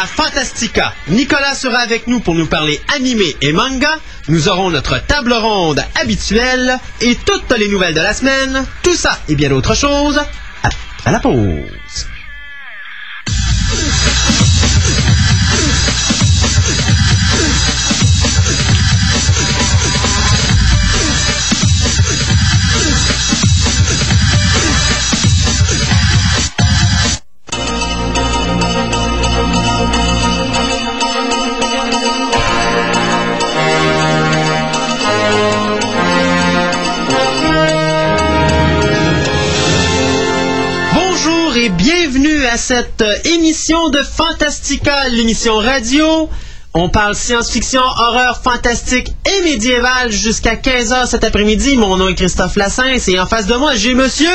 À Fantastica, Nicolas sera avec nous pour nous parler animé et manga. Nous aurons notre table ronde habituelle et toutes les nouvelles de la semaine. Tout ça et bien d'autres choses à la pause. À cette euh, émission de Fantastica, l'émission radio. On parle science-fiction, horreur, fantastique et médiéval jusqu'à 15h cet après-midi. Mon nom est Christophe Lassens et en face de moi, j'ai monsieur...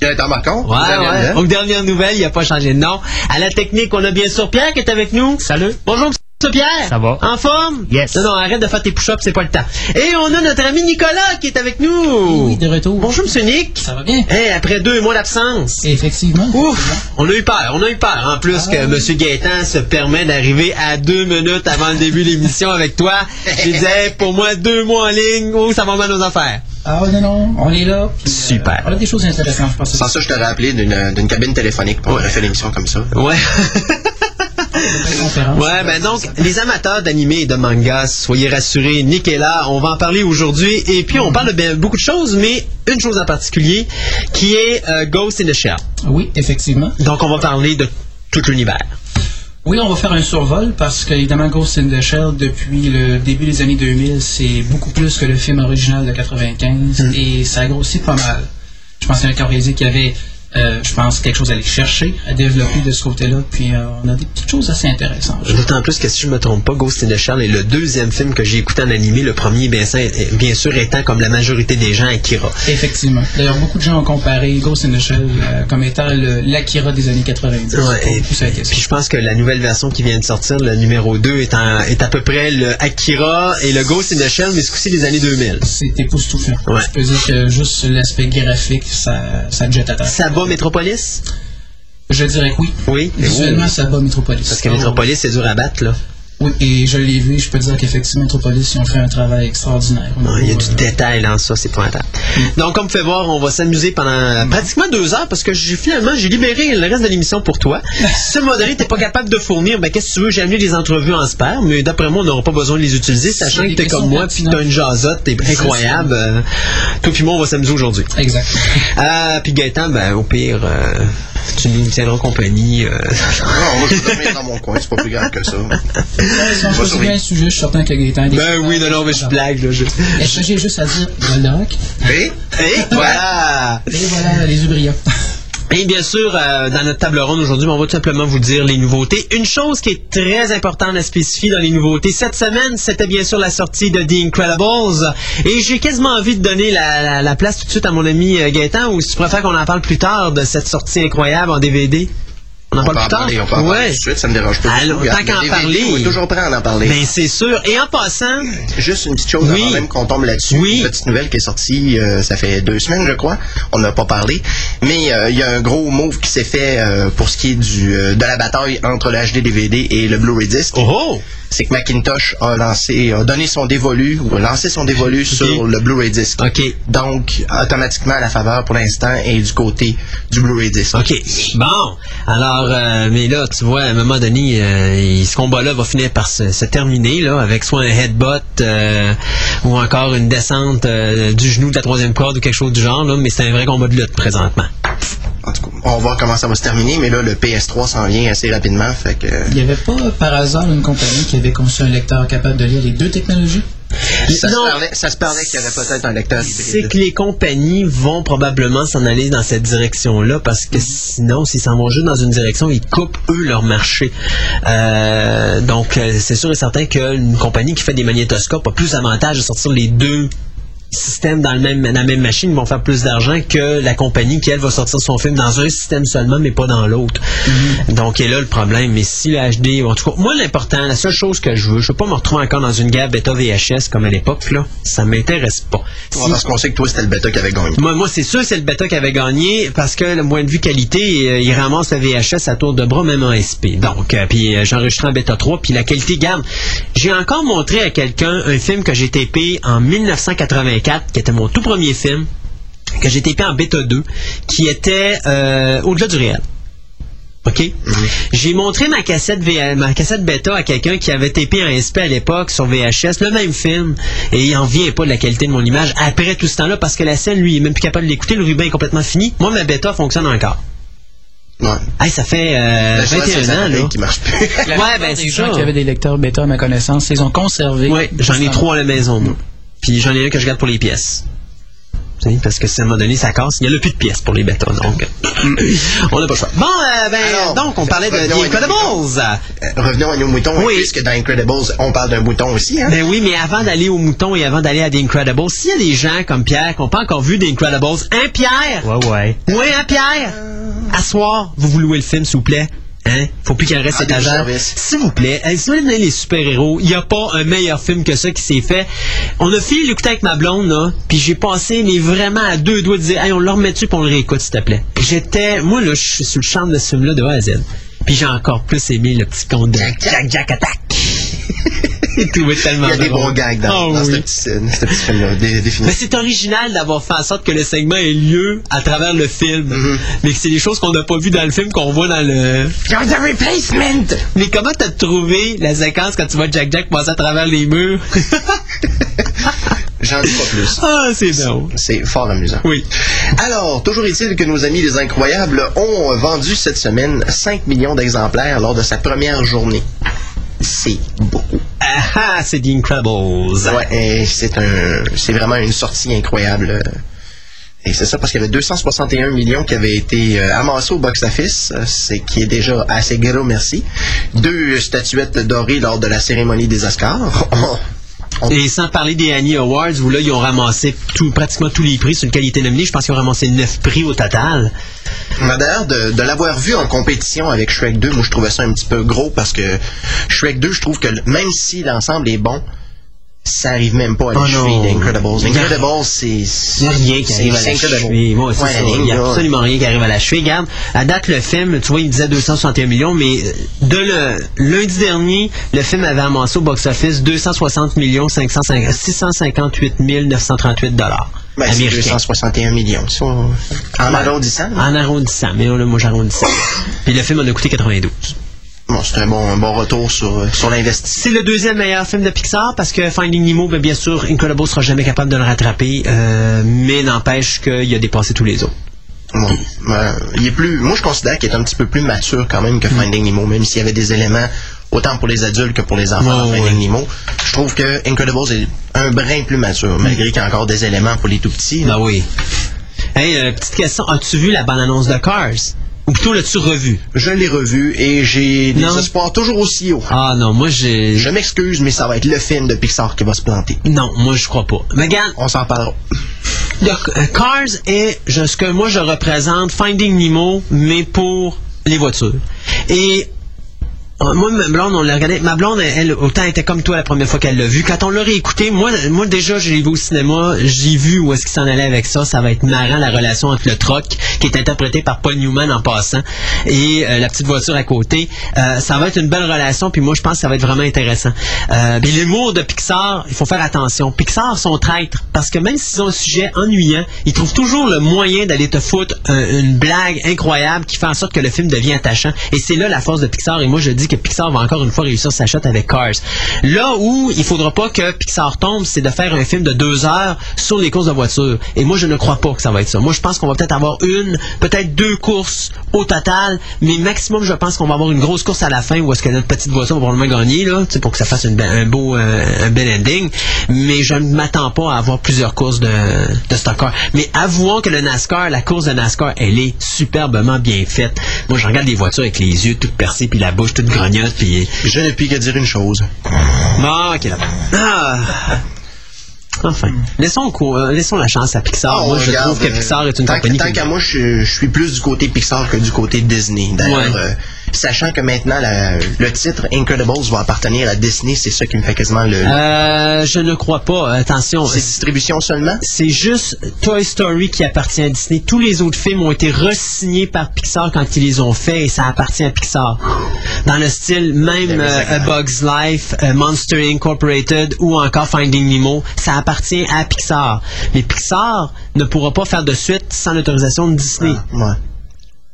Gaëtan Marcon. Ouais, Dernière ouais. Donc, dernière nouvelle, il n'a pas changé de nom. À la technique, on a bien sûr Pierre qui est avec nous. Salut. Bonjour, monsieur Pierre? Ça va? En forme? Yes. Non, non, arrête de faire tes push-ups, c'est pas le temps. Et on a notre ami Nicolas qui est avec nous. Oui, de retour. Bonjour, monsieur Nick. Ça va bien? Hey, après deux mois d'absence. Effectivement. Ouf, on a eu peur, on a eu peur. En plus que M. Gaétan se permet d'arriver à deux minutes avant le début de l'émission avec toi. Je disais, pour moi, deux mois en ligne, oh, ça va mal nos affaires. Ah non, non, on est là. puis, Super. on a des choses intéressantes, je pense. Sans ça, je t'aurais appelé d'une d'une cabine téléphonique pour faire l'émission comme ça. Ouais. Ouais, ben donc, les amateurs d'animé et de manga, soyez rassurés, Nick est là, on va en parler aujourd'hui. Et puis, on parle de beaucoup de choses, mais une chose en particulier, qui est euh, Ghost in the Shell. Oui, effectivement. Donc, on va parler de tout l'univers. Oui, on va faire un survol parce qu'évidemment, Ghost in the Shell, depuis le début des années 2000, c'est beaucoup plus que le film original de 95 Mm. et ça a grossi pas mal. Je pense qu'il y a un réalisé qu'il y avait, euh, je pense, quelque chose à aller chercher, à développer de ce côté-là, puis euh, on a des petites choses assez intéressantes. D'autant plus que si je me trompe pas, Ghost in the Shell est le deuxième film que j'ai écouté en animé. Le premier, bien, sûr, étant comme la majorité des gens Akira. Effectivement. D'ailleurs, beaucoup de gens ont comparé Ghost in the Shell euh, comme étant l'Akira des années 90. Ouais, et puis je pense que la nouvelle version qui vient de sortir, le numéro 2, est, en- est à peu près le Akira et le Ghost in the Shell, mais ce coup-ci des années 2000. C'est époustouflant. Ouais. Je peux dire que juste l'aspect graphique, ça, ça te jette à terre. Ça bat Metropolis? Je dirais que oui. Oui. Visuellement, ça bat Metropolis. Parce que Metropolis, c'est dur à battre, là. Oui, et je l'ai vu, je peux dire qu'effectivement, Metropolis, ils ont fait un travail extraordinaire. Ouais, Il y a du euh, détail dans ça, c'est pointable. Donc, comme vous pouvez voir, on va s'amuser pendant pratiquement deux heures parce que finalement, j'ai libéré le reste de l'émission pour toi. Si ce modèle t'es pas capable de fournir, ben qu'est-ce que tu veux? J'ai amené les entrevues en spare, mais d'après moi, on n'aura pas besoin de les utiliser, sachant que des t'es comme moi puis que t'as une jasotte, t'es incroyable. Euh, toi puis moi, on va s'amuser aujourd'hui. Exact. Ah, puis Gaëtan, ben au pire, euh, tu nous tiendras compagnie. euh. Non, moi, je dormir dans mon coin, c'est pas plus grave que ça. Si on choisit bien le sujet, je suis certain que Gaëtan... a des- Ben oui, non, non, mais je blague, là. Je... Est-ce que j'ai juste à dire Goldorak? Et, Et voilà! Et voilà, les yeux brillants. Et bien sûr, euh, dans notre table ronde aujourd'hui, on va tout simplement vous dire les nouveautés. Une chose qui est très importante à spécifier dans les nouveautés cette semaine, c'était bien sûr la sortie de The Incredibles. Et j'ai quasiment envie de donner la, la- la place tout de suite à mon ami euh, Gaëtan, ou si tu préfères qu'on en parle plus tard de cette sortie incroyable en DVD. On en plus tard? parler, on peut en parler ouais. tout de suite, ça me dérange pas. Alors, tant qu'à en Les parler. On est toujours prêt à en parler. Ben c'est sûr. Et en passant, Juste une petite chose Oui. avant même qu'on tombe là-dessus. Oui. Une petite nouvelle qui est sortie, euh, ça fait deux semaines, je crois. On n'a pas parlé. Mais euh, il y a un gros move qui s'est fait euh, pour ce qui est du, de la bataille entre le HD DVD et le Blu-ray Disc. oh oh! C'est que Macintosh a lancé, a donné son dévolu, ou a lancé son dévolu sur le Blu-ray Disc. OK. Donc, automatiquement, la faveur pour l'instant est du côté du Blu-ray Disc. OK. Bon. Alors, euh, mais là, tu vois, à un moment donné, euh, ce combat-là va finir par se, se terminer, là, avec soit un headbutt euh, ou encore une descente euh, du genou de la troisième corde ou quelque chose du genre, là, mais c'est un vrai combat de lutte présentement. En tout cas, on va voir comment ça va se terminer, mais là, le PS3 s'en vient assez rapidement, fait que... Il n'y avait pas, par hasard, une compagnie qui avait conçu un lecteur capable de lire les deux technologies? Ça, se parlait, ça se parlait qu'il y aurait peut-être un lecteur C'est que les compagnies vont probablement s'en aller dans cette direction-là parce que sinon, s'ils s'en vont juste dans une direction, ils coupent eux leur marché. Euh, donc, euh, c'est sûr et certain qu'une compagnie qui fait des magnétoscopes a plus avantage de sortir les deux systèmes dans, le même, la même machine vont faire plus d'argent que la compagnie qui, elle, va sortir son film dans un système seulement, mais pas dans l'autre. Mm-hmm. Donc, et là le problème. Mais si le HD, en tout cas, moi, l'important, la seule chose que je veux, je veux pas me retrouver encore dans une guerre bêta VHS comme à l'époque, là. Ça m'intéresse pas. Si- Ouais, parce qu'on sait que toi, c'était le bêta qui avait gagné. moi, moi c'est sûr que c'est le bêta qui avait gagné parce que le point de vue qualité, euh, il ramasse le VHS à tour de bras, même en SP. Donc, euh, puis euh, en bêta 3, puis la qualité, garde. J'ai encore montré à quelqu'un un film que j'ai tapé en 1984, qui était mon tout premier film, que j'ai tapé en bêta 2, qui était euh, au-delà du réel. OK? J'ai montré ma cassette ma cassette bêta à quelqu'un qui avait tapé en SP à l'époque sur VHS, le même film, et il en vient pas de la qualité de mon image après tout ce temps-là, parce que la scène, lui, il est même plus capable de l'écouter, le ruban est complètement fini. Moi, ma bêta fonctionne encore. Ouais. Hey, ça fait euh, Ben, souvent, c'est 21 ans, appareil là. qui marche plus. Ouais, ben, c'est gens qui avaient des lecteurs bêta, à ma connaissance, ils ont conservé. Oui, j'en ai trois à la maison, moi. Puis j'en ai un que je garde pour les pièces. Tu sais, Parce que si à un moment donné, ça casse, il n'y a plus de pièces pour les bêtas, donc on n'a pas le choix. Bon, euh, ben, Alors, donc, on parlait de The Incredibles. Euh, Revenons à nos moutons, Oui. puisque dans Incredibles, on parle d'un mouton aussi. Hein? Ben oui, mais avant d'aller au mouton et avant d'aller à The Incredibles, s'il y a des gens comme Pierre qui n'ont pas encore vu The Incredibles, hein, Pierre? Ouais, ouais. Oui, hein, Pierre? À soir, vous vous louez le film, s'il vous plaît? Hein? Faut plus qu'il reste Ah, étagère. S'il vous plaît, si vous les super-héros, il n'y a pas un meilleur film que ça qui s'est fait. On a fini l'écouter avec ma blonde, là, puis j'ai passé, mais vraiment à deux doigts de dire, hey, on le remet dessus puis on le réécoute, s'il te plaît. J'étais, moi, là, je suis sur le champ de ce film-là de A à Z. Puis j'ai encore plus aimé le petit conte de Jack, Jack. Jack Attack. J'ai trouvé tellement Il y a des bons gags dans, Ah dans oui. ce petit, petit film-là, Mais c'est original d'avoir fait en sorte que le segment ait lieu à travers le film. Mm-hmm. Mais que c'est des choses qu'on n'a pas vues dans le film, qu'on voit dans le... You're the replacement! Mais comment t'as trouvé la séquence quand tu vois Jack Jack passer à travers les murs? J'en dis pas plus. ah, c'est drôle. C'est fort amusant. Oui. Alors, toujours est-il que nos amis les Incroyables ont vendu cette semaine 5 millions d'exemplaires lors de sa première journée. C'est beaucoup. Ah, ah, c'est The Incredibles. Ouais, c'est un, c'est vraiment une sortie incroyable. Et c'est ça parce qu'il y avait 261 millions qui avaient été euh, amassés au box-office, c'est qui est déjà assez gros merci. Deux statuettes dorées lors de la cérémonie des Oscars. Et sans parler des Annie Awards, où là, ils ont ramassé tout, pratiquement tous les prix sur une qualité nominée. Je pense qu'ils ont ramassé 9 prix au total. D'ailleurs, de, de l'avoir vu en compétition avec Shrek 2, moi je trouvais ça un petit peu gros parce que Shrek 2, je trouve que même si l'ensemble est bon, ça arrive même pas à la Oh cheville d'Incredibles. Incredibles, c'est. Il n'y a rien qui arrive à la cheville. Ouais, ça. Il n'y a absolument rien qui arrive à la cheville. Regarde, à date, le film, tu vois, il disait 261 millions, mais euh, de le, lundi dernier, le film avait amassé au box-office 260 millions 550 658 938 dollars Ben, c'est américains. 261 millions. ça, en arrondissant. En arrondissant, mais là, moi, j'arrondis ça. Puis le film en a coûté 92. Bon, c'est un bon, un bon retour sur, euh, sur l'investissement. C'est le deuxième meilleur film de Pixar parce que Finding Nemo, ben, bien sûr, Incredibles sera jamais capable de le rattraper, euh, mais n'empêche qu'il a dépassé tous les autres. Bon, ben, il est plus, moi, je considère qu'il est un petit peu plus mature quand même que Mm. Finding Nemo, même s'il y avait des éléments autant pour les adultes que pour les enfants dans Ouais, Finding. Nemo. Je trouve que Incredibles est un brin plus mature, malgré qu'il y a encore des éléments pour les tout petits. Ben oui. Hey, euh, petite question. As-tu vu la bande-annonce de Cars? Ou plutôt l'as-tu revu? Je l'ai revu et j'ai des Non. espoirs toujours aussi hauts. Ah non, moi j'ai... Je m'excuse, mais ça va être le film de Pixar qui va se planter. Non, moi je crois pas. Regarde, On s'en parlera. le- euh, Cars est ce que moi je représente Finding Nemo, mais pour les voitures. Et moi, ma blonde, on l'a regardé. Ma blonde, elle, autant était comme toi la première fois qu'elle l'a vu. Quand on l'a réécouté, moi, moi déjà, je l'ai vu au cinéma. J'ai vu où est-ce qu'il s'en allait avec ça. Ça va être marrant, la relation entre le troc, qui est interprété par Paul Newman en passant, et euh, la petite voiture à côté. Euh, ça va être une belle relation, puis moi, je pense que ça va être vraiment intéressant. Euh, puis l'humour de Pixar, il faut faire attention. Pixar sont traîtres, parce que même s'ils ont un sujet ennuyant, ils trouvent toujours le moyen d'aller te foutre un- une blague incroyable qui fait en sorte que le film devient attachant. Et c'est là la force de Pixar. Et moi, je dis que Pixar va encore une fois réussir sa shot avec Cars. Là où il faudra pas que Pixar tombe, c'est de faire un film de deux heures sur les courses de voitures. Et moi, je ne crois pas que ça va être ça. Moi, je pense qu'on va peut-être avoir une, peut-être deux courses au total, mais maximum, je pense qu'on va avoir une grosse course à la fin où est-ce que notre petite voiture va probablement gagner, là, pour que ça fasse un beau, euh, un bel ending. Mais je ne m'attends pas à avoir plusieurs courses de, de. Mais avouons que le NASCAR, la course de NASCAR, elle est superbement bien faite. Moi, je regarde les voitures avec les yeux toutes percés, puis la bouche toute puis... Je ne puis que dire une chose. Ah, ok, là Ah. Enfin, laissons, euh, laissons la chance à Pixar. Ah, moi, je regarde, trouve que euh, Pixar est une tant, compagnie Tant qu'à moi, je, je suis plus du côté Pixar que du côté Disney. D'ailleurs, Ouais. euh, sachant que maintenant, la- le titre Incredibles va appartenir à Disney, c'est ça qui me fait quasiment le... Euh, je ne crois pas. Attention, c'est distribution seulement? c'est juste Toy Story qui appartient à Disney. Tous les autres films ont été re-signés par Pixar quand ils les ont faits et ça appartient à Pixar. Dans le style même Ben, euh, A. Bug's Life, euh, Monster Incorporated ou encore Finding Nemo, ça appartient à Pixar. Mais Pixar ne pourra pas faire de suite sans l'autorisation de Disney. Ouais.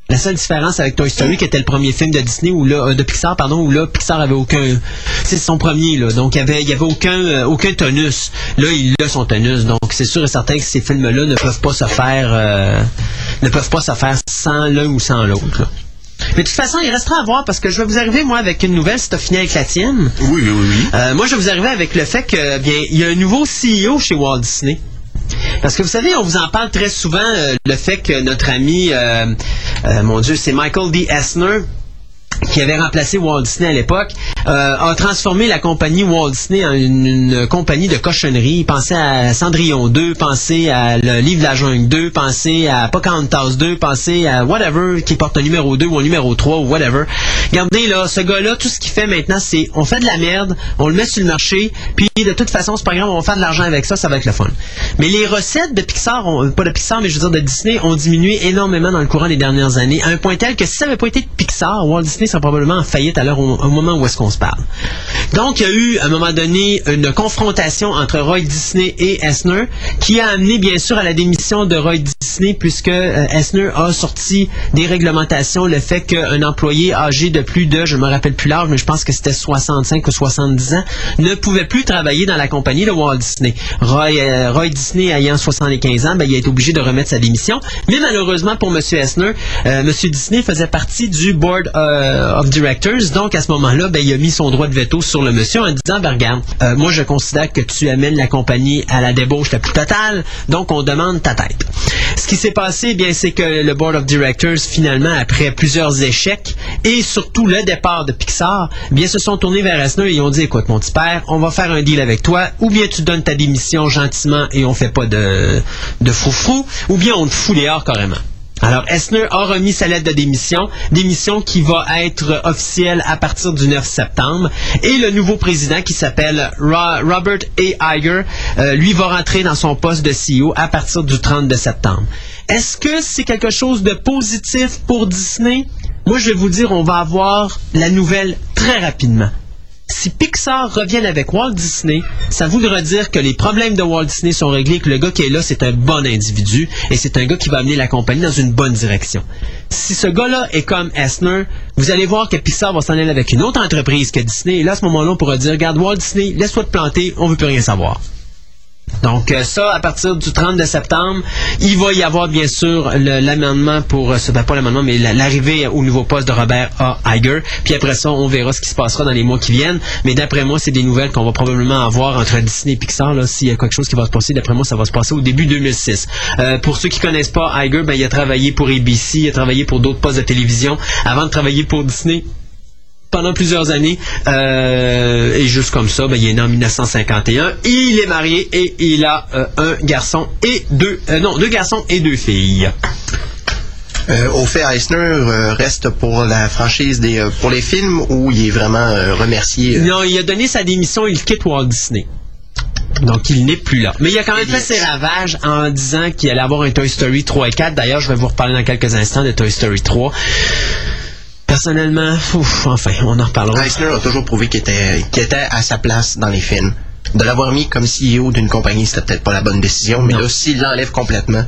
La seule différence avec Toy Story, qui était le premier film de Disney ou là, euh, de Pixar, pardon, où là Pixar avait aucun, c'est son premier là, donc il y avait, il y avait aucun, euh, aucun tonus. Là, il a son tonus, donc c'est sûr et certain que ces films-là ne peuvent pas se faire, euh, ne peuvent pas se faire sans l'un ou sans l'autre. Mais de toute façon, il restera à voir parce que je vais vous arriver moi avec une nouvelle, si t'as fini avec la tienne. Oui, oui, oui. Euh, moi, je vais vous arriver avec le fait que, bien, il y a un nouveau CEO chez Walt Disney. Parce que vous savez, on vous en parle très souvent, euh, le fait que notre ami, euh, euh, mon Dieu, c'est Michael D. Essner, qui avait remplacé Walt Disney à l'époque, euh, a transformé la compagnie Walt Disney en une, compagnie de cochonnerie. Pensez à Cendrillon 2, pensez à le Livre de la Jungle 2, pensez à Pocahontas 2, pensez à whatever qui porte un numéro 2 ou un numéro 3 ou whatever. Regardez là, ce gars-là, tout ce qu'il fait maintenant, c'est on fait de la merde, on le met sur le marché, puis de toute façon, c'est pas grave, on va faire de l'argent avec ça, ça va être le fun. Mais les recettes de Pixar, pas de Pixar, mais je veux dire de Disney, ont diminué énormément dans le courant des dernières années, à un point tel que si ça n'avait pas été de Pixar, Walt Disney serait probablement en faillite à l'heure au, moment où est-ce qu'on se parle. Donc, il y a eu, à un moment donné, une confrontation entre Roy Disney et Esner, qui a amené, bien sûr, à la démission de Roy Disney, puisque euh, Esner a sorti des réglementations, le fait qu'un employé âgé de plus de, je me rappelle plus l'âge, mais je pense que c'était 65 ou 70 ans, ne pouvait plus travailler dans la compagnie de Walt Disney. Roy, euh, Disney ayant 75 ans, ben, il a été obligé de remettre sa démission. Mais malheureusement pour M. Esner, euh, M. Disney faisait partie du Board euh, of Directors. Donc, à ce moment-là, ben, il a mis son droit de veto sur le monsieur en disant, ben, regarde, euh, moi, je considère que tu amènes la compagnie à la débauche la plus totale. Donc, on demande ta tête. Ce qui s'est passé, eh bien, c'est que le Board of Directors, finalement, après plusieurs échecs et surtout le départ de Pixar, eh bien, se sont tournés vers Esner et ont dit, écoute, mon petit père, on va faire un deal avec toi, ou bien tu donnes ta démission gentiment et on fait pas de, de froufrou, ou bien on te fout dehors carrément. Alors, Esner a remis sa lettre de démission, démission qui va être officielle à partir du 9 septembre. Et le nouveau président, qui s'appelle Ro- Robert A. Iger, euh, lui va rentrer dans son poste de CEO à partir du 30 septembre. Est-ce que c'est quelque chose de positif pour Disney? Moi, je vais vous dire, on va avoir la nouvelle très rapidement. Si Pixar revienne avec Walt Disney, ça voudra dire que les problèmes de Walt Disney sont réglés, que le gars qui est là, c'est un bon individu et c'est un gars qui va amener la compagnie dans une bonne direction. Si ce gars-là est comme Esner, vous allez voir que Pixar va s'en aller avec une autre entreprise que Disney et là, à ce moment-là, on pourra dire, regarde, Walt Disney, laisse-toi te planter, on veut plus rien savoir. Donc euh, ça, à partir du 30 de septembre, il va y avoir bien sûr l'amendement pour, euh, ce- ben, pas l'amendement, mais la- l'arrivée au nouveau poste de Robert A. Iger. Puis après ça, on verra ce qui se passera dans les mois qui viennent. Mais d'après moi, c'est des nouvelles qu'on va probablement avoir entre Disney et Pixar. S'il y a quelque chose qui va se passer, d'après moi, ça va se passer au début 2006. Euh, pour ceux qui connaissent pas Iger, ben, il a travaillé pour ABC, il a travaillé pour d'autres postes de télévision avant de travailler pour Disney pendant plusieurs années. Euh, et juste comme ça, ben, il est né en 1951. Il est marié et il a euh, un garçon et deux... euh, non, deux garçons et deux filles. Au fait, Eisner reste pour la franchise des pour les films où il est vraiment remercié. Non, il a donné sa démission, il quitte Walt Disney. Donc, il n'est plus là. Mais il a quand même fait ses ravages en disant qu'il allait avoir un Toy Story 3 et 4. D'ailleurs, je vais vous reparler dans quelques instants de Toy Story 3. Personnellement, ouf, enfin, on en reparlera. Eisner a toujours prouvé qu'il était, à sa place dans les films. De l'avoir mis comme CEO d'une compagnie, c'était peut-être pas la bonne décision, mais Non. là, s'il l'enlève complètement,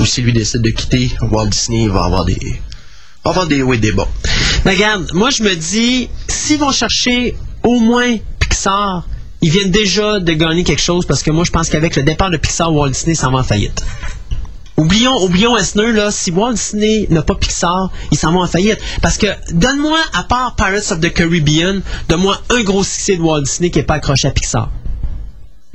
ou s'il lui décide de quitter, Walt Disney va avoir des, va avoir des hauts et des bas. Mais regarde, moi je me dis, s'ils vont chercher au moins Pixar, ils viennent déjà de gagner quelque chose parce que moi je pense qu'avec le départ de Pixar, Walt Disney s'en va en faillite. Oublions, oublions Esner, là, si Walt Disney n'a pas Pixar, il s'en va en faillite. Parce que, donne-moi, à part Pirates of the Caribbean, donne-moi un gros succès de Walt Disney qui n'est pas accroché à Pixar.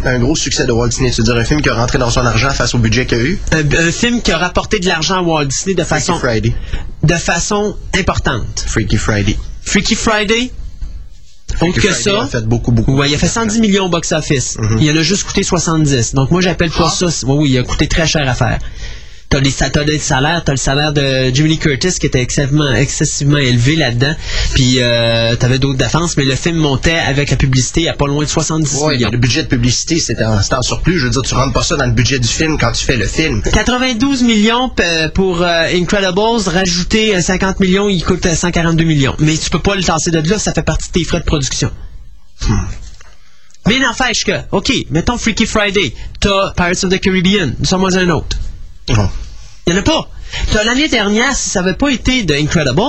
Un gros succès de Walt Disney, c'est-à-dire un film qui a rentré dans son argent face au budget qu'il a eu? Un, un film qui a rapporté de l'argent à Walt Disney de Freaky façon, Friday. de façon importante. Freaky Friday. Freaky Friday, Autre que ça. a fait beaucoup, beaucoup. Ouais, il a fait 110 millions au box-office. Il en a juste coûté 70. Donc moi, j'appelle pas ça. Oui, oui, il a coûté très cher à faire. T'as les, t'as des salaires, t'as le salaire de Jimmy Curtis qui était excessivement, excessivement élevé là-dedans. Puis euh, t'avais d'autres défenses, mais le film montait avec la publicité à pas loin de 70 Ouais, millions. le budget de publicité, c'était en, en surplus. Je veux dire, tu rentres pas ça dans le budget du film quand tu fais le film. 92 millions p- pour euh, Incredibles, rajouter euh, 50 millions, il coûte euh, 142 millions. Mais tu peux pas le tasser de là, ça fait partie de tes frais de production. Mais n'empêche que, OK, mettons Freaky Friday, t'as Pirates of the Caribbean, nous sommes un autre. Il n'y en a pas. L'année dernière, si ça n'avait pas été de Incredibles,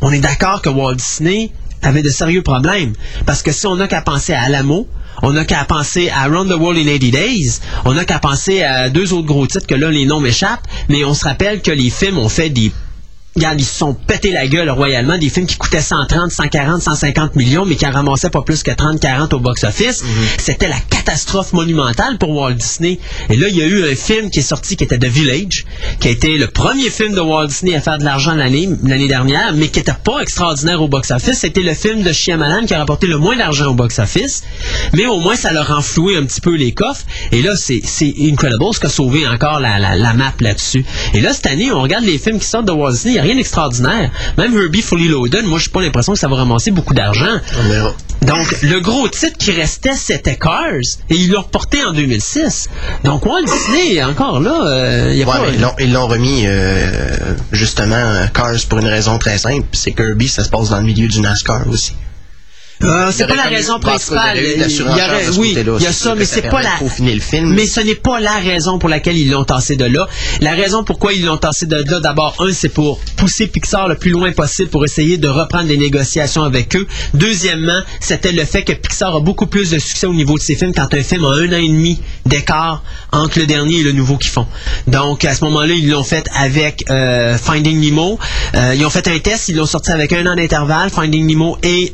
on est d'accord que Walt Disney avait de sérieux problèmes. Parce que si on n'a qu'à penser à Alamo, on n'a qu'à penser à Around the World in 80 Days, on n'a qu'à penser à deux autres gros titres que là, les noms m'échappent, mais on se rappelle que les films ont fait des ils se sont pété la gueule royalement. Des films qui coûtaient 130, 140, 150 millions, mais qui en ramassaient pas plus que 30, 40 au box-office. C'était la catastrophe monumentale pour Walt Disney. Et là, il y a eu un film qui est sorti qui était The Village, qui a été le premier film de Walt Disney à faire de l'argent l'année, l'année dernière, mais qui était pas extraordinaire au box-office. C'était le film de Shyamalan qui a rapporté le moins d'argent au box-office. Mais au moins, ça leur renfloué un petit peu les coffres. Et là, c'est c'est Incredibles qui a sauvé encore la, la, la map là-dessus. Et là, cette année, on regarde les films qui sortent de Walt Disney, n'y a rien d'extraordinaire. Même Herbie Fully Loaded, moi, je n'ai pas l'impression que ça va ramasser beaucoup d'argent. Donc, le gros titre qui restait, c'était Cars, et ils l'ont reporté en 2006. Donc, Walt Disney, encore là, euh, il y a Ouais, pas... mais ils l'ont- remis, euh, justement, euh, Cars pour une raison très simple. C'est Kirby, ça se passe dans le milieu du NASCAR aussi. Euh, c'est pas la raison principale. il y ce oui, il y a ça, mais c'est pas la. le film. Mais ce n'est pas la raison pour laquelle ils l'ont tassé de là. La raison pourquoi ils l'ont tassé de là, d'abord, un, c'est pour pousser Pixar le plus loin possible pour essayer de reprendre des négociations avec eux. Deuxièmement, c'était le fait que Pixar a beaucoup plus de succès au niveau de ses films quand un film a un an et demi d'écart entre le dernier et le nouveau qu'ils font. Donc, à ce moment-là, ils l'ont fait avec euh, Finding Nemo. Euh, ils ont fait un test, ils l'ont sorti avec un an d'intervalle, Finding Nemo et...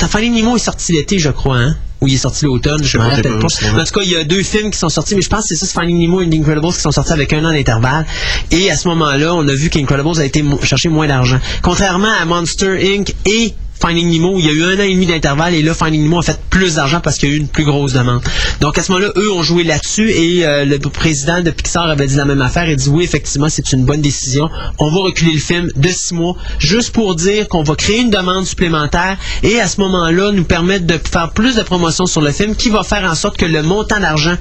non, Nemo est sorti l'été, je crois, hein? Ou il est sorti l'automne, je me pas, j'ai rappelle pas. En tout cas, il y a deux films qui sont sortis, mais je pense que c'est ça, Finding Nemo et The Incredibles qui sont sortis avec un an d'intervalle. Et à ce moment-là, on a vu qu'Incredibles a été chercher moins d'argent. Contrairement à Monster Inc. et Finding Nemo, il y a eu un an et demi d'intervalle, et là, Finding Nemo a fait plus d'argent parce qu'il y a eu une plus grosse demande. Donc, à ce moment-là, eux ont joué là-dessus, et euh, le président de Pixar avait dit la même affaire, il dit oui, effectivement, c'est une bonne décision. On va reculer le film de six mois, juste pour dire qu'on va créer une demande supplémentaire, et à ce moment-là, nous permettre de faire plus de promotion sur le film, qui va faire en sorte que le montant d'argent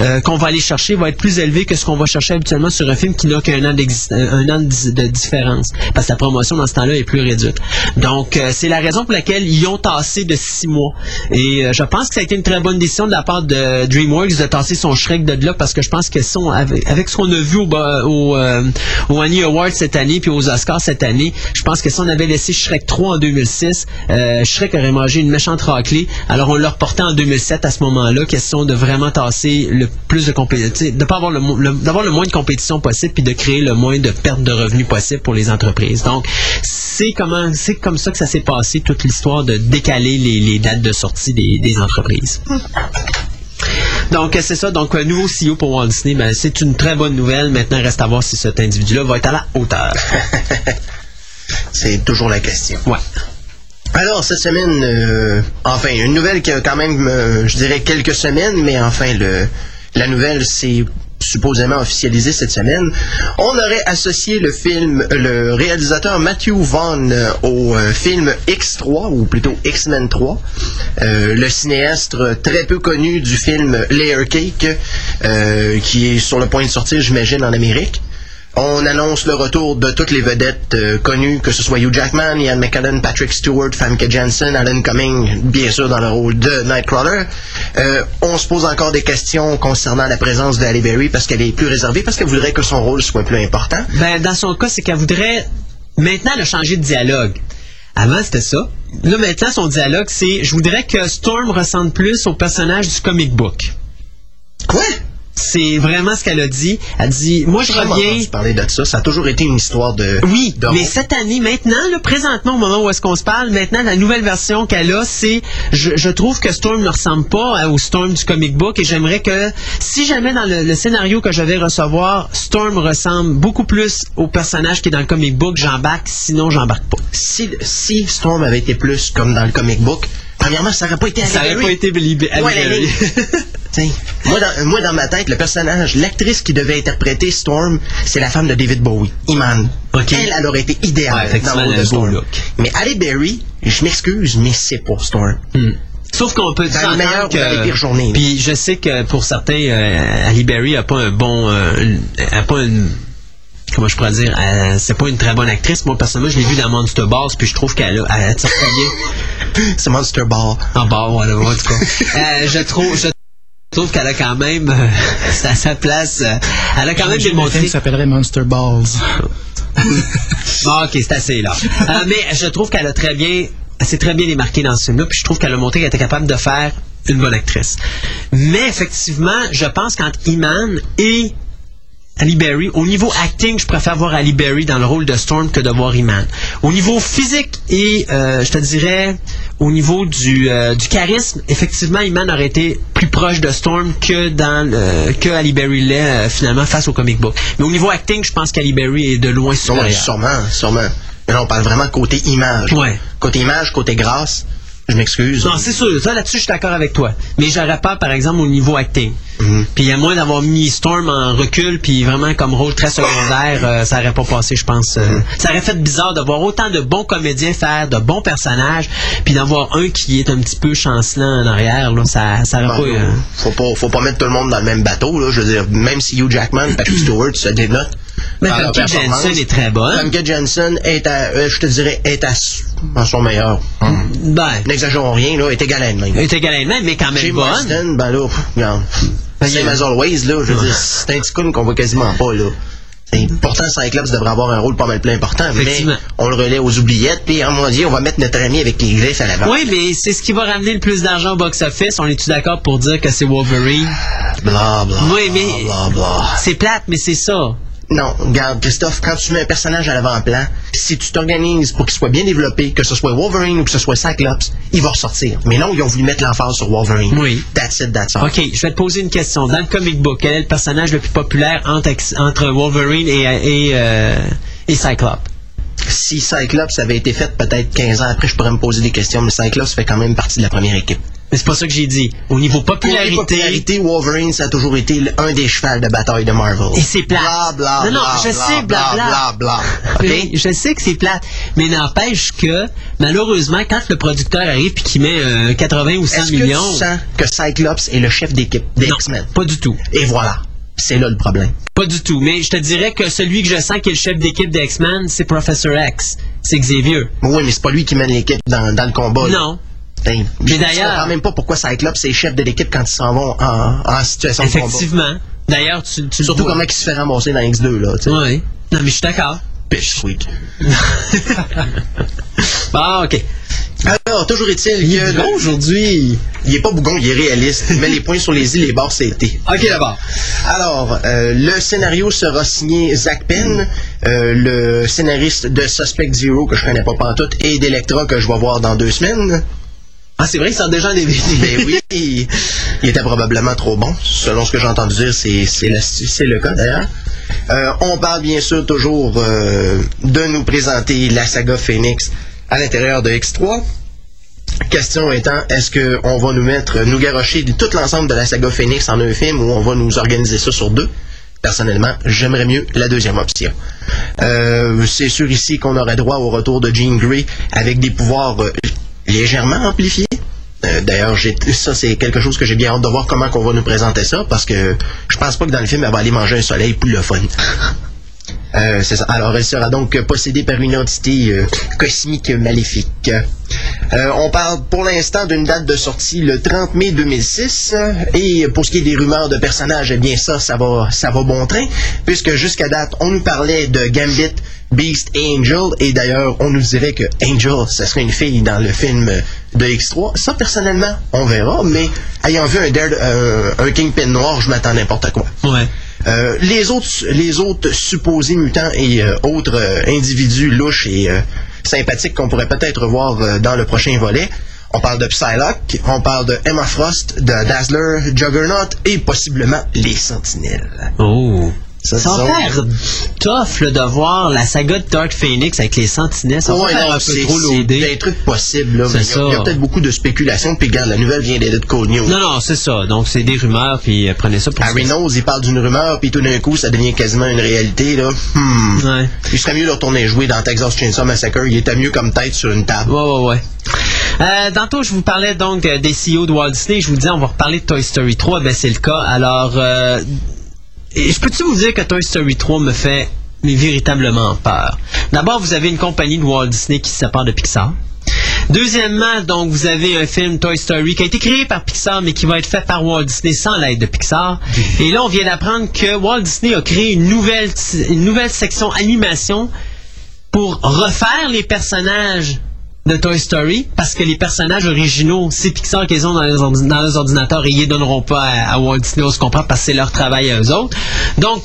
euh, qu'on va aller chercher va être plus élevé que ce qu'on va chercher habituellement sur un film qui n'a qu'un an, un an de différence. Parce que la promotion dans ce temps-là est plus réduite. Donc, euh, c'est la raison pour laquelle ils ont tassé de six mois. Et euh, je pense que ça a été une très bonne décision de la part de DreamWorks de tasser son Shrek de là parce que je pense que son, avec, ce qu'on a vu euh, au Annie Awards cette année puis aux Oscars cette année, je pense que si on avait laissé Shrek 3 en 2006, euh, Shrek aurait mangé une méchante raclée. Alors on l'a reporté en 2007 à ce moment-là, question de vraiment tasser le plus de compétition, de pas avoir le- d'avoir le moins de compétition possible puis de créer le moins de pertes de revenus possible pour les entreprises. Donc c'est comment c'est comme ça que ça s'est passé toute l'histoire de décaler les, les dates de sortie des, des entreprises. Donc, c'est ça. Donc, un nouveau CEO pour Walt Disney, ben, c'est une très bonne nouvelle. Maintenant, reste à voir si cet individu-là va être à la hauteur. C'est toujours la question. Ouais. Alors, cette semaine, euh, enfin, une nouvelle qui a quand même, euh, je dirais, quelques semaines, mais enfin, le, la nouvelle, c'est supposément officialisé cette semaine. On aurait associé le film, le réalisateur Matthew Vaughn euh, au euh, film X3, ou plutôt X-Men 3, euh, le cinéaste très peu connu du film Layer Cake, euh, qui est sur le point de sortir, j'imagine, en Amérique. On annonce le retour de toutes les vedettes euh, connues, que ce soit Hugh Jackman, Ian McKellen, Patrick Stewart, Famke Janssen, Alan Cumming, bien sûr dans le rôle de Nightcrawler. Euh, on se pose encore des questions concernant la présence de Halle Berry parce qu'elle est plus réservée, parce qu'elle voudrait que son rôle soit plus important. Ben, dans son cas, c'est qu'elle voudrait. Maintenant, elle a changé de dialogue. Avant, c'était ça. Là, maintenant, son dialogue, c'est Je voudrais que Storm ressemble plus au personnage du comic book. Quoi? C'est vraiment ce qu'elle a dit. Elle dit, moi je reviens. parler de ça. Ça a toujours été une histoire de. Oui, de mais cette année, maintenant, là, présentement, au moment où est-ce qu'on se parle, maintenant, la nouvelle version qu'elle a, c'est, je, je trouve que Storm ne ressemble pas à- au Storm du comic book et j'aimerais que, si jamais dans le, le scénario que je vais recevoir, Storm ressemble beaucoup plus au personnage qui est dans le comic book, j'embarque, sinon j'embarque pas. si, si Storm avait été plus comme dans le comic book, premièrement, ça n'aurait pas été Ça n'aurait pas été Halle Ouais, moi, dans, moi, dans ma tête, le personnage, l'actrice qui devait interpréter Storm, c'est la femme de David Bowie, Iman. Ok. Elle, elle aurait été idéale dans le rôle de Storm. look. Mais Halle Berry, je m'excuse, mais c'est pour Storm. Hmm. Sauf qu'on peut dire ou que- journées. Puis je sais que pour certains, euh, Halle Berry a pas un bon, euh, a pas une comment je pourrais dire, euh, c'est pas une très bonne actrice. Moi personnellement, je l'ai vue dans Monster Balls, puis je trouve qu'elle a, elle bien C'est Monster Ball. en bas, voilà, en tout cas. Euh, je trouve, je trouve qu'elle a quand même euh, à sa place, euh, elle a quand même J'ai un film démontré. qui s'appellerait Monster Balls. Ah, ok, c'est assez là. Euh, mais je trouve qu'elle a très bien, elle s'est très bien démarquée dans ce film-là, puis je trouve qu'elle a montré qu'elle était capable de faire une bonne actrice. Mais effectivement, je pense qu'entre Iman et Ali Berry, au niveau acting, je préfère voir Ali Berry dans le rôle de Storm que de voir Iman. Au niveau physique et, euh, je te dirais, au niveau du, euh, du charisme, effectivement, Iman aurait été plus proche de Storm que dans que Ali Berry l'est euh, finalement face au comic book. Mais au niveau acting, je pense qu'Ali Berry est de loin Ouais, supérieur. sûrement, sûrement. Mais là, on parle vraiment côté image. Ouais. Côté image, côté grâce, je m'excuse. Non, c'est sûr. Ça, là-dessus, je suis d'accord avec toi. Mais j'aurais pas, par exemple, au niveau acting. Mhm. Puis à moins d'avoir mis Storm en recul, puis vraiment comme rôle très secondaire, euh, ça aurait pas passé, je pense. euh. Mhm. Ça aurait fait bizarre de voir autant de bons comédiens faire de bons personnages, puis d'en voir un qui est un petit peu chancelant en arrière. Là, ça, ça aurait Bon, pas... euh, faut pas, faut pas mettre tout le monde dans le même bateau, là. Je veux dire, même si Hugh Jackman, Patrick Stewart se dénotent. Mais performance, Janssen est très bonne. Famke Janssen est à, euh, je te dirais, est à, à son meilleur. Ben, N'exagérons rien, là, est égal à elle-même. elle est également, mais quand même Chez bonne. Marston, ben là, regarde. Ben, y a- as always, là, je veux dire, c'est un coon qu'on voit quasiment pas, là. Pourtant, Cyclops devrait avoir un rôle pas mal plus important, mais on le relaie aux oubliettes, puis en mon Dieu, on va mettre notre ami avec les griffes à l'avant. Oui, mais c'est ce qui va ramener le plus d'argent au box-office. On est-tu d'accord pour dire que c'est Wolverine? Bla, bla, Oui, mais- bla, bla. C'est plate, mais c'est ça. Non, regarde, Christophe, quand tu mets un personnage à l'avant-plan, si tu t'organises pour qu'il soit bien développé, que ce soit Wolverine ou que ce soit Cyclops, il va ressortir. Mais non, ils ont voulu mettre l'emphase sur Wolverine. Oui. That's it, that's all. OK, je vais te poser une question. Dans le comic book, quel est le personnage le plus populaire entre, Wolverine et, et, euh, et Cyclope? Si Cyclops avait été fait peut-être 15 ans après, je pourrais me poser des questions, mais Cyclops fait quand même partie de la première équipe. Mais c'est pas ça que j'ai dit. Au niveau popularité... popularités, Wolverine, ça a toujours été le- un des chevals de bataille de Marvel. Et c'est plate. Bla, bla, Non, non, bla, je sais, bla, bla, bla. Oui, je sais que c'est plate, mais n'empêche que, malheureusement, quand le producteur arrive et qu'il met euh, 80 ou 100 Est-ce que millions... tu sens que Cyclops est le chef d'équipe des X-Men? pas du tout. Et voilà. C'est là le problème. Pas du tout. Mais je te dirais que celui que je sens qui est le chef d'équipe des X-Men, c'est Professor X. C'est Xavier. Oui, mais c'est pas lui qui mène l'équipe dans, dans le combat. là. Non. Ben, Mais je d'ailleurs- comprends même pas pourquoi Cyclops est chef de l'équipe quand ils s'en vont en, en situation de combat. Effectivement. D'ailleurs, tu, Surtout vois. comment il se fait ramasser dans X2, là. Oui. Non, mais je suis d'accord. Bitch sweet. Bon, OK. Alors, toujours est-il Il est que... bougon aujourd'hui... Il est pas bougon, il est réaliste. Il met les points sur les i, les barres, c'est été. OK, d'abord. Alors, euh, le scénario sera signé Zach Penn, euh, le scénariste de Suspect Zero, que je connais pas pantoute, et d'Electra, que je vais voir dans deux semaines. Ah, c'est vrai, il sort déjà en DVD. Ben oui, il, était probablement trop bon. Selon ce que j'ai entendu dire, c'est le, cas d'ailleurs. Euh, on parle bien sûr toujours euh, de nous présenter la saga Phoenix à l'intérieur de X3. Question étant, est-ce qu'on va nous mettre, nous garrocher tout l'ensemble de la saga Phoenix en un film ou on va nous organiser ça sur deux? Personnellement, j'aimerais mieux la deuxième option. Euh, c'est sûr ici qu'on aurait droit au retour de Jean Grey avec des pouvoirs légèrement amplifiés. Euh, D'ailleurs, ça c'est quelque chose que j'ai bien hâte de voir comment qu'on va nous présenter ça parce que je pense pas que dans le film elle va aller manger un soleil pour le fun. Euh. Alors, elle sera donc possédée par une entité euh, cosmique maléfique. Euh, on parle pour l'instant d'une date de sortie le 30 mai 2006. Et pour ce qui est des rumeurs de personnages, eh bien ça, ça va, ça va bon train, puisque jusqu'à date, on nous parlait de Gambit, Beast et Angel. Et d'ailleurs, on nous dirait que Angel, ça serait une fille dans le film de X3. Ça, personnellement, on verra. Mais ayant vu un, un Kingpin noir, je m'attends n'importe quoi. Ouais. Euh, les autres supposés mutants et euh, autres euh, individus louches et sympathiques qu'on pourrait peut-être voir dans le prochain volet. On parle de Psylocke, on parle de Emma Frost, de Dazzler, Juggernaut et possiblement les Sentinelles. Oh. Ça, Ça va faire tough là, de voir la saga de Dark Phoenix avec les sentinelles. Ça va Ouais, faire non, un peu c'est trop c'est loadé. des trucs possibles. là, C'est Il y a, peut-être beaucoup de spéculation. Puis regarde, la nouvelle vient d'être Cold News. Non, non, c'est ça. Donc, c'est des rumeurs, puis euh, prenez ça pour Harry ça. Knowles, il parle d'une rumeur, puis tout d'un coup, ça devient quasiment une réalité. Là. Hmm. Ouais. Il serait mieux de retourner jouer dans Texas Chainsaw Massacre. Il était mieux comme tête sur une table. Ouais, ouais, ouais. Euh, tantôt, je vous parlais donc euh, des CEO de Walt Disney. Je vous disais, on va reparler de Toy Story 3. Ben, c'est le cas. Alors, euh, et je peux-tu vous dire que Toy Story 3 me fait mais véritablement peur? D'abord, vous avez une compagnie de Walt Disney qui se sépare de Pixar. Deuxièmement, donc, vous avez un film Toy Story qui a été créé par Pixar, mais qui va être fait par Walt Disney sans l'aide de Pixar. Et là, on vient d'apprendre que Walt Disney a créé une nouvelle, une nouvelle section animation pour refaire les personnages de Toy Story, parce que les personnages originaux, c'est Pixar qu'ils ont dans les, ordinateurs et ils les donneront pas à, à Walt Disney, on se comprend, parce que c'est leur travail à eux autres. Donc,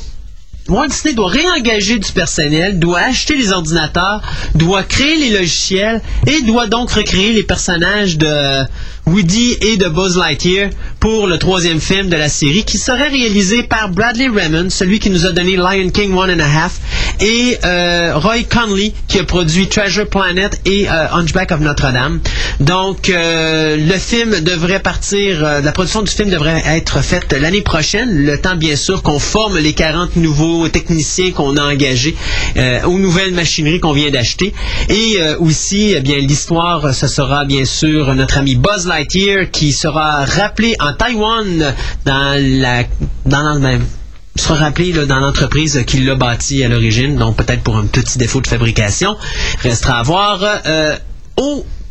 Walt Disney doit réengager du personnel, doit acheter les ordinateurs, doit créer les logiciels et doit donc recréer les personnages de Woody et de Buzz Lightyear pour le troisième film de la série qui serait réalisé par Bradley Raymond, celui qui nous a donné Lion King One and a Half, et euh, Roy Conley qui a produit Treasure Planet et euh, Hunchback of Notre-Dame. Donc euh, le film devrait partir, la production du film devrait être faite l'année prochaine, le temps bien sûr qu'on forme les 40 nouveaux techniciens qu'on a engagés aux nouvelles machineries qu'on vient d'acheter. Et aussi, eh bien l'histoire, ce sera bien sûr notre ami Buzz Lightyear qui sera rappelé en Taïwan dans la dans même sera rappelé dans l'entreprise qui l'a bâti à l'origine, donc peut-être pour un petit défaut de fabrication. Restera à voir. Euh,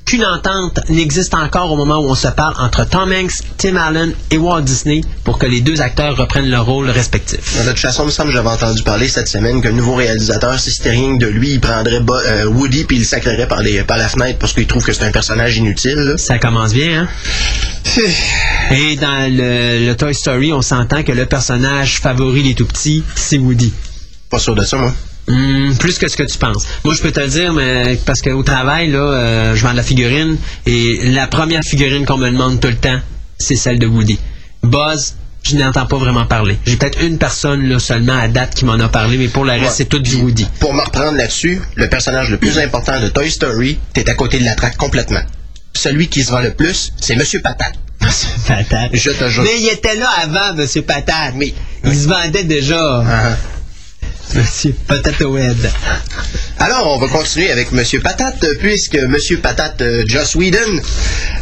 aucune entente n'existe encore au moment où on se parle entre Tom Hanks, Tim Allen et Walt Disney pour que les deux acteurs reprennent leur rôle respectif. De toute façon, il me semble que j'avais entendu parler cette semaine qu'un nouveau réalisateur, si c'était rien que de lui, il prendrait Bo- euh, Woody puis il le sacrerait par, les, par la fenêtre parce qu'il trouve que c'est un personnage inutile. là. Ça commence bien, hein? Et dans le, le Toy Story, on s'entend que le personnage favori des tout petits, c'est Woody. Pas sûr de ça, moi. Hmm, plus que ce que tu penses. Moi, je peux te le dire, mais parce qu'au travail, là, euh, je vends de la figurine et la première figurine qu'on me demande tout le temps, c'est celle de Woody. Buzz, je n'entends pas vraiment parler. J'ai peut-être une personne là, seulement à date qui m'en a parlé, mais pour le reste, Ouais. c'est tout du Woody. Pour me reprendre là-dessus, le personnage le plus important de Toy Story, t'es à côté de la traque complètement. Celui qui se vend le plus, c'est Monsieur Patate. Patate. Je te jure. Mais il était là avant, Monsieur Patate. Oui. Il se vendait déjà. Ah. Monsieur Patatoed. Alors, on va continuer avec Monsieur Patate, puisque Monsieur Patate, euh, Joss Whedon,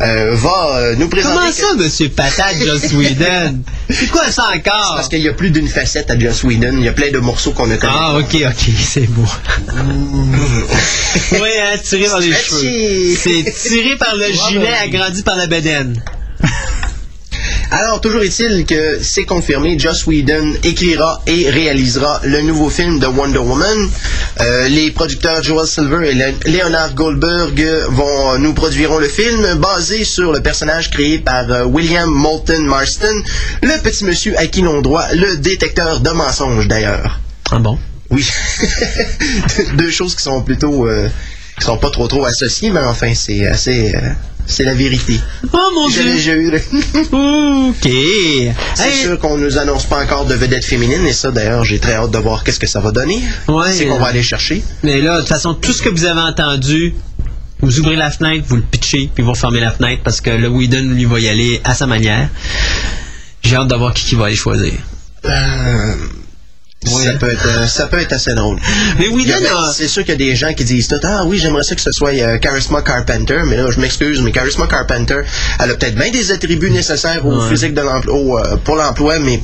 euh, va euh, nous présenter... Comment ça, Monsieur Patate, Joss Whedon? C'est quoi ça encore? Parce qu'il y a plus d'une facette à Joss Whedon. Il y a plein de morceaux qu'on ne connaît Ah, ok, ok, c'est beau. oui, hein, tiré par les cheveux. C'est tiré par le gilet, agrandi par la bedaine. Alors, toujours est-il que c'est confirmé, Joss Whedon écrira et réalisera le nouveau film de Wonder Woman. Euh, les producteurs Joel Silver et Le- Leonard Goldberg vont nous produiront le film basé sur le personnage créé par euh, William Moulton Marston, le petit monsieur à qui l'on doit le détecteur de mensonges d'ailleurs. Ah bon? Oui. Deux choses qui sont plutôt euh, qui sont pas trop trop associées, mais enfin c'est assez euh, c'est la vérité. Oh mon dieu! jure. Ok. C'est Hey, sûr qu'on nous annonce pas encore de vedette féminine et ça d'ailleurs j'ai très hâte de voir qu'est-ce que ça va donner. Ouais, c'est qu'on va aller chercher. Mais là, de toute façon, tout ce que vous avez entendu, vous ouvrez la fenêtre, vous le pitchez, puis vous refermez la fenêtre parce que le Whedon, lui, va y aller à sa manière. J'ai hâte de voir qui, qui va aller choisir. Euh, Oui. Ça peut être euh, ça peut être assez drôle. Mais a... C'est sûr qu'il y a des gens qui disent tout ah oui j'aimerais ça que ce soit euh, Charisma Carpenter mais là je m'excuse mais Charisma Carpenter elle a peut-être bien des attributs nécessaires au Ouais. physique de l'emploi au, euh, pour l'emploi mais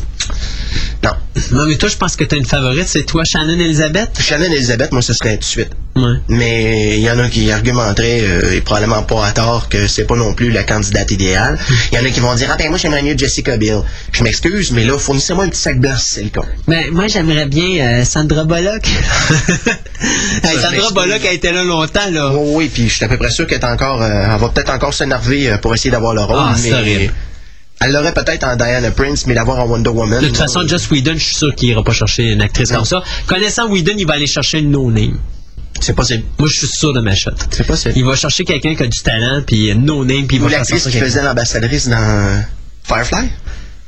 Non. Non, mais toi, je pense que tu as une favorite, c'est toi, Shannon Elizabeth? Shannon Elizabeth, moi, ce serait tout de suite. Ouais. Mais il y en a qui argumenteraient, euh, et probablement pas à tort, que c'est pas non plus la candidate idéale. Il y en a qui vont dire, ah ben moi j'aimerais mieux Jessica Biel. Je m'excuse, mais là, fournissez-moi un petit sac d'os, c'est le cas. Ben, moi, j'aimerais bien euh, Sandra Bullock. Hey, Sandra. Bullock a été là longtemps, là. Oui, oui, puis je suis à peu près sûr qu'elle est encore, euh, elle va peut-être encore s'énerver euh, pour essayer d'avoir le rôle. Ah, mais horrible. Elle l'aurait peut-être en Diana Prince, mais l'avoir en Wonder Woman. De toute façon, Joss Whedon, je suis sûr qu'il ira pas chercher une actrice Non. comme ça. Connaissant Whedon, il va aller chercher une no-name. c'est possible. Moi, je suis sûr de ma shot. C'est possible. Il va chercher quelqu'un qui a du talent, puis no-name, puis il Ou va l'actrice qui faisait l'ambassadrice dans Firefly?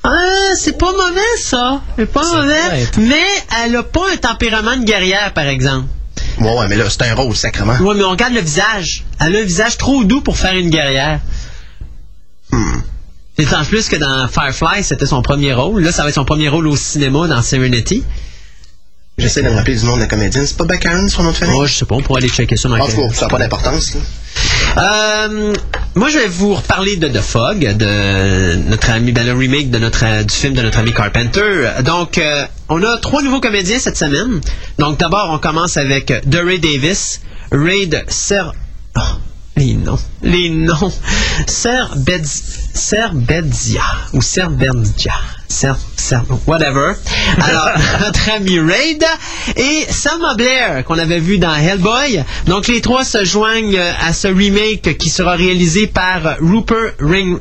Ah, c'est pas mauvais, ça. C'est pas Ça mauvais. Mais elle a pas un tempérament de guerrière, par exemple. Ouais, ouais, mais là, c'est un rôle, sacrement. Ouais, mais on regarde le visage. Elle a un visage trop doux pour faire une guerrière. Hmm. C'est en plus que dans Firefly, c'était son premier rôle. Là, ça va être son premier rôle au cinéma dans Serenity. J'essaie de me rappeler du nom de la comédienne. C'est pas Baccarin, son nom de famille? Moi, je sais pas, on pourrait aller checker ça dans cas, ça n'a pas d'importance. Euh, moi, je vais vous reparler de The Fog, de notre ami, ben, le remake de notre, du film de notre ami Carpenter. Donc, euh, on a trois nouveaux comédiens cette semaine. Donc, d'abord, on commence avec euh, DeRay Davis, Raid Ser... Oh, les noms. Les noms. Serbedia. Ou Serbedia. Ser, Ser, whatever. Alors, notre ami Raid et Selma Blair, qu'on avait vu dans Hellboy. Donc, les trois se joignent à ce remake qui sera réalisé par Rupert Ring...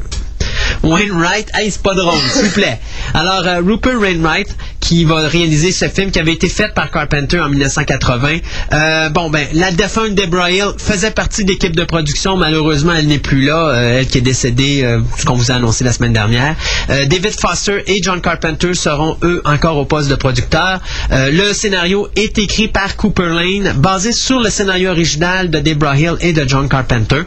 Wainwright, hey, c'est pas drôle, s'il vous plaît. Alors, euh, Rupert Wainwright, qui va réaliser ce film qui avait été fait par Carpenter en 1980. Euh, bon, ben, la défunte Deborah Hill faisait partie de l'équipe de production. Malheureusement, elle n'est plus là. Euh, elle qui est décédée, euh, ce qu'on vous a annoncé la semaine dernière. Euh, David Foster et John Carpenter seront, eux, encore au poste de producteur. Le scénario est écrit par Cooper Lane, basé sur le scénario original de Deborah Hill et de John Carpenter.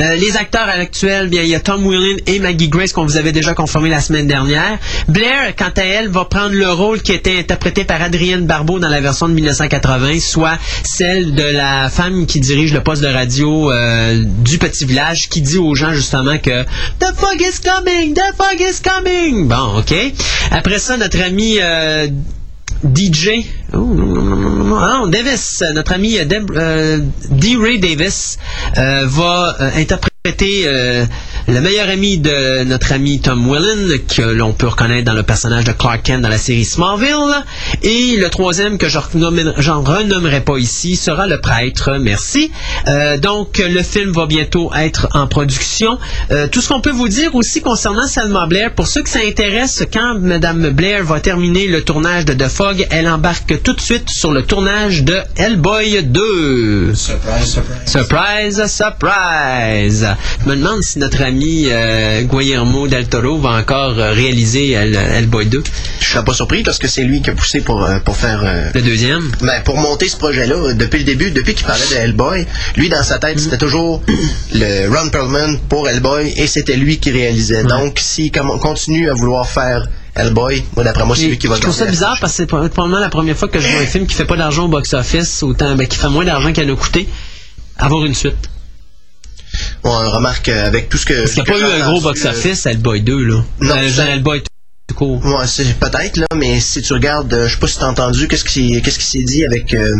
Euh, les acteurs actuels, bien, il y a Tom Whelan et Maggie Grace qu'on vous avait déjà confirmé la semaine dernière. Blair, quant à elle, va prendre le rôle qui était interprété par Adrienne Barbeau dans la version de 1980, soit celle de la femme qui dirige le poste de radio euh, du petit village, qui dit aux gens justement que The fog is coming, the fog is coming. Bon, ok. Après ça, notre ami euh, DJ. Oh. Ah, Davis, notre ami euh, D. Ray Davis euh, va euh, interpréter euh, le meilleur ami de notre ami Tom Welland, que l'on peut reconnaître dans le personnage de Clark Kent dans la série Smallville. Et le troisième, que je j'en renommerai pas ici, sera le prêtre. Merci. Euh, donc, le film va bientôt être en production. Euh, tout ce qu'on peut vous dire aussi concernant Selma Blair, pour ceux que ça intéresse, quand Madame Blair va terminer le tournage de The Fog, elle embarque tout de suite sur le tournage de Hellboy 2. Surprise, surprise. Surprise, surprise! Je me demande si notre ami euh, Guillermo del Toro va encore euh, réaliser Hell- Hellboy 2, Je serais pas surpris parce que c'est lui qui a poussé pour, euh, pour faire. euh, le deuxième? ben, pour monter ce projet-là, depuis le début, depuis qu'il parlait de Hellboy, lui, dans sa tête, c'était toujours le Ron Perlman pour Hellboy et c'était lui qui réalisait. Donc, s'il continue à vouloir faire Hellboy, moi, d'après moi, c'est lui qui va je trouve ça bizarre parce que c'est probablement la première fois que je vois un film qui fait pas d'argent au box-office, autant ben, qui fait moins d'argent qu'il en a coûté, avoir une suite. On remarque euh, avec tout ce que. Parce qu'il n'y a pas eu un gros entendu, box-office, Hellboy 2, là. Non, Euh, ça- Hellboy tout court. euh, Ouais, c'est peut-être là, mais si tu regardes, euh, je sais pas si t'as entendu, qu'est-ce qui, qu'est-ce qui s'est dit avec euh,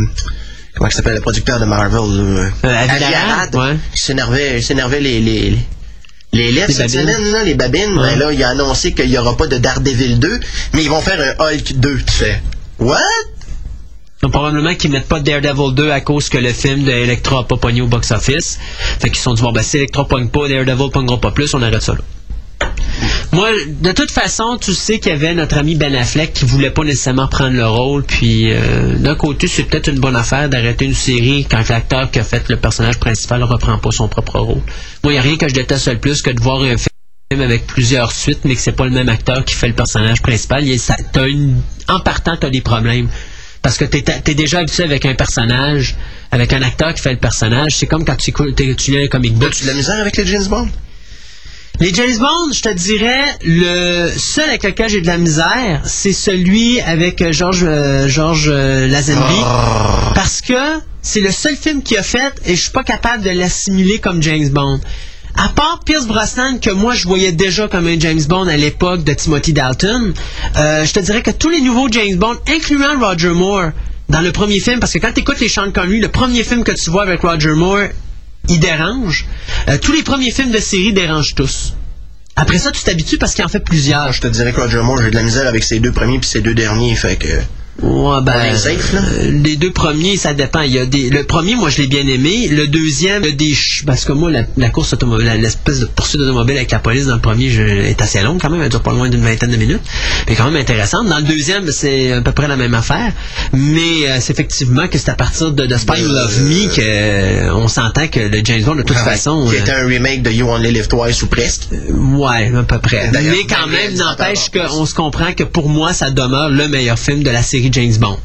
comment il s'appelle le producteur de Marvel, Euh, Avi Avi Arad, Arad, ouais. qui s'énervait, il s'énervait les les les lettres cette babines. semaine, là, les babines. Ouais. Ben là, il a annoncé qu'il y aura pas de Daredevil 2, mais ils vont faire un Hulk 2. Tu fais what? Probablement qu'ils mettent pas Daredevil 2 à cause que le film de Electra a pas pogné au box-office. Fait qu'ils sont dit, bon, ben, si Electra pogne pas, Daredevil pognera pas plus, on arrête ça là. Moi, de toute façon, tu sais qu'il y avait notre ami Ben Affleck qui voulait pas nécessairement prendre le rôle. Puis, euh, d'un côté, c'est peut-être une bonne affaire d'arrêter une série quand l'acteur qui a fait le personnage principal ne reprend pas son propre rôle. Moi, il n'y a rien que je déteste le plus que de voir un film avec plusieurs suites, mais que c'est pas le même acteur qui fait le personnage principal. Une, en partant, tu as des problèmes. Parce que tu es, déjà habitué avec un personnage, avec un acteur qui fait le personnage. C'est comme quand tu, tu lis un comic book. As-tu de la misère avec les James Bond? Les James Bond, je te dirais, le seul avec lequel j'ai de la misère, c'est celui avec euh, George, euh, George euh, Lazenby. Parce que c'est le seul film qu'il a fait et je suis pas capable de l'assimiler comme James Bond. À part Pierce Brosnan, que moi je voyais déjà comme un James Bond à l'époque de Timothy Dalton, euh, je te dirais que tous les nouveaux James Bond, incluant Roger Moore, dans le premier film, parce que quand tu écoutes les Sean Connery, le premier film que tu vois avec Roger Moore, il dérange. Euh, tous les premiers films de série dérangent tous. Après ça, tu t'habitues parce qu'il en fait plusieurs. Je te dirais que Roger Moore, j'ai de la misère avec ses deux premiers puis ses deux derniers, fait que... Ouais, ben, safe, là? euh, les deux premiers, ça dépend. Il y a des, le premier, moi, je l'ai bien aimé. Le deuxième, il y a des, ch- parce que moi, la, la course automobile, l'espèce de poursuite automobile avec la police dans le premier, je, est assez longue quand même. Elle dure pas loin d'une vingtaine de minutes. Mais quand même intéressante. Dans le deuxième, c'est à peu près la même affaire. Mais euh, c'est effectivement que c'est à partir de, de Spy Who Love Me que euh, on s'entend que le James Bond, de toute façon, Qui euh, était un remake de You Only Live Twice ou presque. Ouais, à peu près. Mais quand même n'empêche qu'on se comprend que pour moi, ça demeure le meilleur film de la série James Bond.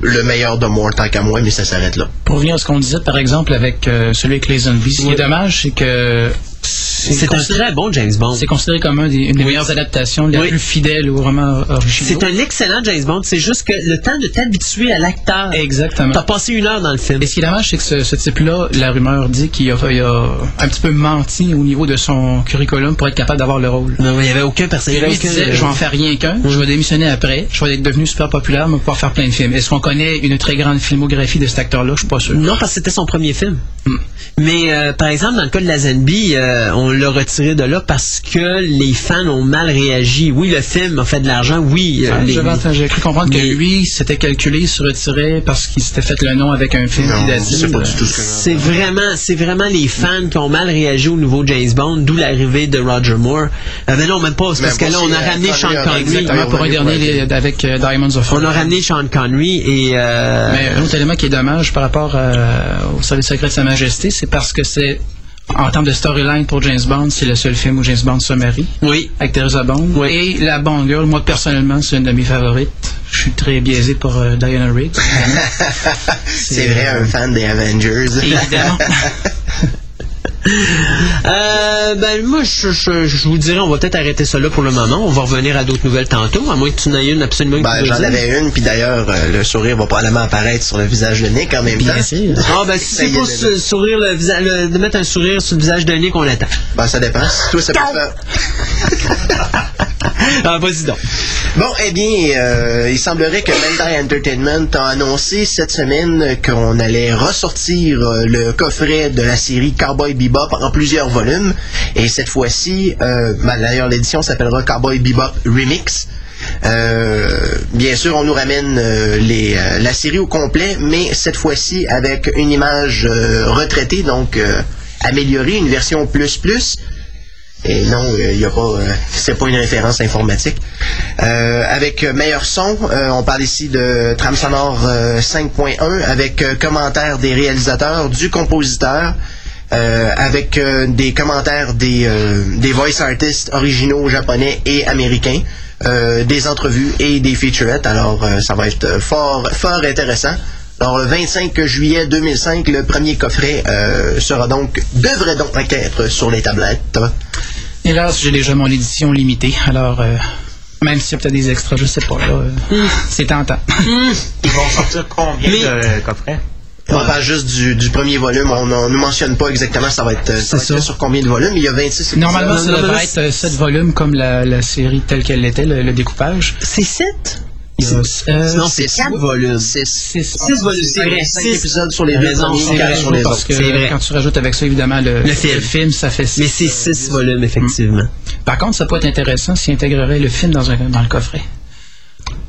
Le meilleur de Moore tant qu'à moi, mais ça s'arrête là. Pour revenir à ce qu'on disait, par exemple, avec euh, celui avec les zombies, ce qui est dommage, c'est que C'est un considéré- très bon James Bond. c'est considéré comme un des- une des Oui. meilleures adaptations, la Oui. plus fidèle au roman original. C'est un excellent James Bond. C'est juste que le temps de t'habituer à l'acteur. Exactement. T'as passé une heure dans le film. Et ce qui est dommage, c'est que ce, ce type-là, la rumeur dit qu'il a, un petit peu menti au niveau de son curriculum pour être capable d'avoir le rôle. Non, il n'y avait aucun personnage. je vais en faire rien qu'un, je vais démissionner après, je vais être devenu super populaire, mais pouvoir faire plein de films. Est-ce qu'on connaît une très grande filmographie de cet acteur-là? Je suis pas sûr. Non, parce que c'était son premier film. Hmm. Mais euh, par exemple, dans le cas de la Zenby, euh, on l'a retiré de là parce que les fans ont mal réagi. Oui, le film a fait de l'argent. Oui, euh, Ah, J'ai cru comprendre mais- que lui, c'était calculé, il se retirait parce qu'il s'était fait le nom avec un film Non, qu'il a dit. c'est euh, ce vraiment, c'est vraiment les fans qui ont mal réagi au nouveau James Bond, d'où l'arrivée de Roger Moore. Euh, mais non, même pas. Parce que pas là, on a euh, ramené Sean Connery pour un dernier avec euh, Diamonds of On a ramené Sean Connery et euh, Mais un autre élément qui est dommage par rapport euh, au service secret de Sa Majesté, c'est parce que c'est, en termes de storyline pour James Bond, c'est le seul film où James Bond se marie oui. avec Teresa Bond. Oui. Et la Bond Girl, moi personnellement, c'est une de mes favorites. Je suis très biaisé pour euh, Diana Rigg. C'est vrai, un fan des Avengers. Évidemment. Euh, ben moi, je, je, je vous dirais, on va peut-être arrêter ça là pour le moment. On va revenir à d'autres nouvelles tantôt, à moins que tu n'aies une absolument que Ben, j'en avais une, puis d'ailleurs, euh, le sourire va probablement apparaître sur le visage de Nick en même Bien temps. sûr. Ah ben si c'est pour sourire le visage, le- de mettre un sourire sur le visage de Nick, on l'attend. Ben, ça dépend. Si toi, ça peut te faire... Ah, vas-y. Bon, eh bien, euh, il semblerait que Bandai Entertainment a annoncé cette semaine qu'on allait ressortir euh, le coffret de la série Cowboy Bebop en plusieurs volumes. Et cette fois-ci, euh, ben, d'ailleurs, l'édition s'appellera Cowboy Bebop Remix. Euh, bien sûr, on nous ramène la série au complet, mais cette fois-ci avec une image retraitée, donc améliorée, une version plus plus. Et non, il y a pas, euh, c'est pas une référence informatique. Euh, avec euh, meilleur son, euh, on parle ici de trame sonore euh, 5.1 avec euh, commentaires des réalisateurs, du compositeur, euh, avec euh, des commentaires des, euh, des voice artists originaux japonais et américains, euh, des entrevues et des featurettes. Alors, euh, ça va être euh, fort, fort intéressant. Alors, le 25 juillet 2005, le premier coffret euh, sera donc, devrait donc être sur les tablettes. Hélas, j'ai déjà mon édition limitée, alors euh, même s'il y a peut-être des extras, je sais pas. là, euh, C'est tentant. Ils vont sortir combien Mais- de coffrets? On parle juste du, du premier volume. On ne nous mentionne pas exactement ça va être, euh, ça va être sur combien de volumes. Il y a 26 épisodes. Normalement, ça devrait être euh, 7 volumes comme la, la série telle qu'elle l'était, le, le découpage. C'est 7? Euh, Non, c'est 4 volumes. 6. six- Six volumes, c'est vrai. 5 Six. épisodes sur les vrai, sur les parce autres. que C'est vrai. quand tu rajoutes avec ça, évidemment, le, Le film. ça fait six. Mais c'est 6 volumes, effectivement. Par contre, ça peut être intéressant s'il intégrerait le film dans, un, dans le coffret.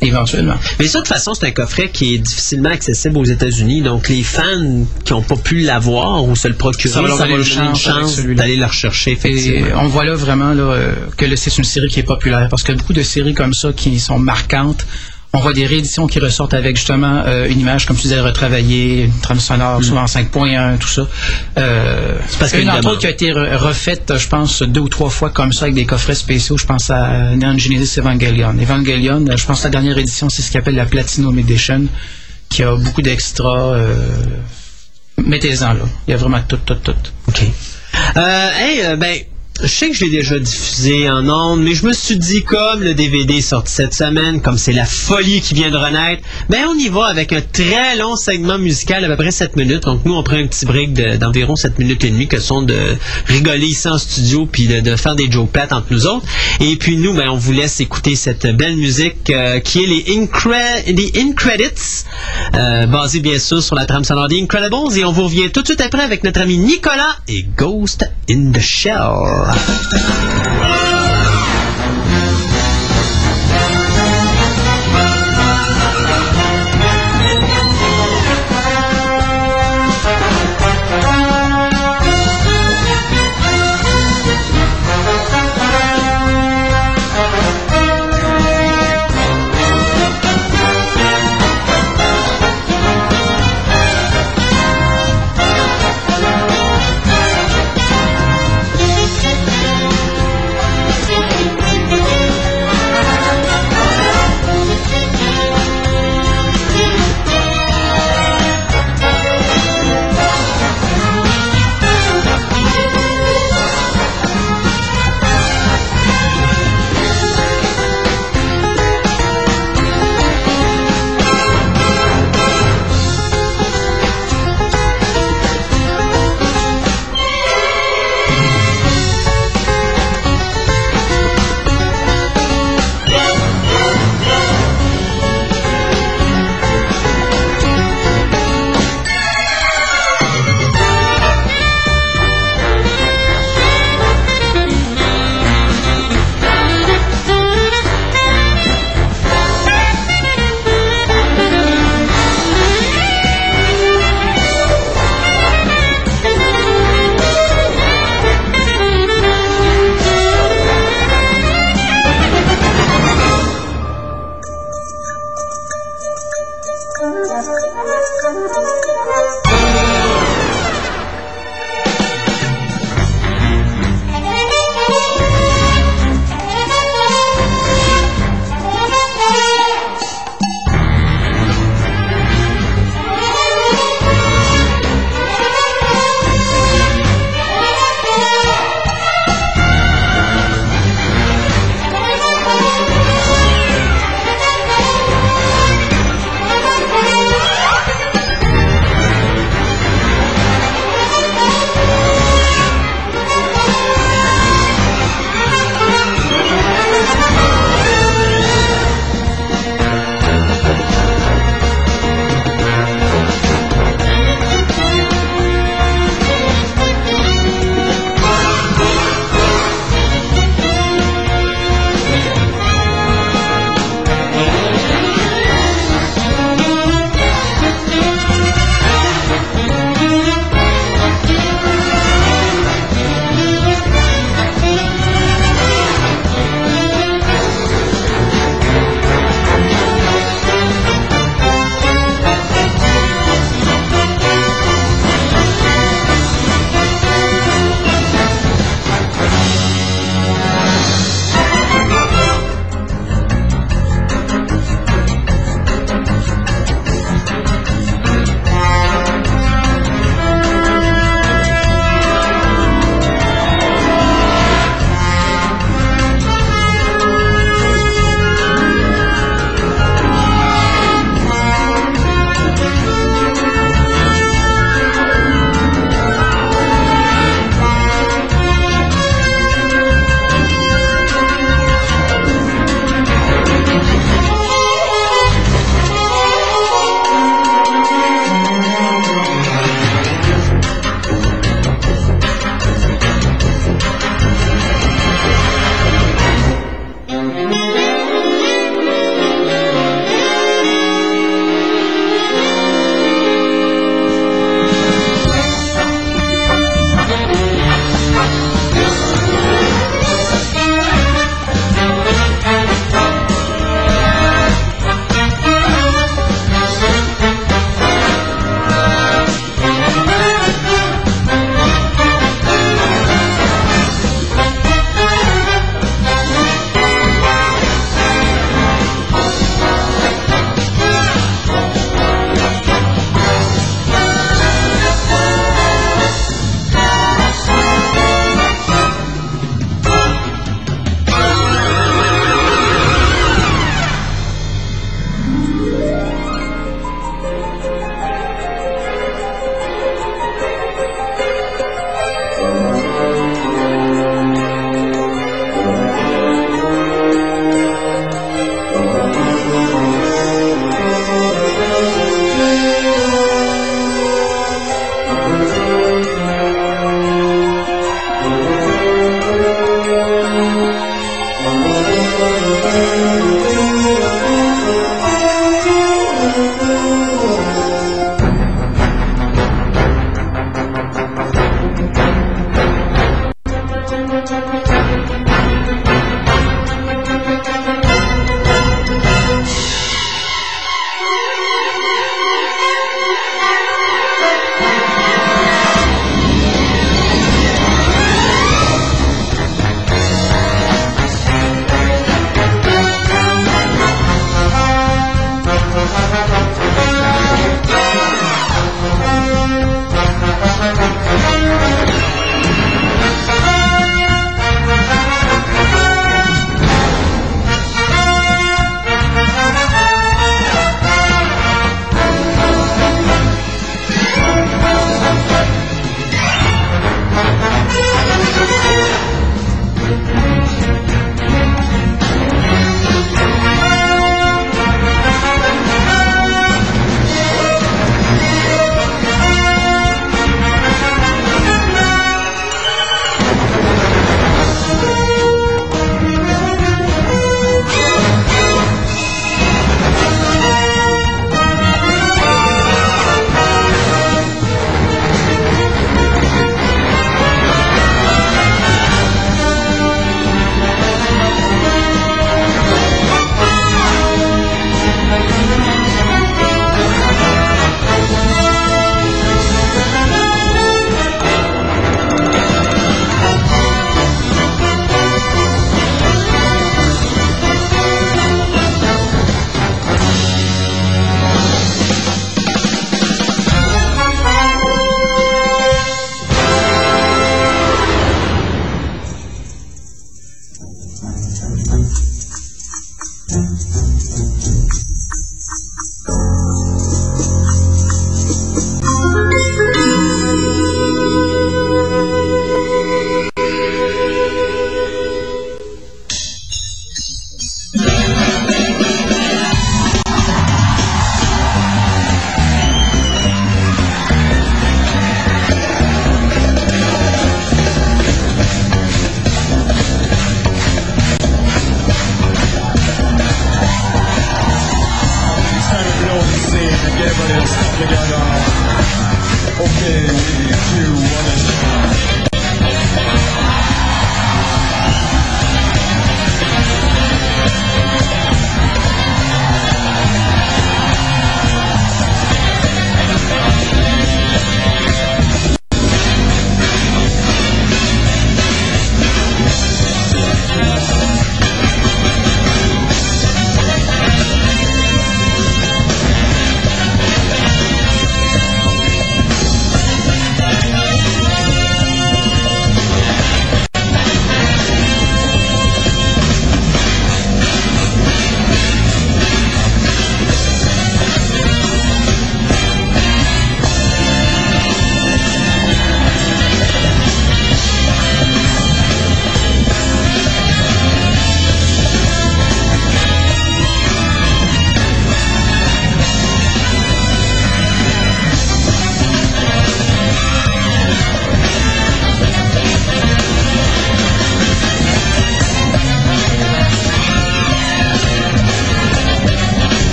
Éventuellement. Mais ça, de toute façon, c'est un coffret qui est difficilement accessible aux États-Unis. Donc, les fans qui n'ont pas pu l'avoir ou se le procurer, Ça va leur donner une donner une chance d'aller le rechercher, Et on voit là vraiment là, euh, que c'est une série qui est populaire parce que beaucoup de séries comme ça qui sont marquantes. On voit des rééditions qui ressortent avec justement euh, une image, comme tu disais, retravaillée, une trame sonore, souvent 5.1, tout ça. Euh, parce qu'il y a une une entre demande. autres qui a été re- refaite, je pense, deux ou trois fois comme ça avec des coffrets spéciaux. Je pense à Neon Genesis Evangelion. Evangelion, euh, je pense que la dernière édition, c'est ce qu'on appelle la Platinum Edition, qui a beaucoup d'extras. Euh, Mettez-en là. Il y a vraiment tout, tout, tout. OK. Euh, hey, ben, je sais que je l'ai déjà diffusé en ondes, mais je me suis dit, comme le DVD est sorti cette semaine, comme c'est la folie qui vient de renaître, ben on y va avec un très long segment musical, à peu près 7 minutes. Donc nous, on prend un petit break de- d'environ 7 minutes et demie, que sont de rigoler ici en studio, puis de, de faire des jokes plates entre nous autres. Et puis nous, ben, on vous laisse écouter cette belle musique euh, qui est les, Incre les Incredits, euh, basée bien sûr sur la trame sonore des Incredibles. Et on vous revient tout de suite après avec notre ami Nicolas et Ghost in the Shell. more.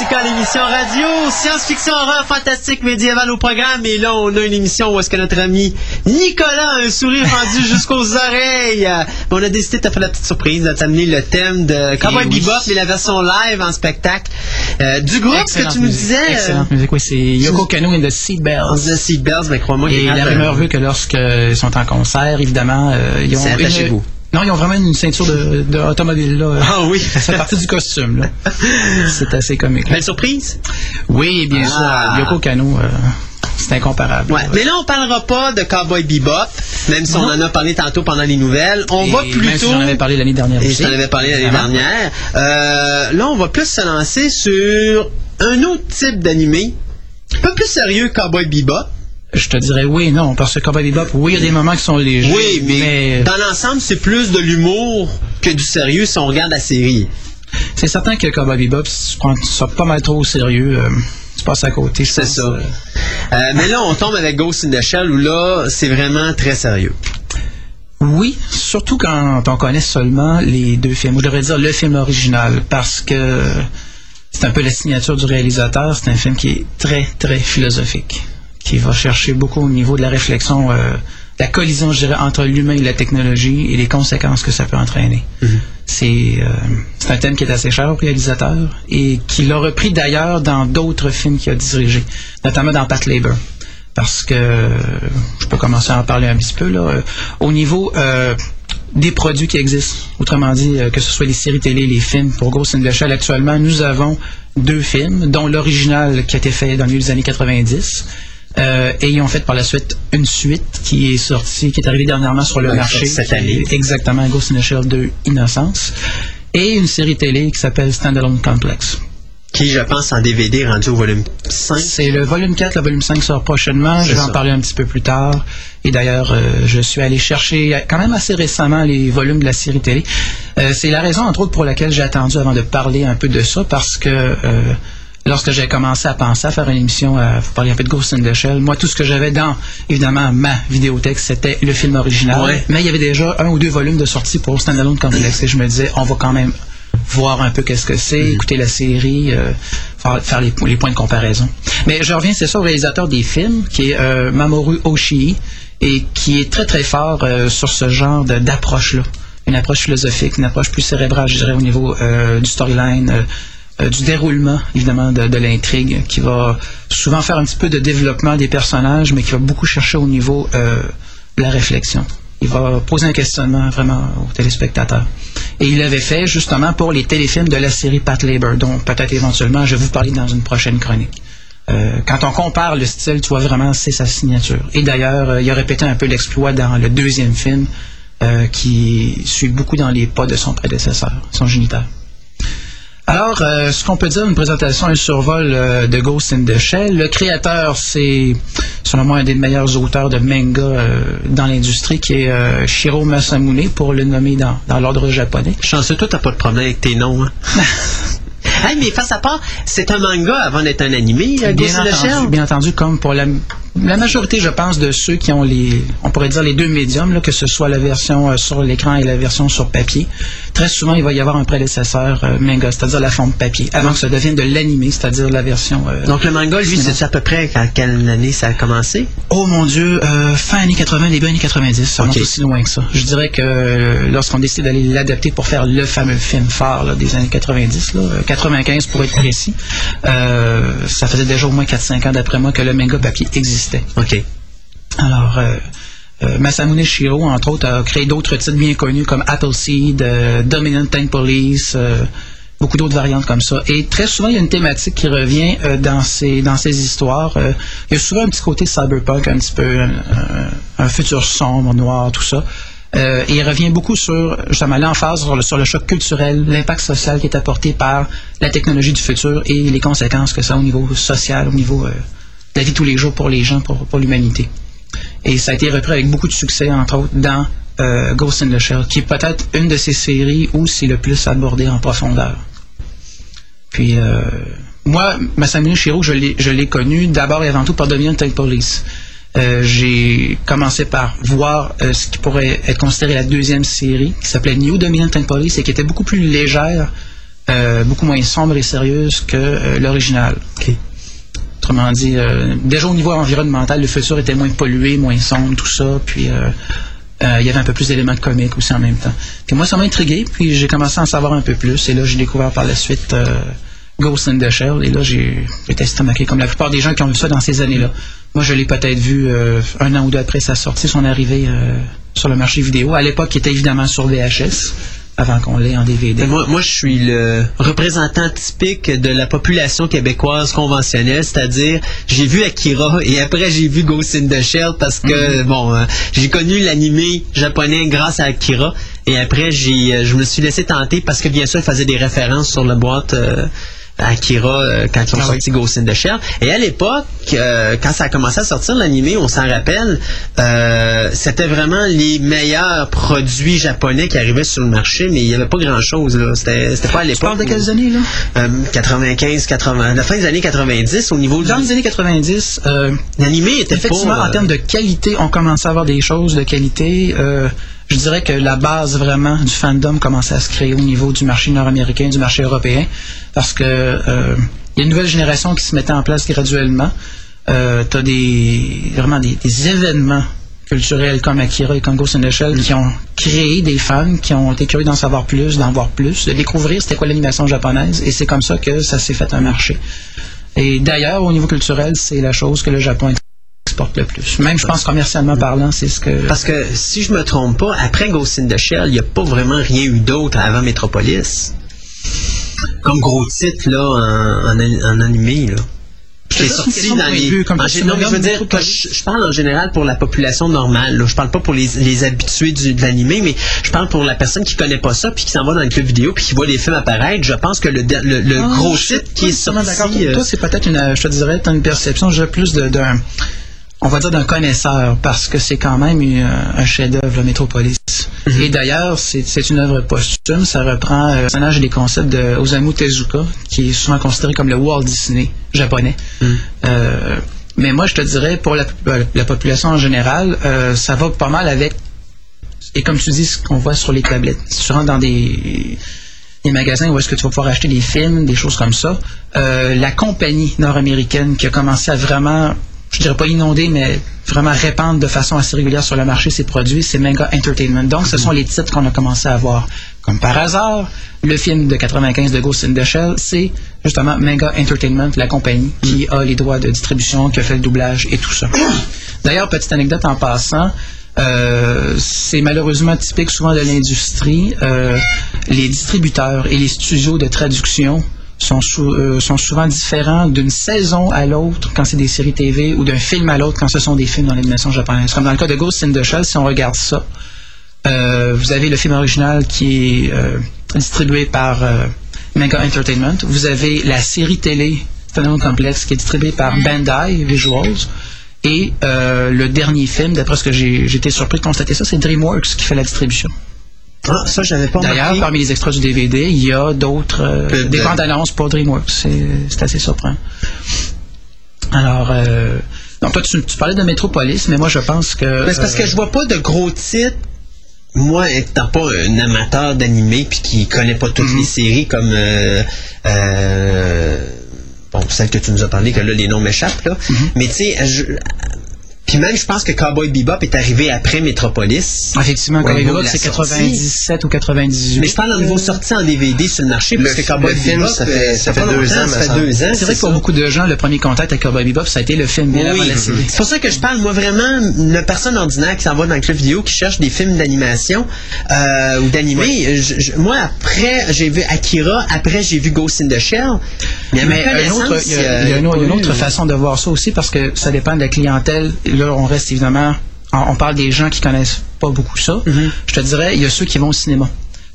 Fantastica, l'émission radio, science-fiction, horreur, fantastique, médiéval au programme. Et là, on a une émission où est-ce que notre ami Nicolas a un sourire rendu jusqu'aux oreilles. Euh, on a décidé de te faire la petite surprise, de t'amener le thème de Cowboy Et oui. Bebop et la version live en spectacle euh, du groupe que Excellente tu nous disais. euh, Excellente musique, oui, c'est Yoko Kano and the Seatbells. disait Seatbells, mais crois-moi, il Et y a la rumeur veut que lorsqu'ils sont en concert, évidemment, euh, ils ont C'est attachez-vous. Non, ils ont vraiment une ceinture de, de automobile là. Ah oui. Ça fait partie du costume là. C'est assez comique. Belle surprise? Oui, bien Ah. sûr. Yoko Kano, euh, c'est incomparable. Ouais. Mais là, on parlera pas de Cowboy Bebop, même si on en a parlé tantôt pendant les nouvelles. On Et va même plutôt... si j'en avais parlé l'année dernière Et aussi. je t'en avais parlé l'année dernière. Euh, là, on va plus se lancer sur un autre type d'animé. Un peu plus sérieux que Cowboy Bebop. Je te dirais oui et non, parce que Cowboy Bebop, oui, il y a des moments qui sont légers. Oui, mais, mais dans l'ensemble, c'est plus de l'humour que du sérieux si on regarde la série. c'est certain que Cowboy Bebop, si tu prends ça pas mal trop au sérieux, euh, tu passes à côté. C'est ça. euh. Euh, mais là, on tombe avec Ghost in the Shell où là, c'est vraiment très sérieux. Oui, surtout quand on connaît seulement les deux films. Ou je devrais dire le film original, parce que c'est un peu la signature du réalisateur. C'est un film qui est très, très philosophique, qui va chercher beaucoup au niveau de la réflexion, euh, la collision, je dirais, entre l'humain et la technologie et les conséquences que ça peut entraîner. C'est euh, c'est un thème qui est assez cher au réalisateur et qu'il a repris d'ailleurs dans d'autres films qu'il a dirigés, notamment dans Pat Labor. Parce que je peux commencer à en parler un petit peu là. Euh, Au niveau euh, des produits qui existent, autrement dit, euh, que ce soit les séries télé, les films pour Ghost in the Shell, actuellement, nous avons deux films, dont l'original qui a été fait dans les années 90. Euh, et ils ont fait par la suite une suite qui est sortie, qui est arrivée dernièrement sur le Ouais, marché. cette année. Exactement, Ghost in the Shell 2 Innocence. Et une série télé qui s'appelle Standalone Complex. Qui, je pense, en DVD rendu au volume 5. C'est le volume 4, le volume 5 sort prochainement. Je vais en parler un petit peu plus tard. Et d'ailleurs, euh, je suis allé chercher quand même assez récemment les volumes de la série télé. Euh, c'est la raison, entre autres, pour laquelle j'ai attendu avant de parler un peu de ça, parce que euh, lorsque j'ai commencé à penser à faire une émission, à vous parler un peu de Ghost in the Shell, moi, tout ce que j'avais dans, évidemment, ma vidéothèque, c'était le film original. Ouais. Mais il y avait déjà un ou deux volumes de sortie pour Standalone Complex. Et je me disais, on va quand même voir un peu qu'est-ce que c'est, Mm. écouter la série, euh, faire, faire les, les points de comparaison. Mais je reviens, c'est ça, au réalisateur des films, qui est euh, Mamoru Oshii, et qui est très très fort euh, sur ce genre d'approche-là. Une approche philosophique, une approche plus cérébrale, je dirais, au niveau euh, du storyline, euh, euh, du déroulement, évidemment, de, l'intrigue, qui va souvent faire un petit peu de développement des personnages, mais qui va beaucoup chercher au niveau euh, de la réflexion. Il va poser un questionnement vraiment aux téléspectateurs. Et il l'avait fait justement pour les téléfilms de la série Pat Labor, dont peut-être éventuellement je vais vous parler dans une prochaine chronique. Euh, quand on compare le style, tu vois vraiment c'est sa signature. Et d'ailleurs, euh, il a répété un peu l'exploit dans le deuxième film, euh, qui suit beaucoup dans les pas de son prédécesseur, son géniteur. Alors, euh, ce qu'on peut dire, une présentation, un survol euh, de Ghost in the Shell. Le créateur, c'est, selon moi, un des meilleurs auteurs de manga euh, dans l'industrie, qui est Shiro Masamune, pour le nommer dans, dans l'ordre japonais. Chanceux, toi, t'as pas de problème avec tes noms, hein? hey, mais face à part, c'est un manga avant d'être un animé, Ghost in the entendu, Shell? bien entendu, comme pour la, la majorité, je pense, de ceux qui ont les, on pourrait dire les deux médiums, là, que ce soit la version euh, sur l'écran et la version sur papier. Très souvent, il va y avoir un prédécesseur euh, manga, c'est-à-dire la forme papier, avant que ça devienne de l'animé, c'est-à-dire la version. euh, Donc, le manga, lui, c'est à peu près à quelle année ça a commencé? Oh mon Dieu, euh, fin années 80, début années 90, ça remonte Ok. aussi loin que ça. Je dirais que lorsqu'on décide d'aller l'adapter pour faire le fameux film phare là, des années 90, là, euh, 95 pour être précis, ça faisait déjà au moins 4-5 ans d'après moi que le manga papier existait. OK. Alors, euh, euh, Masamune Shiro, entre autres, a créé d'autres titres bien connus comme Appleseed, euh, Dominant Tank Police, euh, beaucoup d'autres variantes comme ça. Et très souvent, il y a une thématique qui revient euh, dans, ces, dans ces histoires. Il y a souvent un petit côté cyberpunk, un petit peu un, futur sombre, noir, tout ça. Euh, et il revient beaucoup sur, justement, l'emphase sur le, sur le choc culturel, l'impact social qui est apporté par la technologie du futur et les conséquences que ça a au niveau social, au niveau euh, la vie tous les jours pour les gens, pour, l'humanité. Et ça a été repris avec beaucoup de succès, entre autres, dans euh, Ghost in the Shell, qui est peut-être une de ces séries où c'est le plus abordé en profondeur. Puis, euh, moi, Masamune Shiro, je l'ai connu d'abord et avant tout par Dominion Tank Police. Euh, J'ai commencé par voir euh, ce qui pourrait être considéré la deuxième série, qui s'appelait New Dominion Tank Police et qui était beaucoup plus légère euh, beaucoup moins sombre et sérieuse que l'original. Autrement dit, euh, déjà au niveau environnemental, le futur était moins pollué, moins sombre, tout ça. Puis euh, euh, il y avait un peu plus d'éléments comiques aussi en même temps. Moi, ça m'a intrigué. Puis j'ai commencé à en savoir un peu plus. Et là, j'ai découvert par la suite Ghost in the Shell. Et là, j'ai été estomaqué comme la plupart des gens qui ont vu ça dans ces années-là. Moi, je l'ai peut-être vu un an ou deux après sa sortie, son arrivée sur le marché vidéo. À l'époque, il était évidemment sur VHS, avant qu'on l'ait en DVD. Moi, moi, je suis le représentant typique de la population québécoise conventionnelle, c'est-à-dire j'ai vu Akira et après j'ai vu Ghost in the Shell parce que bon, euh, j'ai connu l'animé japonais grâce à Akira et après j'ai, euh, je me suis laissé tenter parce que bien sûr il faisait des références sur la boîte. euh, Akira euh, quand ils ont Ah oui. sorti Ghost in the Shell. Et à l'époque, euh, quand ça a commencé à sortir l'animé, on s'en rappelle, euh, c'était vraiment les meilleurs produits japonais qui arrivaient sur le marché, mais il n'y avait pas grand-chose. là. C'était c'était pas à Tu l'époque. parles de quelles années, là? Euh, 95, 80, la fin des années 90, au niveau Dans du... les années 90, euh, L'animé était Effectivement, pas... en termes de qualité, on commençait à avoir des choses de qualité. Je dirais que la base vraiment du fandom commençait à se créer au niveau du marché nord-américain, du marché européen, parce que euh, il y a une nouvelle génération qui se mettait en place graduellement. Euh, tu as des, vraiment des, des événements culturels comme Akira et the Shell qui ont créé des fans, qui ont été curieux d'en savoir plus, d'en voir plus, de découvrir c'était quoi l'animation japonaise, et c'est comme ça que ça s'est fait un marché. Et d'ailleurs, au niveau culturel, c'est la chose que le Japon exporte le plus. Même, je pense, commercialement parlant, c'est ce que... Parce que si je me trompe pas, après Ghost in the Shell, il n'y a pas vraiment rien eu d'autre avant Metropolis. Comme gros titre, là, en, en, en animé, là. C'est sorti dans les... comme en non, mais je veux dire, que je, je parle en général pour la population normale. Là. Je parle pas pour les, les habitués du, de l'animé, mais je parle pour la personne qui connaît pas ça, puis qui s'en va dans le club vidéo, puis qui voit les films apparaître. Je pense que le, le, le Ah, gros titre qui est sorti... d'accord. euh, Toi, c'est peut-être une, euh, je te dirais, t'as une perception, je plus de- on va dire d'un connaisseur, parce que c'est quand même une- un chef-d'œuvre, le Metropolis. Mhm. Et d'ailleurs, c'est une œuvre posthume. Ça reprend euh, le personnage et les concepts de Osamu Tezuka, qui est souvent considéré comme le Walt Disney japonais. Mhm. Euh, mais moi, je te dirais, pour la, la population en général, euh, ça va pas mal avec et comme tu dis, ce qu'on voit sur les tablettes. Si tu rentres dans des, des magasins où est-ce que tu vas pouvoir acheter des films, des choses comme ça, euh, la compagnie nord-américaine qui a commencé à vraiment, je dirais pas inonder, mais vraiment répandre de façon assez régulière sur le marché ses produits, c'est Manga Entertainment. Donc, ce sont les titres qu'on a commencé à voir. Comme par hasard, le film de 95 de Ghost in the Shell, c'est justement Manga Entertainment, la compagnie qui a les droits de distribution, qui a fait le doublage et tout ça. D'ailleurs, petite anecdote en passant, euh, c'est malheureusement typique souvent de l'industrie. Euh, les distributeurs et les studios de traduction euh, sont souvent différents d'une saison à l'autre quand c'est des séries TV ou d'un film à l'autre quand ce sont des films dans l'animation japonaise. Comme dans le cas de Ghost in the Shell, si on regarde ça, euh, vous avez le film original qui est euh, distribué par Mega Entertainment. Vous avez la série télé Phénomène Complexe qui est distribuée par Bandai Visuals. Et le dernier film, d'après ce que j'ai été surpris de constater ça, c'est DreamWorks qui fait la distribution. Ah, ça, j'avais pas D'ailleurs, parmi les extras du DVD, il y a d'autres euh, Euh, des de- bandes annonces pour DreamWorks. C'est assez surprenant. Alors, euh, toi, tu, tu parlais de Metropolis, mais moi, je pense que... Mais c'est parce euh, que je vois pas de gros titres. Moi, étant pas un amateur d'animé puis qui connaît pas toutes Mhm. les séries comme euh, euh, bon celle que tu nous as parlé que là les noms m'échappent là. Mhm. Mais tu sais, je- puis même je pense que Cowboy Bebop est arrivé après Metropolis. Effectivement, Au Cowboy Bebop, c'est sortie. 97 ou 98. Mais je parle en niveau sorti en DVD sur le marché Le- parce que Cowboy Bebop, ça fait- euh, ça fait deux ans, Ça fait deux ans. C'est vrai que pour ça. beaucoup de gens, le premier contact avec Cowboy Bebop, ça a été le film bien avant Oui, la série. c'est pour ça que je parle, moi, vraiment, une personne ordinaire qui s'en va dans le club vidéo, qui cherche des films d'animation euh, ou d'animé. Moi, après, j'ai vu Akira, après, j'ai vu Ghost in the Shell. Mais, il y a, y a euh, il y a une autre façon de voir ça aussi parce que ça dépend de la clientèle. Là, on reste évidemment, on, on parle des gens qui connaissent pas beaucoup ça. Mhm. Je te dirais, il y a ceux qui vont au cinéma.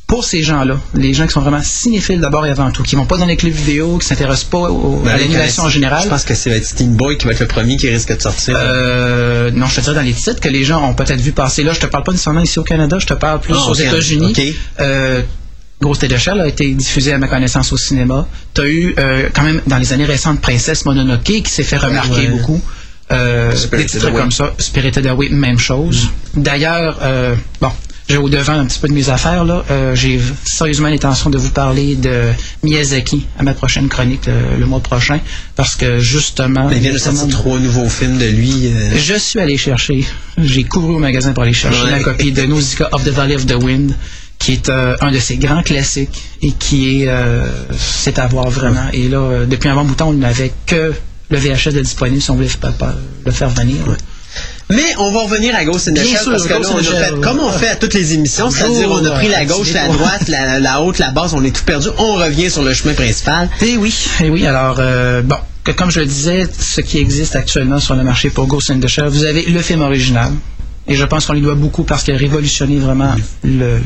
Pour ces gens-là, les gens qui sont vraiment cinéphiles d'abord et avant tout, qui vont pas dans les clubs vidéo, qui s'intéressent pas au- Ben, à l'animation en général. Je pense que c'est Steam Boy qui va être le premier qui risque de sortir. Euh, non, je te dirais dans les titres que les gens ont peut-être vu passer. Là, je te parle pas nécessairement ici au Canada, je te parle plus Ah, aux. États-Unis. Euh, Grosse Tête de Shell a été diffusé à ma connaissance au cinéma. Tu as eu euh, quand même dans les années récentes Princesse Mononoke qui s'est fait remarquer Ouais. beaucoup. Euh, des titres comme ça, Spirited Away, même chose. D'ailleurs, euh, bon, j'ai au devant un petit peu de mes affaires. Là, Euh, j'ai sérieusement l'intention de vous parler de Miyazaki à ma prochaine chronique le, le mois prochain, parce que justement, Il vient de sortir trois nouveaux films de lui. euh, je suis allé chercher, j'ai couru au magasin pour aller chercher Ouais. la copie de Nausicaa of the Valley of the Wind, qui est euh, un de ses grands classiques et qui est, euh, c'est à voir vraiment. Et là, euh, depuis un bon bouton, on n'avait que le VHS de disponible si on voulait pas- pas le faire venir. Mais on va revenir à Ghost in the Bien Shell sûr, parce que là, on a the fait, comme on fait à toutes les émissions, c'est-à-dire on a pris la gauche, la droite, la, la haute, la basse, on est tout perdu, on revient sur le chemin principal. Eh oui, eh oui. Alors, euh, bon, que comme je le disais, ce qui existe actuellement sur le marché pour Ghost in the Shell, vous avez le film original. Et je pense qu'on lui doit beaucoup parce qu'il a révolutionné vraiment le, le-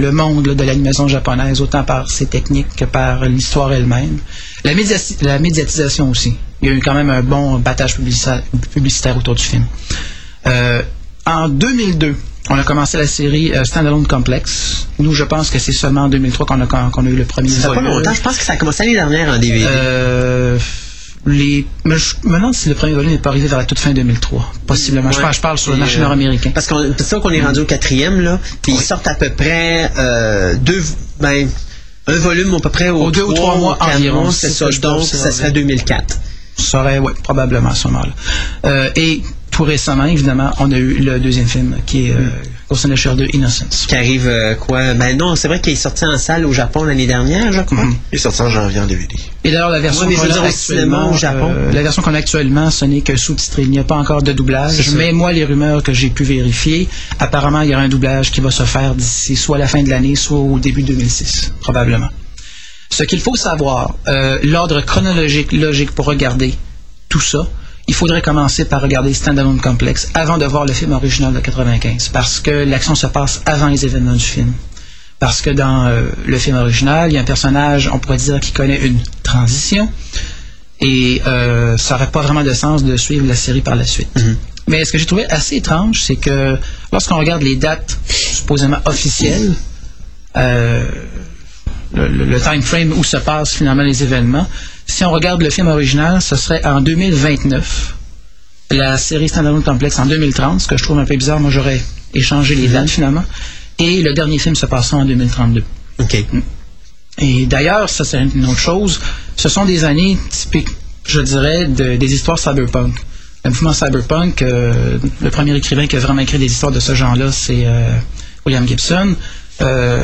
le monde là, de l'animation japonaise, autant par ses techniques que par l'histoire elle-même. La, médiati- la médiatisation aussi. Il y a eu quand même un bon battage publicitaire, publicitaire autour du film. Euh, en 2002, on a commencé la série euh, Standalone Complex. Nous, je pense que c'est seulement en 2003 qu'on a, qu'on a eu le premier Ça pas longtemps, je pense que ça a commencé l'année dernière en DVD. Euh, les, mais je me demande si le premier volume n'est pas arrivé vers la toute fin 2003. Possiblement. Je, parle, je parle sur le marché euh, nord-américain. Parce qu'on qu'on est rendu au quatrième, là. Puis ils sortent à peu près euh, deux, ben, un volume à peu près au Aux deux ou trois mois environ, c'est ça. Donc, ça serait 2004. Ça aurait, ouais, probablement à ce moment-là. Euh, et tout récemment, évidemment, on a eu le deuxième film qui est euh, Ghost in the Shell 2 Innocence. Qui arrive euh, quoi? Ben non, c'est vrai qu'il est sorti en salle au Japon l'année dernière, je crois. Il est sorti en janvier en DVD. Et d'ailleurs, la version qu'on a actuellement, au Japon. euh, la version qu'on a actuellement, ce n'est que sous-titré. Il n'y a pas encore de doublage. Mais moi, les rumeurs que j'ai pu vérifier, apparemment, il y aura un doublage qui va se faire d'ici soit la fin de l'année, soit au début 2006, probablement. Ce qu'il faut savoir, euh, l'ordre chronologique, logique pour regarder tout ça, il faudrait commencer par regarder Standalone Complex avant de voir le film original de 95, parce que l'action se passe avant les événements du film. Parce que dans euh, le film original, il y a un personnage, on pourrait dire, qui connaît une transition, et euh, ça n'aurait pas vraiment de sens de suivre la série par la suite. Mais ce que j'ai trouvé assez étrange, c'est que lorsqu'on regarde les dates supposément officielles, euh, le, le- time frame où se passent finalement les événements, si on regarde le film original, ce serait en 2029. La série Standalone Complex en 2030, ce que je trouve un peu bizarre. Moi, j'aurais échangé les dates finalement. Et le dernier film se passera en 2032. OK. Et d'ailleurs, ça c'est une autre chose, ce sont des années typiques, je dirais, de- des histoires cyberpunk. Le mouvement cyberpunk, euh, le premier écrivain qui a vraiment écrit des histoires de ce genre-là, c'est euh, William Gibson. Euh,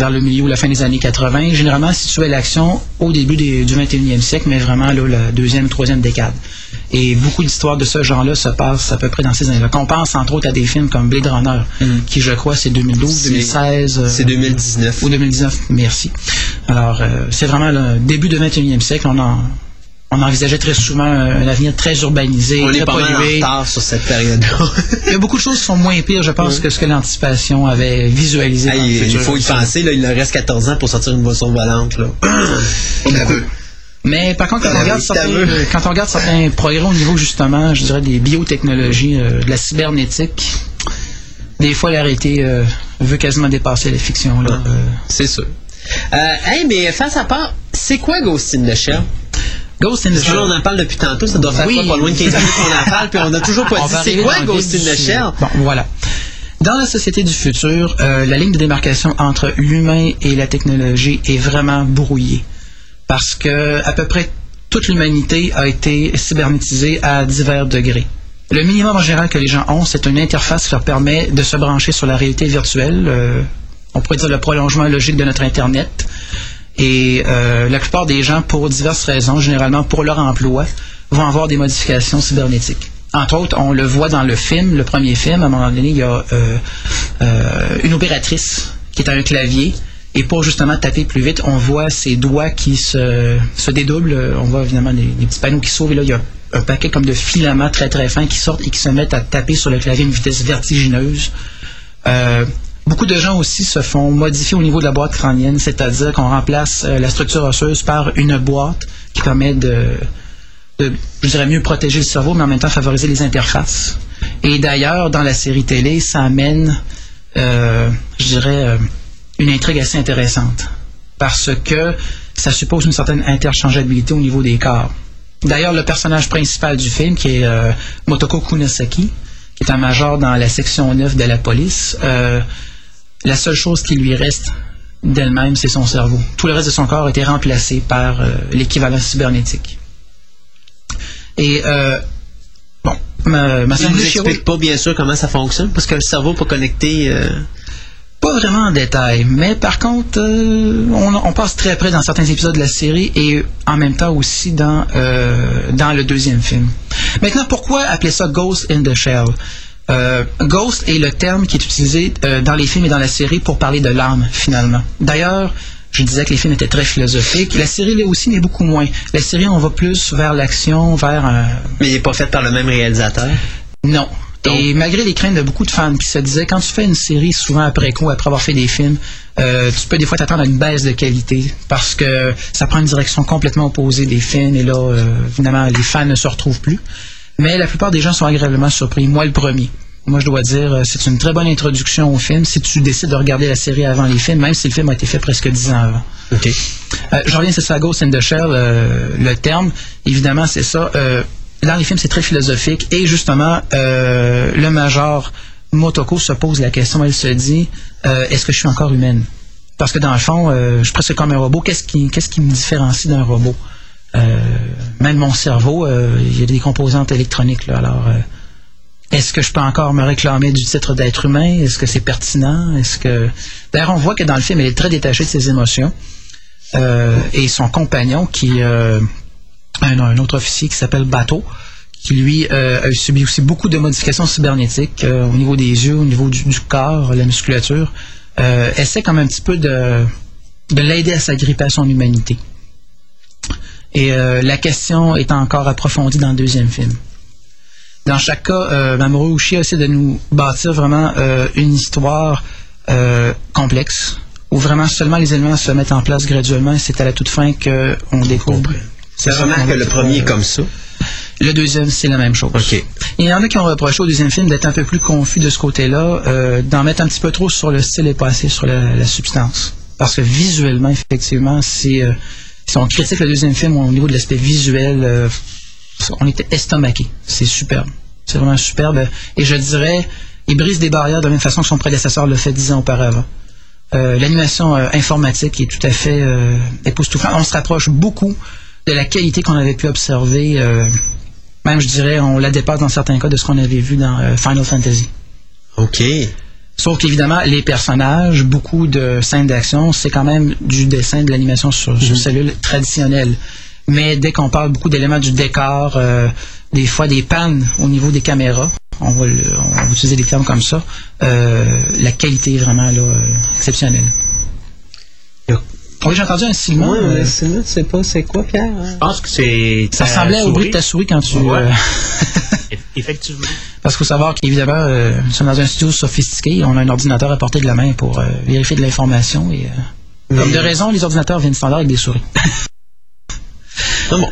dans le milieu ou la fin des années 80, généralement situait l'action au début des- du 21e siècle, mais vraiment là, la deuxième, troisième décade. Et beaucoup d'histoires de ce genre-là se passent à peu près dans ces années-là. Qu'on pense entre autres à des films comme Blade Runner, qui je crois c'est 2012, C'est- 2016. euh, C'est 2019. ou 2019, merci. Alors, euh, c'est vraiment le début du 21e siècle. On, en, on envisageait très souvent un, un avenir très urbanisé, On très est pas mal en pollué. retard sur cette période-là. Il y a beaucoup de choses qui sont moins pires, je pense, que ce que l'anticipation avait visualisé. dans le Hey, il faut y penser, là, il leur reste 14 ans pour sortir une boisson volante. Là. Mais par contre, quand on, regarde certains, t'as vu. quand on regarde certains progrès au niveau, justement, je dirais, des biotechnologies, euh, de la cybernétique, des fois, l'arrêté euh, veut quasiment dépasser la fiction. Là. Euh, C'est sûr. Euh, hey, mais face à part, c'est quoi Ghost in the Shell? Ghost in the Shell. on en parle depuis tantôt, ça doit faire Oui. quoi, pas loin de 15 minutes qu'on en parle, puis on a toujours pas On dit c'est quoi Ghost in the. Shell? Bon, voilà. Dans la société du futur, euh, la ligne de démarcation entre l'humain et la technologie est vraiment brouillée. Parce que à peu près toute l'humanité a été cybernétisée à divers degrés. Le minimum en général que les gens ont, c'est une interface qui leur permet de se brancher sur la réalité virtuelle. euh, on pourrait dire le prolongement logique de notre Internet. Et euh, la plupart des gens, pour diverses raisons, généralement pour leur emploi, vont avoir des modifications cybernétiques. Entre autres, on le voit dans le film, le premier film, à un moment donné, il y a euh, euh, une opératrice qui est à un clavier. Et pour justement taper plus vite, on voit ses doigts qui se, dédoublent. On voit évidemment les petits panneaux qui s'ouvrent. Et là, il y a un paquet comme de filaments très très fins qui sortent et qui se mettent à taper sur le clavier à une vitesse vertigineuse. Beaucoup de gens aussi se font modifier au niveau de la boîte crânienne, c'est-à-dire qu'on remplace euh, la structure osseuse par une boîte qui permet de, je dirais mieux protéger le cerveau, mais en même temps favoriser les interfaces. Et d'ailleurs, dans la série télé, ça amène, euh, je dirais, euh, une intrigue assez intéressante. Parce que ça suppose une certaine interchangeabilité au niveau des corps. D'ailleurs, le personnage principal du film, qui est Motoko Kunisaki, qui est un major dans la section 9 de la police. La seule chose qui lui reste d'elle-même, c'est son cerveau. Tout le reste de son corps a été remplacé par euh, l'équivalent cybernétique. Et euh, bon, ma, ma ne explique pas bien sûr comment ça fonctionne, parce que le cerveau pas connecté. euh, Pas vraiment en détail, mais par contre, on, on passe très près dans certains épisodes de la série et en même temps aussi dans, dans le deuxième film. Maintenant, pourquoi appeler ça Ghost in the Shell? Euh, Ghost est le terme qui est utilisé euh, dans les films et dans la série pour parler de l'âme, finalement. D'ailleurs, je disais que les films étaient très philosophiques. La série l'est aussi, mais beaucoup moins. La série, on va plus vers l'action, vers un, Mais il n'est pas fait par le même réalisateur? non. Donc- Et malgré les craintes de beaucoup de fans qui se disaient, quand tu fais une série, souvent après coup, après avoir fait des films, euh, tu peux des fois t'attendre à une baisse de qualité parce que ça prend une direction complètement opposée des films et là, euh, évidemment, les fans ne se retrouvent plus. Mais la plupart des gens sont agréablement surpris. Moi, le premier. Moi, je dois dire, euh, c'est une très bonne introduction au film si tu décides de regarder la série avant les films, même si le film a été fait presque dix ans avant. OK. Euh, je reviens, c'est ça, Ghost in the Shell, euh, le terme. Évidemment, c'est ça. Euh, dans les films, c'est très philosophique. Et justement, le major Motoko se pose la question, elle se dit, est-ce que je suis encore humaine? Parce que dans le fond, je suis presque comme un robot. Qu'est-ce qui, qu'est-ce qui me différencie d'un robot? Euh, même mon cerveau, euh, il y a des composantes électroniques. Alors, euh, est-ce que je peux encore me réclamer du titre d'être humain? Est-ce que c'est pertinent? Est-ce que... D'ailleurs, on voit que dans le film, elle est très détachée de ses émotions. Et son compagnon, qui un, un autre officier qui s'appelle Bateau, qui lui a subi aussi beaucoup de modifications cybernétiques au niveau des yeux, au niveau du, corps, la musculature, euh, essaie comme un petit peu de l'aider à s'agripper à son humanité. Et euh, la question est encore approfondie dans le deuxième film. Dans chaque cas, euh, Mamoru Oshii essaie de nous bâtir vraiment euh, une histoire euh, complexe, où vraiment seulement les éléments se mettent en place graduellement, et c'est à la toute fin qu'on découvre. C'est vraiment que le premier est euh, comme ça. Le deuxième, c'est la même chose. OK. Il y en a qui ont reproché au deuxième film d'être un peu plus confus de ce côté-là, euh, d'en mettre un petit peu trop sur le style et pas assez sur la, la substance. Parce que visuellement, effectivement, c'est, euh, si on critique le deuxième film au niveau de l'aspect visuel, euh, on était estomaqué. C'est superbe. C'est vraiment superbe. Et je dirais, il brise des barrières de la même façon que son prédécesseur l'a fait dix ans auparavant. Euh, L'animation euh, informatique est tout à fait époustouflante. On se rapproche beaucoup de la qualité qu'on avait pu observer. même, je dirais, on la dépasse dans certains cas de ce qu'on avait vu dans Final Fantasy. OK. Sauf qu'évidemment, les personnages, beaucoup de scènes d'action, c'est quand même du dessin, de l'animation sur, sur cellule traditionnelle. Mais dès qu'on parle beaucoup d'éléments du décor, euh, des fois des pannes au niveau des caméras, on va, le- on va utiliser des termes comme ça, euh, la qualité est vraiment là, euh, exceptionnelle. Oui, j'ai entendu un silement. Moi, euh, le cinéma, tu sais pas c'est quoi, Pierre? Je pense que c'est. ça ressemblait au bruit de ta souris quand tu... Ouais. euh, Eff- Effectivement. Parce qu'il faut savoir qu'évidemment, euh, nous sommes dans un studio sophistiqué, on a un ordinateur à portée de la main pour euh, vérifier de l'information et euh, comme de raison, les ordinateurs viennent standard avec des souris. Non, bon.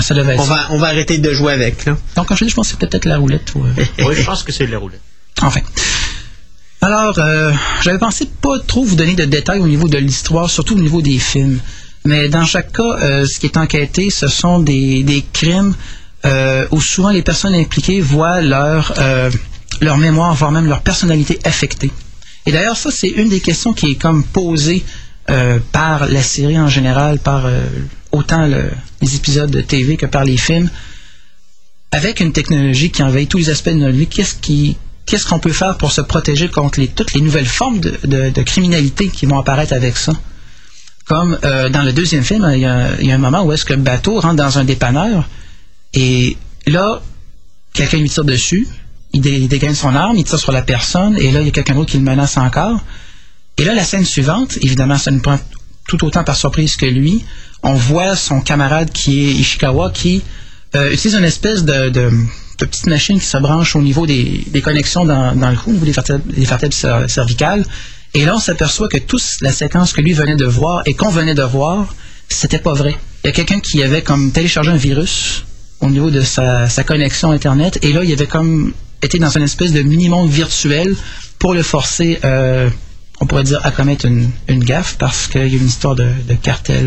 Ça devait être On ça. va, on va arrêter de jouer avec, là. Donc, comme je dis, je pense que c'est peut-être la roulette. Ou, euh, Oui, je pense que c'est la roulette. Enfin. Alors, euh, j'avais pensé pas trop vous donner de détails au niveau de l'histoire, surtout au niveau des films. Mais dans chaque cas, euh, ce qui est enquêté, ce sont des, des crimes euh, où souvent les personnes impliquées voient leur, leur mémoire, voire même leur personnalité affectée. Et d'ailleurs, ça, c'est une des questions qui est comme posée par la série en général, par autant le- les épisodes de TV que par les films avec une technologie qui envahit tous les aspects de notre vie, qu'est-ce qui qu'est-ce qu'on peut faire pour se protéger contre toutes les nouvelles formes de, criminalité qui vont apparaître avec ça? Comme euh, dans le deuxième film, il y, a, un moment où est-ce que Bateau rentre dans un dépanneur et là, quelqu'un lui tire dessus, il, dé- dégaine son arme, il tire sur la personne et là, il y a quelqu'un d'autre qui le menace encore. Et là, la scène suivante, évidemment, ça nous prend tout autant par surprise que lui. On voit son camarade qui est Ishikawa qui euh, utilise une espèce de, de petite machine qui se branche au niveau des, des connexions dans, dans le cou, au niveau des vertèbres, des vertèbres cer- cervicales. Et là, on s'aperçoit que toute la séquence que lui venait de voir et qu'on venait de voir, c'était pas vrai. Il y a quelqu'un qui avait comme téléchargé un virus au niveau de sa, sa connexion Internet, et là, il avait comme été dans une espèce de mini-monde virtuel pour le forcer, euh, on pourrait dire, à commettre une, une gaffe, parce qu'il y a une histoire de, de cartel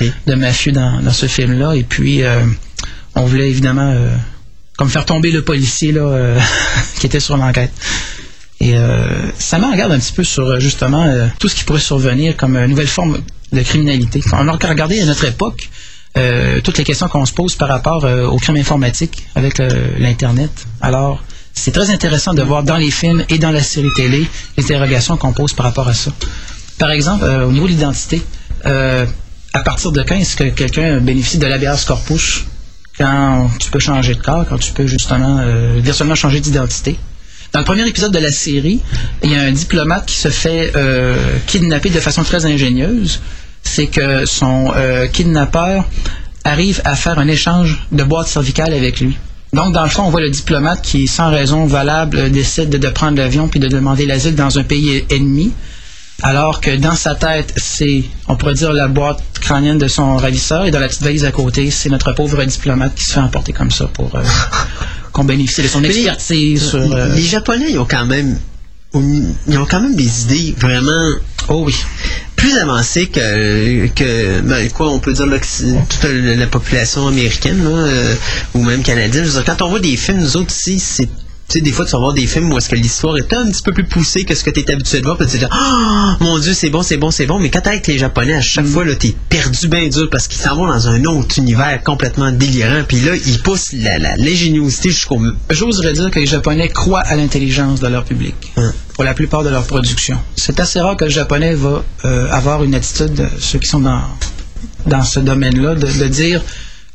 euh, de mafieux dans, dans ce film-là. Et puis, euh, on voulait évidemment euh, comme faire tomber le policier là, euh, qui était sur l'enquête. Et euh, ça me regarde un petit peu sur euh, justement euh, tout ce qui pourrait survenir comme nouvelle forme de criminalité. On a regardé à notre époque toutes les questions qu'on se pose par rapport euh, au crime informatique avec l'Internet. Alors, c'est très intéressant de voir dans les films et dans la série télé les interrogations qu'on pose par rapport à ça. Par exemple, au niveau de l'identité, à partir de quand est-ce que quelqu'un bénéficie de l'habeas corpus? Quand tu peux changer de corps, quand tu peux justement euh, virtuellement changer d'identité? Dans le premier épisode de la série, il y a un diplomate qui se fait euh, kidnapper de façon très ingénieuse. C'est que son euh, kidnappeur arrive à faire un échange de boîtes cervicales avec lui. Donc, dans le fond, on voit le diplomate qui, sans raison valable, décide de, de prendre l'avion puis de demander l'asile dans un pays ennemi, alors que dans sa tête, c'est, on pourrait dire, la boîte crânienne de son ravisseur, et dans la petite valise à côté, c'est notre pauvre diplomate qui se fait emporter comme ça pour euh, qu'on bénéficie de son expertise sur... euh, Les Japonais, ils ont quand même, ils ont quand même des idées vraiment Oh oui. plus avancées que, que ben, quoi, on peut dire toute la, la population américaine, là, euh, ou même canadienne. Je veux dire, quand on voit des films, nous autres ici, c'est sais, des fois, tu vas voir des films où est-ce que l'histoire est un petit peu plus poussée que ce que tu es habitué de voir, puis tu te dis, ah, mon Dieu, c'est bon, c'est bon, c'est bon. Mais quand t'es avec les Japonais, à chaque fois, là, t'es perdu bien dur parce qu'ils s'en vont dans un autre univers complètement délirant. Puis là, ils poussent la, la, l'ingéniosité jusqu'au. J'oserais dire que les Japonais croient à l'intelligence de leur public Ouais. pour la plupart de leurs productions. C'est assez rare que le Japonais va euh, avoir une attitude, euh, ceux qui sont dans, dans ce domaine-là, de, de dire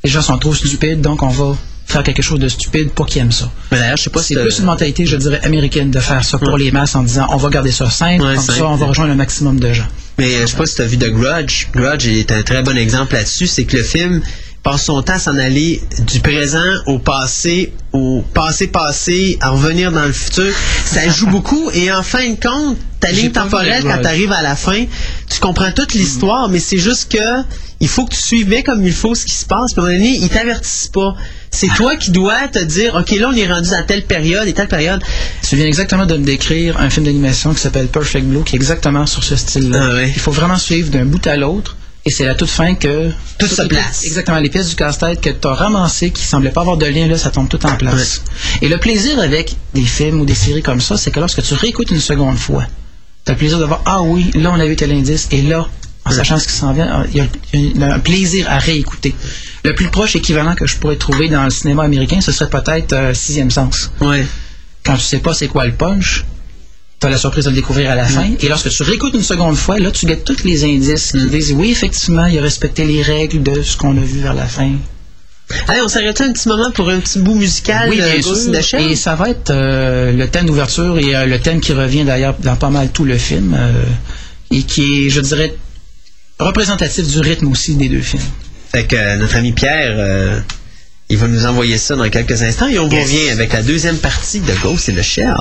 les gens sont trop stupides, donc on va faire quelque chose de stupide pour qu'ils aiment ça. Mais d'ailleurs, je sais pas si C'est plus une mentalité, je dirais, américaine de faire ça pour les masses en disant on va garder ça simple, Ouais, comme simple, ça on va rejoindre un maximum de gens. Mais euh, je sais pas si tu as vu The Grudge. Grudge est un très bon exemple là-dessus. C'est que le film passe son temps à s'en aller du présent au passé, au passé-passé, à revenir dans le futur. Ça joue beaucoup et en fin de compte, ta ligne temporelle, quand tu arrives à la fin, tu comprends toute l'histoire, mais c'est juste que il faut que tu suives bien comme il faut ce qui se passe. Puis à un moment donné, ils t'avertissent pas. C'est toi qui dois te dire, OK, là, on est rendu à telle période et telle période. Tu viens exactement de me décrire un film d'animation qui s'appelle Perfect Blue, qui est exactement sur ce style-là. Ah ouais. Il faut vraiment suivre d'un bout à l'autre. Et c'est à toute fin que... Tout se place. exactement. Les pièces du casse-tête que tu as ramassées, qui semblaient pas avoir de lien, là, ça tombe tout en place. Et le plaisir avec des films ou des séries comme ça, c'est que lorsque tu réécoutes une seconde fois, tu as le plaisir de voir, ah oui, là, on a vu tel indice, et là, en sachant ce qui s'en vient, il y, a, il y a un plaisir à réécouter. Le plus proche équivalent que je pourrais trouver dans le cinéma américain, ce serait peut-être euh, Sixième Sens Ouais. quand tu sais pas c'est quoi le punch, tu as la surprise de le découvrir à la fin. Et lorsque tu réécoutes une seconde fois, là, tu guettes tous les indices qui disent oui, effectivement, il a respecté les règles de ce qu'on a vu vers la fin. Allez, on s'arrête un petit moment pour un petit bout musical. oui, euh, bien Ghost in sûr. the Shell? Et ça va être euh, le thème d'ouverture et euh, le thème qui revient d'ailleurs dans pas mal tout le film euh, et qui est, je dirais, représentatif du rythme aussi des deux films. Fait que euh, notre ami Pierre, euh, il va nous envoyer ça dans quelques instants et on revient avec la deuxième partie de Ghost in the Shell.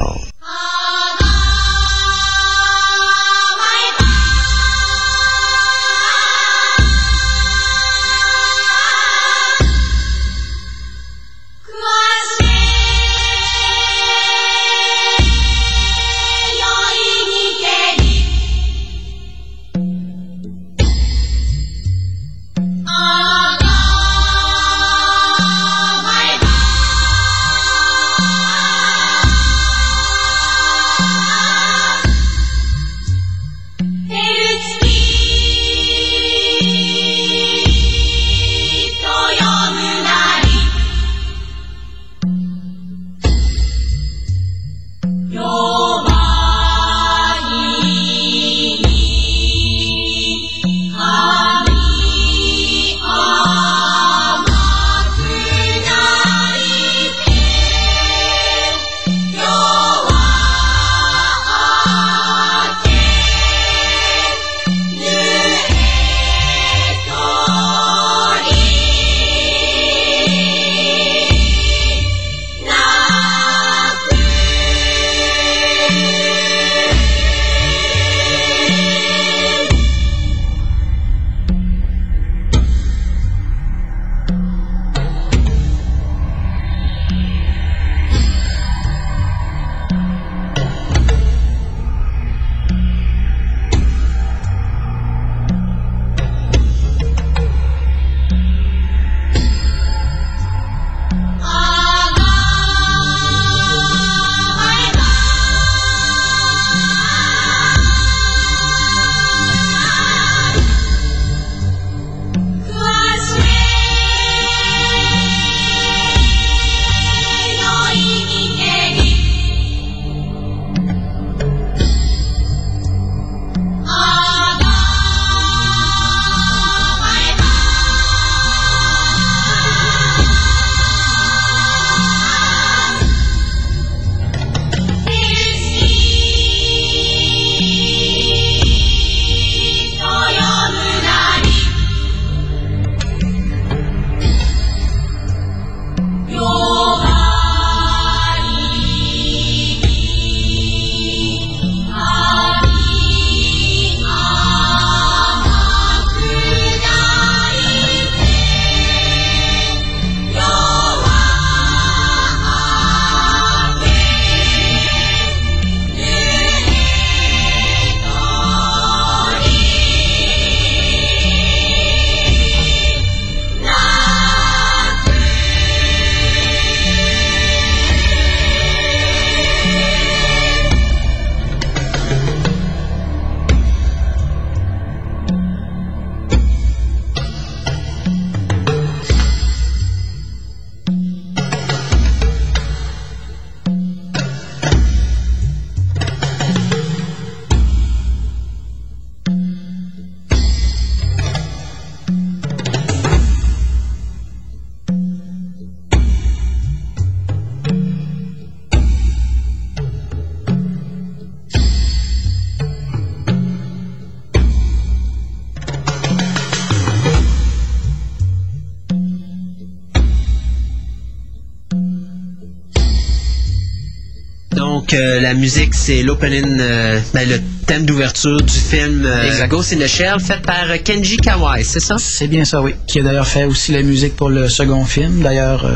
Donc, euh, la musique, c'est l'opening, euh, ben, le thème d'ouverture du film euh. Ghost in the Shell, fait par euh, Kenji Kawai, c'est ça? C'est bien ça, oui. Qui a d'ailleurs fait aussi la musique pour le second film. D'ailleurs,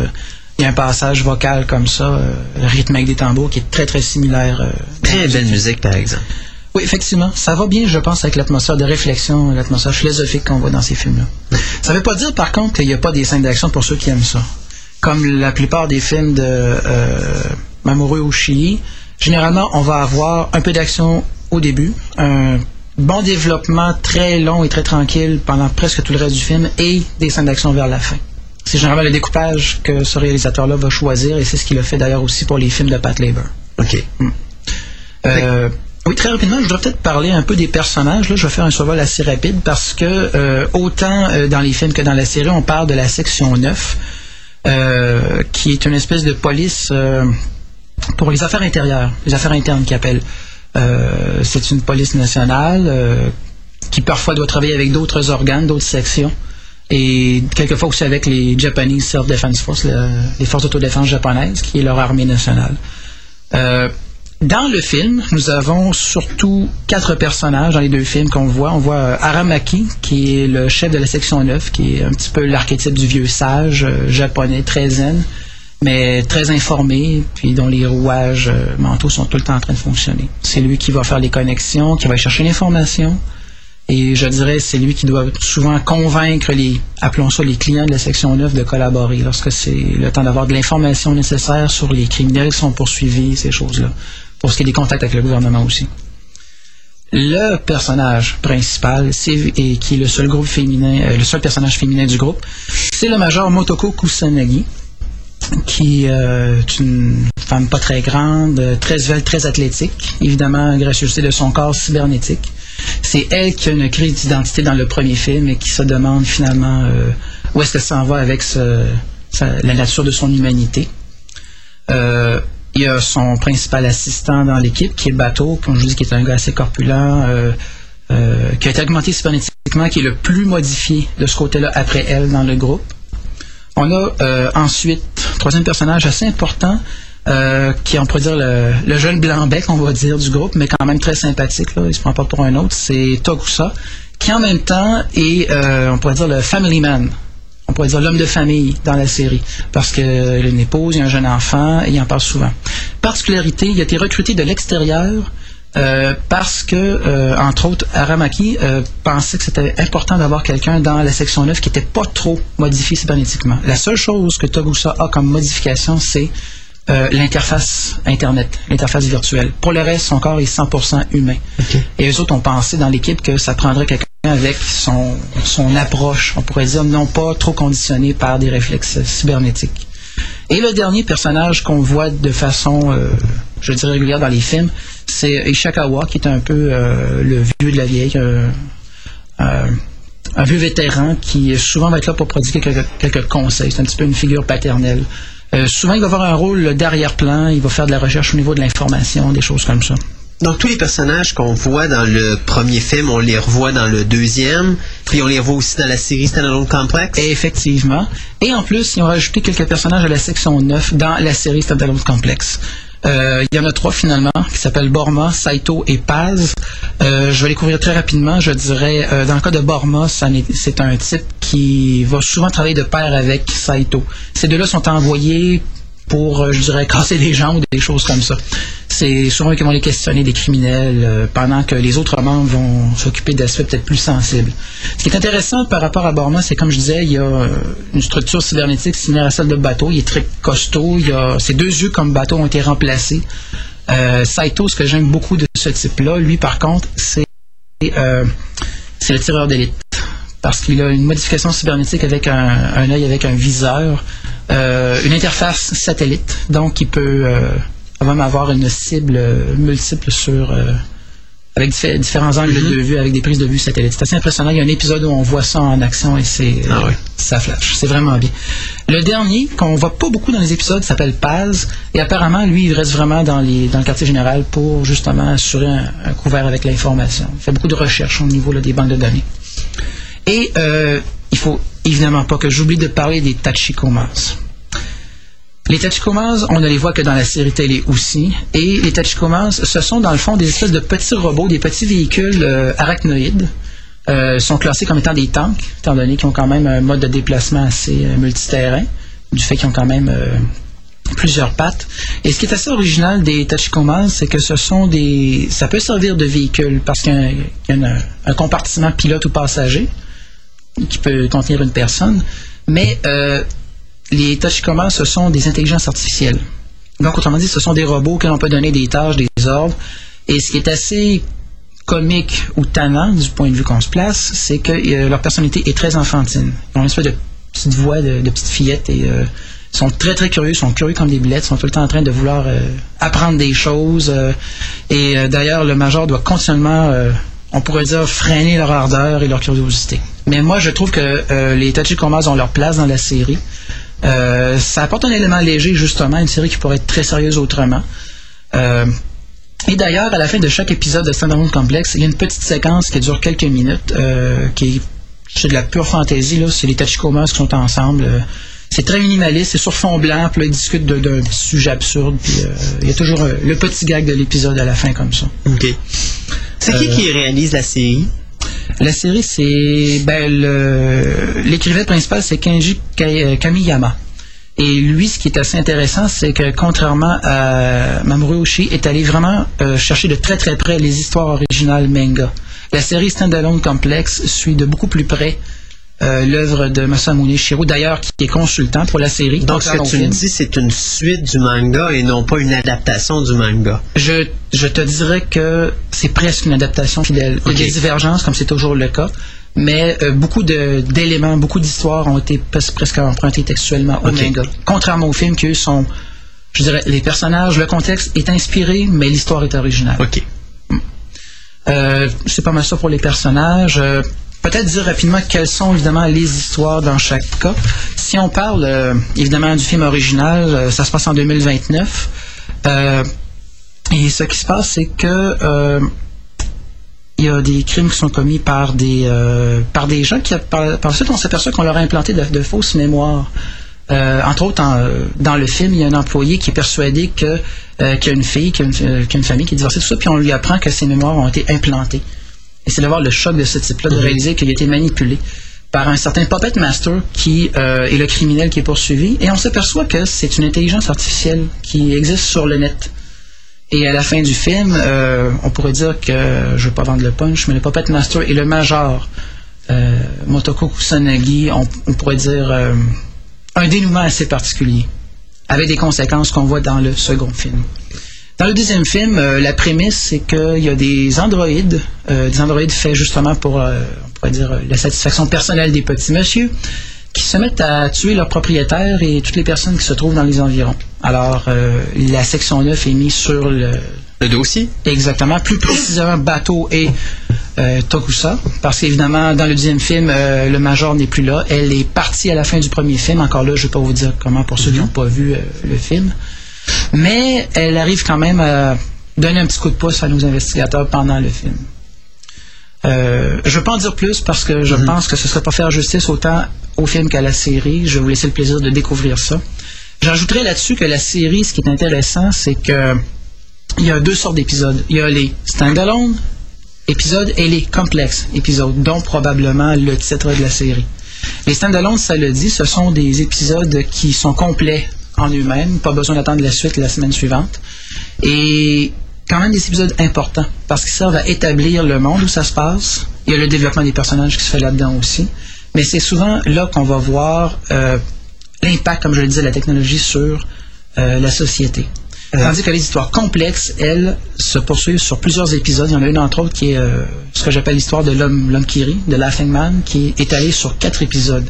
il y a un passage vocal comme ça, rythme avec des tambours, qui est très très similaire. Très belle musique, par exemple. Oui, effectivement. Ça va bien, je pense, avec l'atmosphère de réflexion, l'atmosphère philosophique qu'on voit dans ces films-là. Ça ne veut pas dire, par contre, qu'il n'y a pas des scènes d'action pour ceux qui aiment ça. Comme la plupart des films de euh, Mamoru Oshii, généralement, on va avoir un peu d'action au début, un bon développement très long et très tranquille pendant presque tout le reste du film, et des scènes d'action vers la fin. C'est généralement le découpage que ce réalisateur-là va choisir, et c'est ce qu'il a fait d'ailleurs aussi pour les films de Pat Labor. OK. Euh, oui, très rapidement, je voudrais peut-être parler un peu des personnages. Là, je vais faire un survol assez rapide parce que euh, autant euh, dans les films que dans la série, on parle de la section 9, euh, qui est une espèce de police euh, pour les affaires intérieures, les affaires internes qu'ils appellent. Euh, c'est une police nationale euh, qui parfois doit travailler avec d'autres organes, d'autres sections. Et quelquefois aussi avec les Japanese Self-Defense Force, le- les forces d'autodéfense japonaises, qui est leur armée nationale. Euh, dans le film, nous avons surtout quatre personnages dans les deux films qu'on voit. On voit Aramaki, qui est le chef de la section 9, qui est un petit peu l'archétype du vieux sage japonais, très zen, mais très informé, puis dont les rouages euh, mentaux sont tout le temps en train de fonctionner. C'est lui qui va faire les connexions, qui va chercher l'information. Et je dirais, c'est lui qui doit souvent convaincre les, appelons ça les clients de la section 9 de collaborer lorsque c'est le temps d'avoir de l'information nécessaire sur les criminels qui sont poursuivis, ces choses-là. Pour ce qui est des contacts avec le gouvernement aussi. Le personnage principal, et qui est le seul groupe féminin, euh, le seul personnage féminin du groupe, c'est le major Motoko Kusanagi, qui euh, est une femme pas très grande, euh, très svelte, très athlétique, évidemment gracieuseté de son corps cybernétique. C'est elle qui a une crise d'identité dans le premier film et qui se demande finalement euh, où est-ce qu'elle s'en va avec la nature de son humanité. Il y a son principal assistant dans l'équipe, qui est Bateau, comme je vous dis, qui est un gars assez corpulent, qui a été augmenté cybernétiquement, qui est le plus modifié de ce côté-là après elle dans le groupe. On a euh, ensuite, troisième personnage assez important, euh, qui est, on pourrait dire, le, le jeune blanc-bec, on va dire, du groupe, mais quand même très sympathique, là, il se prend pas pour un autre, c'est Togusa, qui en même temps est, euh, on pourrait dire, le family man. On pourrait dire l'homme de famille dans la série, parce qu'il a une épouse, il a un jeune enfant, et il en parle souvent. Particularité, il a été recruté de l'extérieur euh, parce que, euh, entre autres, Aramaki euh, pensait que c'était important d'avoir quelqu'un dans la section 9 qui n'était pas trop modifié cybernétiquement. La seule chose que Togusa a comme modification, c'est euh, l'interface Internet, l'interface virtuelle. Pour le reste, son corps est 100% humain. Et eux autres ont pensé dans l'équipe que ça prendrait quelqu'un avec son, son approche, on pourrait dire, non pas trop conditionné par des réflexes cybernétiques. Et le dernier personnage qu'on voit de façon, euh, je dirais, régulière dans les films, c'est Ishikawa, qui est un peu euh, le vieux de la vieille, euh, euh, un vieux vétéran qui souvent va être là pour prodiguer quelques, quelques conseils. C'est un petit peu une figure paternelle. Euh, souvent, il va avoir un rôle d'arrière-plan, il va faire de la recherche au niveau de l'information, des choses comme ça. Donc, tous les personnages qu'on voit dans le premier film, on les revoit dans le deuxième, puis on les revoit aussi dans la série Standalone Complex? Effectivement. Et en plus, ils ont rajouté quelques personnages à la section 9 dans la série Standalone Complex. Euh, il y en a trois finalement, qui s'appellent Borma, Saito et Paz. Euh, je vais les couvrir très rapidement. Je dirais, euh, dans le cas de Borma, c'est un type qui va souvent travailler de pair avec Saito. Ces deux-là sont envoyés pour, euh, je dirais, casser des gens ou des choses comme ça. C'est souvent eux vont les questionner des criminels euh, pendant que les autres membres vont s'occuper d'aspects peut-être plus sensibles. Ce qui est intéressant par rapport à Borma, c'est comme je disais, il y a euh, une structure cybernétique similaire à celle de Bateau. Il est très costaud. Il y a, ses deux yeux comme Bateau ont été remplacés. Euh, Saito, ce que j'aime beaucoup de ce type-là, lui par contre, c'est euh, le tireur d'élite. Parce qu'il a une modification cybernétique avec un, un œil avec un viseur, euh, une interface satellite, donc il peut même avoir une cible euh, multiple sur euh, avec diffé- différents angles de vue, avec des prises de vue satellites. C'est assez impressionnant. Il y a un épisode où on voit ça en action et c'est Ah ça flash. C'est vraiment bien. Le dernier, qu'on voit pas beaucoup dans les épisodes, s'appelle Paz. Et apparemment, lui, il reste vraiment dans, les, dans le quartier général pour justement assurer un, un couvert avec l'information. Il fait beaucoup de recherches au niveau là, des banques de données. Et euh, il faut évidemment pas que j'oublie de parler des Tachikomas. Les Tachikomas, on ne les voit que dans la série télé aussi. Et les Tachikomas, ce sont dans le fond des espèces de petits robots, des petits véhicules euh, arachnoïdes. Euh, sont classés comme étant des tanks, étant donné qu'ils ont quand même un mode de déplacement assez euh, multiterrain, du fait qu'ils ont quand même plusieurs pattes. Et ce qui est assez original des Tachikomas, c'est que ce sont des. Ça peut servir de véhicule parce qu'il y a, un, un- compartiment pilote ou passager qui peut contenir une personne. Mais les Tachikomas, ce sont des intelligences artificielles. Donc, autrement dit, ce sont des robots que l'on peut donner des tâches, des ordres. Et ce qui est assez comique ou tannant du point de vue qu'on se place, c'est que euh, leur personnalité est très enfantine. Ils ont une espèce de petite voix de, de petite fillette et euh, sont très très curieux, sont curieux comme des billettes, sont tout le temps en train de vouloir euh, apprendre des choses. et d'ailleurs, le major doit continuellement, on pourrait dire, freiner leur ardeur et leur curiosité. Mais moi, je trouve que les Tachikomas ont leur place dans la série. Euh, ça apporte un élément léger, justement, à une série qui pourrait être très sérieuse autrement. Euh, et d'ailleurs, à la fin de chaque épisode de Standalone Complex, il y a une petite séquence qui dure quelques minutes, euh, qui est c'est de la pure fantaisie. là. C'est les Tachikomas qui sont ensemble. c'est très minimaliste, c'est sur fond blanc, puis là, ils discutent d'un petit sujet absurde, puis il y a toujours le petit gag de l'épisode à la fin comme ça. OK. C'est qui qui réalise la série? La série, c'est. Ben, l'écrivain principal, c'est Kenji euh, Kamiyama. Et lui, ce qui est assez intéressant, c'est que contrairement à Mamoru Oshii, est allé vraiment euh, chercher de très très près les histoires originales manga. La série Standalone Complex suit de beaucoup plus près euh, l'œuvre de Masamune Shiro, d'ailleurs, qui est consultant pour la série. Donc, ce que au tu me film. dis, c'est une suite du manga et non pas une adaptation du manga. Je, je te dirais que c'est presque une adaptation fidèle. Il y a des divergences, comme c'est toujours le cas, mais euh, beaucoup d'éléments, beaucoup d'histoires ont été pres- presque empruntés textuellement au manga. Contrairement aux films qui, eux, sont, je dirais, les personnages, le contexte est inspiré, mais l'histoire est originale. OK. Euh, c'est pas mal ça pour les personnages. Peut-être dire rapidement quelles sont évidemment les histoires dans chaque cas. Si on parle euh, évidemment du film original, euh, ça se passe en 2029. Euh, et ce qui se passe, c'est que il y a des crimes qui sont commis par des par des gens qui par, par suite on s'aperçoit qu'on leur a implanté de, fausses mémoires. Entre autres, dans le film, il y a un employé qui est persuadé que qu'il y a une fille, qu'il y a une, qu'il y a une famille qui est divorcée, tout ça, puis on lui apprend que ces mémoires ont été implantées. Et c'est de voir le choc de ce type-là, de réaliser qu'il a été manipulé par un certain Puppet Master qui euh, est le criminel qui est poursuivi. Et on s'aperçoit que c'est une intelligence artificielle qui existe sur le net. Et à la fin du film, euh, on pourrait dire que, je ne veux pas vendre le punch, mais le Puppet Master et le Major, euh, Motoko Kusanagi, on, on pourrait dire un dénouement assez particulier, avec des conséquences qu'on voit dans le second film. Dans le deuxième film, euh, la prémisse, c'est qu'il y a des androïdes, euh, des androïdes faits justement pour, euh, on pourrait dire, la satisfaction personnelle des petits monsieur, qui se mettent à tuer leurs propriétaires et toutes les personnes qui se trouvent dans les environs. Alors, la section 9 est mise sur le, Le dossier? Exactement, plus précisément Bateau et Tokusa, parce qu'évidemment, dans le deuxième film, le major n'est plus là. Elle est partie à la fin du premier film. Encore là, je ne vais pas vous dire comment pour ceux qui n'ont pas vu le film. Mais elle arrive quand même à donner un petit coup de pouce à nos investigateurs pendant le film. Euh, je ne veux pas en dire plus parce que je pense que ce ne serait pas faire justice autant au film qu'à la série. Je vais vous laisser le plaisir de découvrir ça. J'ajouterais là-dessus que la série, ce qui est intéressant, c'est que il y a deux sortes d'épisodes. Il y a les standalone épisodes et les complexes épisodes, dont probablement le titre de la série. Les standalone, ça le dit, ce sont des épisodes qui sont complets en eux-mêmes, pas besoin d'attendre la suite la semaine suivante. Et quand même des épisodes importants, parce qu'ils servent à établir le monde où ça se passe. Il y a le développement des personnages qui se fait là-dedans aussi. Mais c'est souvent là qu'on va voir euh, l'impact, comme je le disais, de la technologie sur euh, la société. Tandis que les histoires complexes, elles, se poursuivent sur plusieurs épisodes. Il y en a une, entre autres, qui est euh, ce que j'appelle l'histoire de l'homme, l'homme qui rit, de Laughing Man, qui est étalée sur quatre épisodes.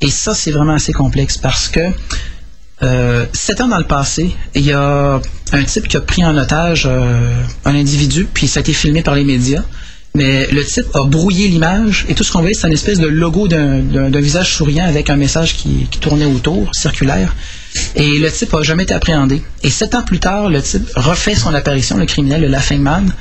Et ça, c'est vraiment assez complexe parce que euh, sept ans dans le passé, il y a un type qui a pris en otage euh, un individu, puis ça a été filmé par les médias. Mais le type a brouillé l'image et tout ce qu'on voit, c'est une espèce de logo d'un- visage souriant avec un message qui, tournait autour, circulaire. Et le type a jamais été appréhendé. Et sept ans plus tard, le type refait son apparition, le criminel, le Laughing Man,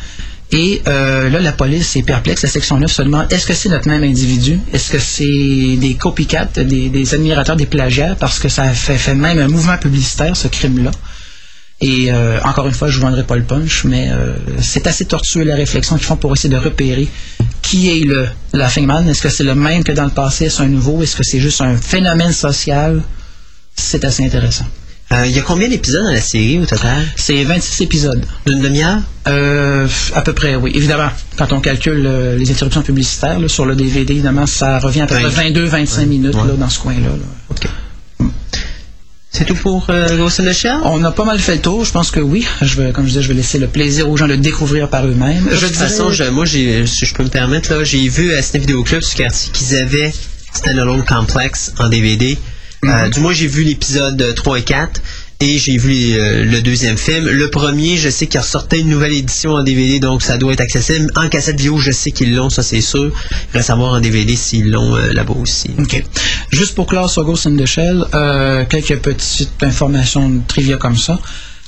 Et euh, là, la police est perplexe. La section 9 se demande est-ce que c'est notre même individu? Est-ce que c'est des copycats, des, des admirateurs, des plagiats? Parce que ça fait, même un mouvement publicitaire, ce crime-là. Et euh, encore une fois, je ne vendrai pas le punch, mais euh, c'est assez tortueux la réflexion qu'ils font pour essayer de repérer qui est le Laughing Man. Est-ce que c'est le même que dans le passé? Est-ce un nouveau? Est-ce que c'est juste un phénomène social? C'est assez intéressant. Euh, Il y a combien d'épisodes dans la série au total? C'est 26 épisodes. D'une demi-heure? Euh, à peu près, oui. Évidemment, quand on calcule euh, les interruptions publicitaires là, sur le DVD, évidemment, ça revient à peu près Ouais. 22-25 minutes Ouais. là, dans ce coin-là. là. Ok. C'est tout pour euh, Ghost in the Shell On a pas mal fait le tour. Je pense que oui. Je vais, comme je disais, je vais laisser le plaisir aux gens de le découvrir par eux-mêmes. De toute façon, je- moi, j'ai, si je peux me permettre, là, j'ai vu à Ciné Vidéo Club quartier qu'ils avaient Standalone Complex en DVD. Euh, du moins, j'ai vu l'épisode 3 et 4 et j'ai vu euh, le deuxième film. Le premier, je sais qu'il ressortait une nouvelle édition en DVD, donc ça doit être accessible. En cassette vidéo, je sais qu'ils l'ont, ça c'est sûr. Il reste à voir en DVD s'ils l'ont euh, là-bas aussi. OK. Juste pour clore sur Ghost in the Shell, euh, quelques petites informations de trivia comme ça.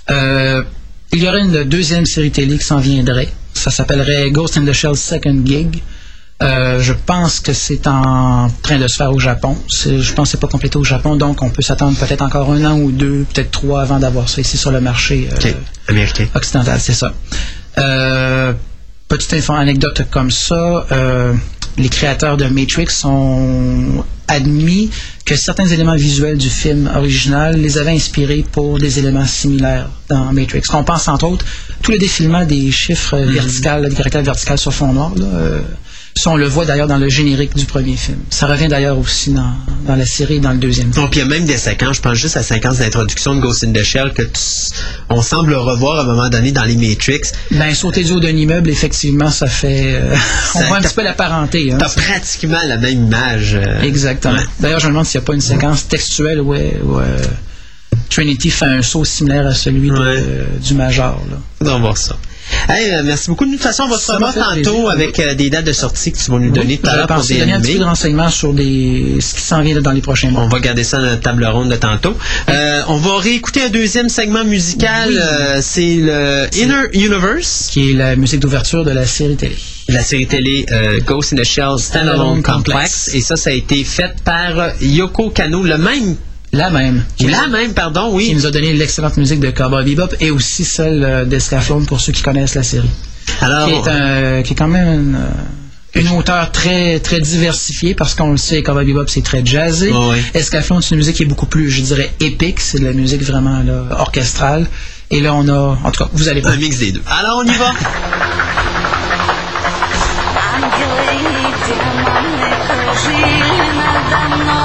Euh, il y aurait une deuxième série télé qui s'en viendrait. Ça s'appellerait Ghost in the Shell Second Gig. Euh, je pense que c'est en train de se faire au Japon. Je pense que c'est pas complété au Japon, donc on peut s'attendre peut-être encore un an ou deux, peut-être trois avant d'avoir ça ici sur le marché. euh. Américain. occidental, c'est ça. Euh, petite info, anecdote comme ça, euh, les créateurs de Matrix ont admis que certains éléments visuels du film original les avaient inspirés pour des éléments similaires dans Matrix. On pense entre autres tout le défilement des chiffres euh, verticales, des caractères verticales sur fond noir. Là, ça, on le voit d'ailleurs dans le générique du premier film. Ça revient d'ailleurs aussi dans, dans la série et dans le deuxième film. Donc, il y a même des séquences, je pense juste à la séquence d'introduction de Ghost in the Shell que tu- on semble revoir à un moment donné dans les Matrix. Ben, sauter du haut d'un immeuble, effectivement, ça fait... euh, on Ça- voit un petit peu la parenté. Hein, T'as pratiquement la même image. euh, Exactement. ouais. D'ailleurs, je me demande s'il n'y a pas une séquence textuelle où, euh, où, euh, Trinity fait un saut similaire à celui Ouais. du Major. Là. On va voir ça. Hey, euh, merci beaucoup. De toute façon, on va se revoir tantôt avec euh, des dates de sortie que tu vas nous donner tout à l'heure pour des donner un petit peu de renseignements sur des, ce qui s'en vient dans les prochains mois. On va garder ça dans notre table ronde de tantôt. Euh, on va réécouter un deuxième segment musical. Oui. euh, c'est le Inner Universe, Qui est la musique d'ouverture de la série télé. la série télé Ghost in the Shell Standalone Complex. Complex. Et ça, ça a été fait par Yoko Kano, le même, la même. La même, pardon, oui. Qui nous a donné l'excellente musique de Cowboy Bebop et aussi celle euh, d'Escaflowne pour ceux qui connaissent la série. Alors. Qui est, euh, qui est quand même une, euh, une auteure très, très diversifiée parce qu'on le sait, Cowboy Bebop c'est très jazzé. Oh, oui. C'est une musique qui est beaucoup plus, je dirais, épique. C'est de la musique vraiment orchestrale. Et là, on a. En tout cas, vous allez voir. Un mix des deux. Alors, on y va. I'm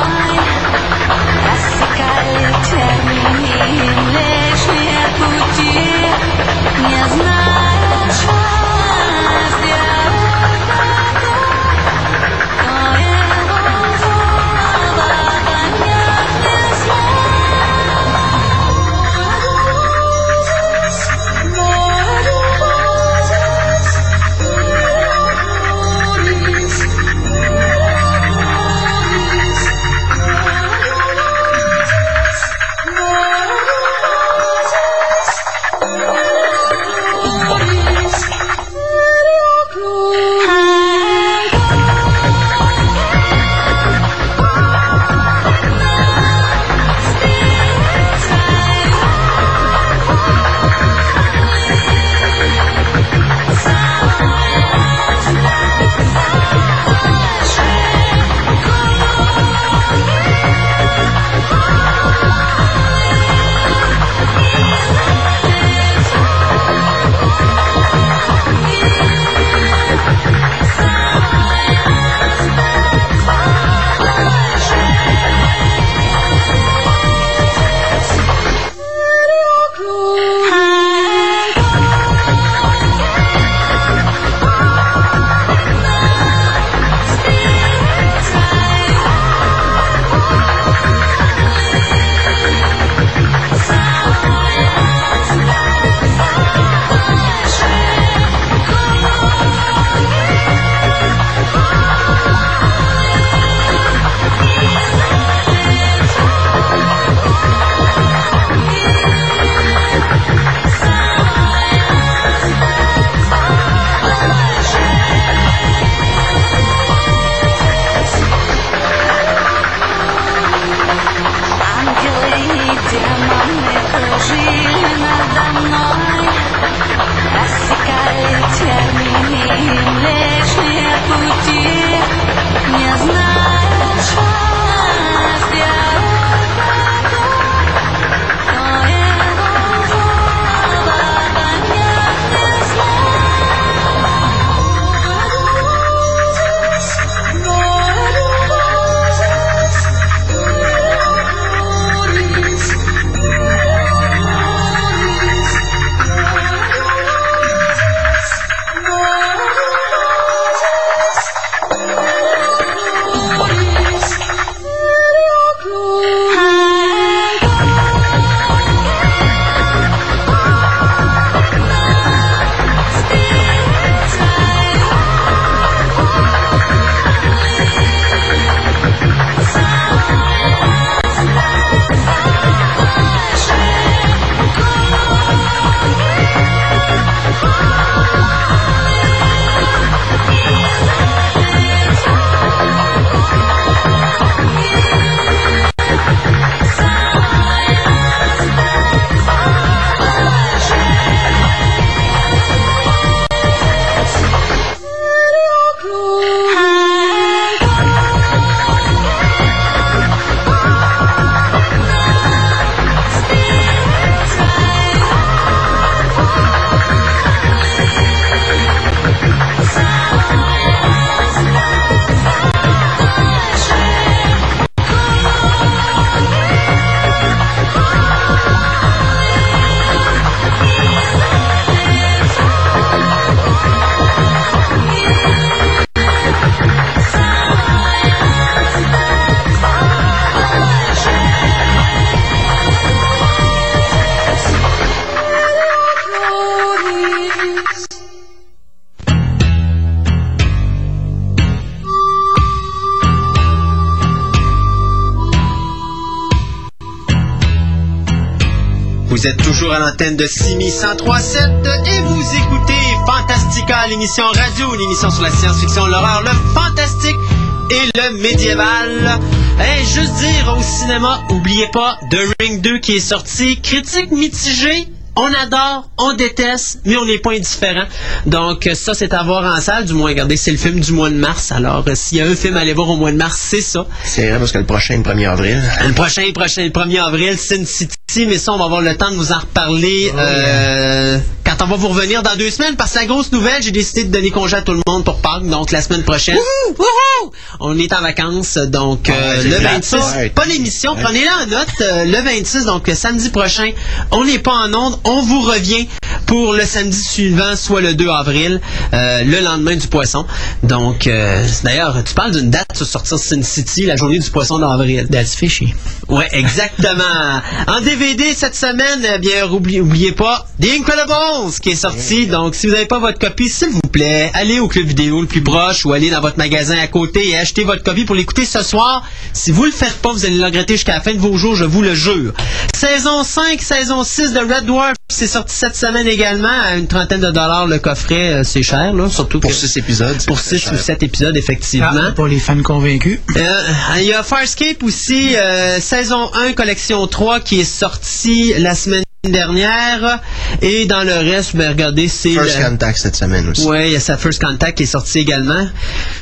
Vous êtes toujours à l'antenne de Simi 1037 et vous écoutez Fantastica, l'émission radio, l'émission sur la science-fiction, l'horreur, le fantastique et le médiéval. Et juste dire au cinéma, oubliez pas The Ring 2 qui est sorti, critique mitigée. On adore, on déteste, mais on n'est pas indifférent. Donc ça, c'est à voir en salle. Du moins, regardez, c'est le film du mois de mars. Alors, euh, s'il y a un film à aller voir au mois de mars, c'est ça. C'est vrai parce que le prochain, le 1er avril. Le prochain, le prochain, le 1er avril, Sin City, mais ça, on va avoir le temps de vous en reparler euh, quand on va vous revenir dans deux semaines. Parce que la grosse nouvelle, j'ai décidé de donner congé à tout le monde pour Pâques, donc la semaine prochaine. On est en vacances, donc euh, Ouais, c'est le plate, 26, ouais. pas l'émission, prenez-la en note, euh, le 26, donc euh, samedi prochain, on n'est pas en onde, on vous revient pour le samedi suivant, soit le 2 avril, euh, le lendemain du poisson. Donc, euh, d'ailleurs, tu parles d'une date sur sortir Sin City, la journée du poisson d'avril. That's fishy. Ouais, exactement. en DVD cette semaine, eh bien, oubliez, oubliez pas The Incredibles qui est sorti. Donc, si vous n'avez pas votre copie, s'il vous plaît, allez au club vidéo le plus proche ou allez dans votre magasin à côté et achetez votre copie pour l'écouter ce soir. Si vous le faites pas, vous allez le regretter jusqu'à la fin de vos jours, je vous le jure. Saison 5, saison 6 de Red Dwarf, c'est sorti cette semaine également à une trentaine de dollars le coffret. euh, C'est cher, là, surtout Pour que- 6 épisodes. pour très 6 cher. ou 7 épisodes, effectivement. Ah, pour les fans convaincus. Euh, Il y a Farscape aussi, euh, saison 1, collection 3, qui est sortie la semaine dernière. Et dans le reste, ben, regardez, c'est... First le- Contact cette semaine aussi. Ouais, il y a sa First Contact qui est sortie également.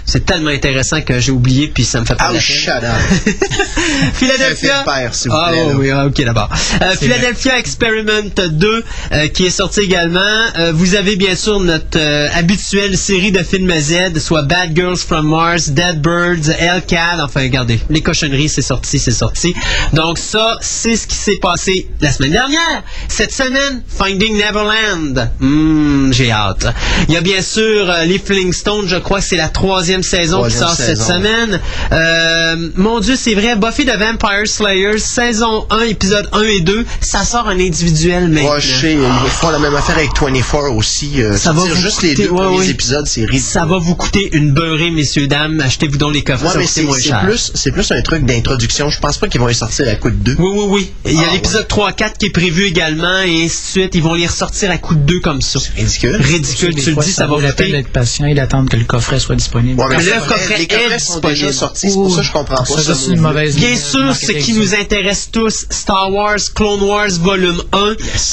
C'est tellement intéressant que j'ai oublié, puis ça me fait pas Oh, la shut up. Philadelphia. Père, vous ah, plaît, oh, oui, ah, ok, d'abord. Euh, Philadelphia Experiment 2, euh, qui est sorti également. Euh, vous avez bien sûr notre habituelle série de films Z, soit Bad Girls from Mars, Dead Birds, Hellcat. Enfin, regardez, les cochonneries, c'est sorti, c'est sorti. Donc ça, c'est ce qui s'est passé la semaine dernière. Cette semaine, Finding Neverland. Hmm, j'ai hâte. Il y a bien sûr euh, les Flintstones, je crois que c'est la troisième saison qui sort cette semaine. Euh, mon Dieu, c'est vrai, Buffy the Vampire Slayer, saison 1, épisode 1 et 2, ça sort en individuel maintenant. Ouais, je sais, ils font la même affaire avec 24 aussi. euh, Ça va vous juste les coûter- deux ouais, premiers ouais. épisodes, c'est ridicule. Ça va vous coûter une beurrée, messieurs, dames. Achetez-vous donc les Ouais, coûter c'est plus, c'est plus un truc d'introduction. Je pense pas qu'ils vont y sortir à coup de deux. Oui, oui, oui. Il y a Ah, l'épisode 3-4 qui est prévu également, et ainsi de suite. Ils vont les ressortir à coup de deux comme ça. Ridicule. Ridicule, tu le dis, ça va vaut la peine coûter. d'être patient et d'attendre que le coffret soit disponible. Ouais, mais le vrai, coffret les coffrets est sont déjà disponible. sortis. C'est pour ça que je comprends pas Ça, ça. c'est une mauvaise Bien sûr, ce qui nous intéresse tous, Star Wars, Clone Wars volume 1.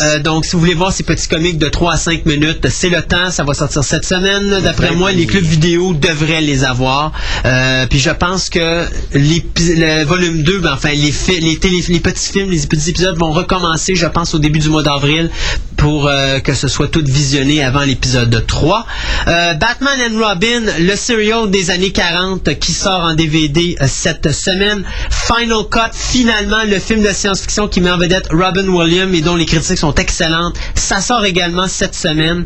Euh, donc, si vous voulez voir ces petits comics de 3 à 5 minutes, c'est le temps, ça va sortir cette semaine. D'après moi, les clubs vidéo devraient les avoir. Euh, puis je pense que l'épi- le volume 2, ben, enfin, les, les, télé- les petits films, les petits épisodes vont recommencer, je pense, au début du mois d'avril pour euh, que ce soit tout visionné avant l'épisode 3. Euh, Batman and Robin, le serial des années 40 qui sort en DVD euh, cette semaine. Final Cut, finalement, le film de science-fiction qui met en vedette Robin Williams et dont les critiques sont excellentes. Ça sort également cette semaine.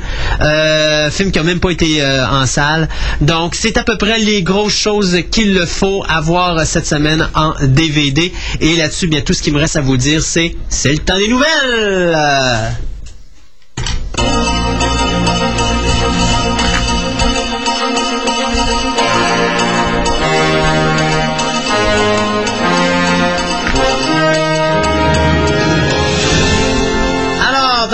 Film qui n'a même pas été en salle. Donc, c'est à peu près les grosses choses qu'il le faut avoir cette semaine en DVD. Et là-dessus, bien, tout ce qui me reste à vous dire, c'est c'est le temps des nouvelles. Euh,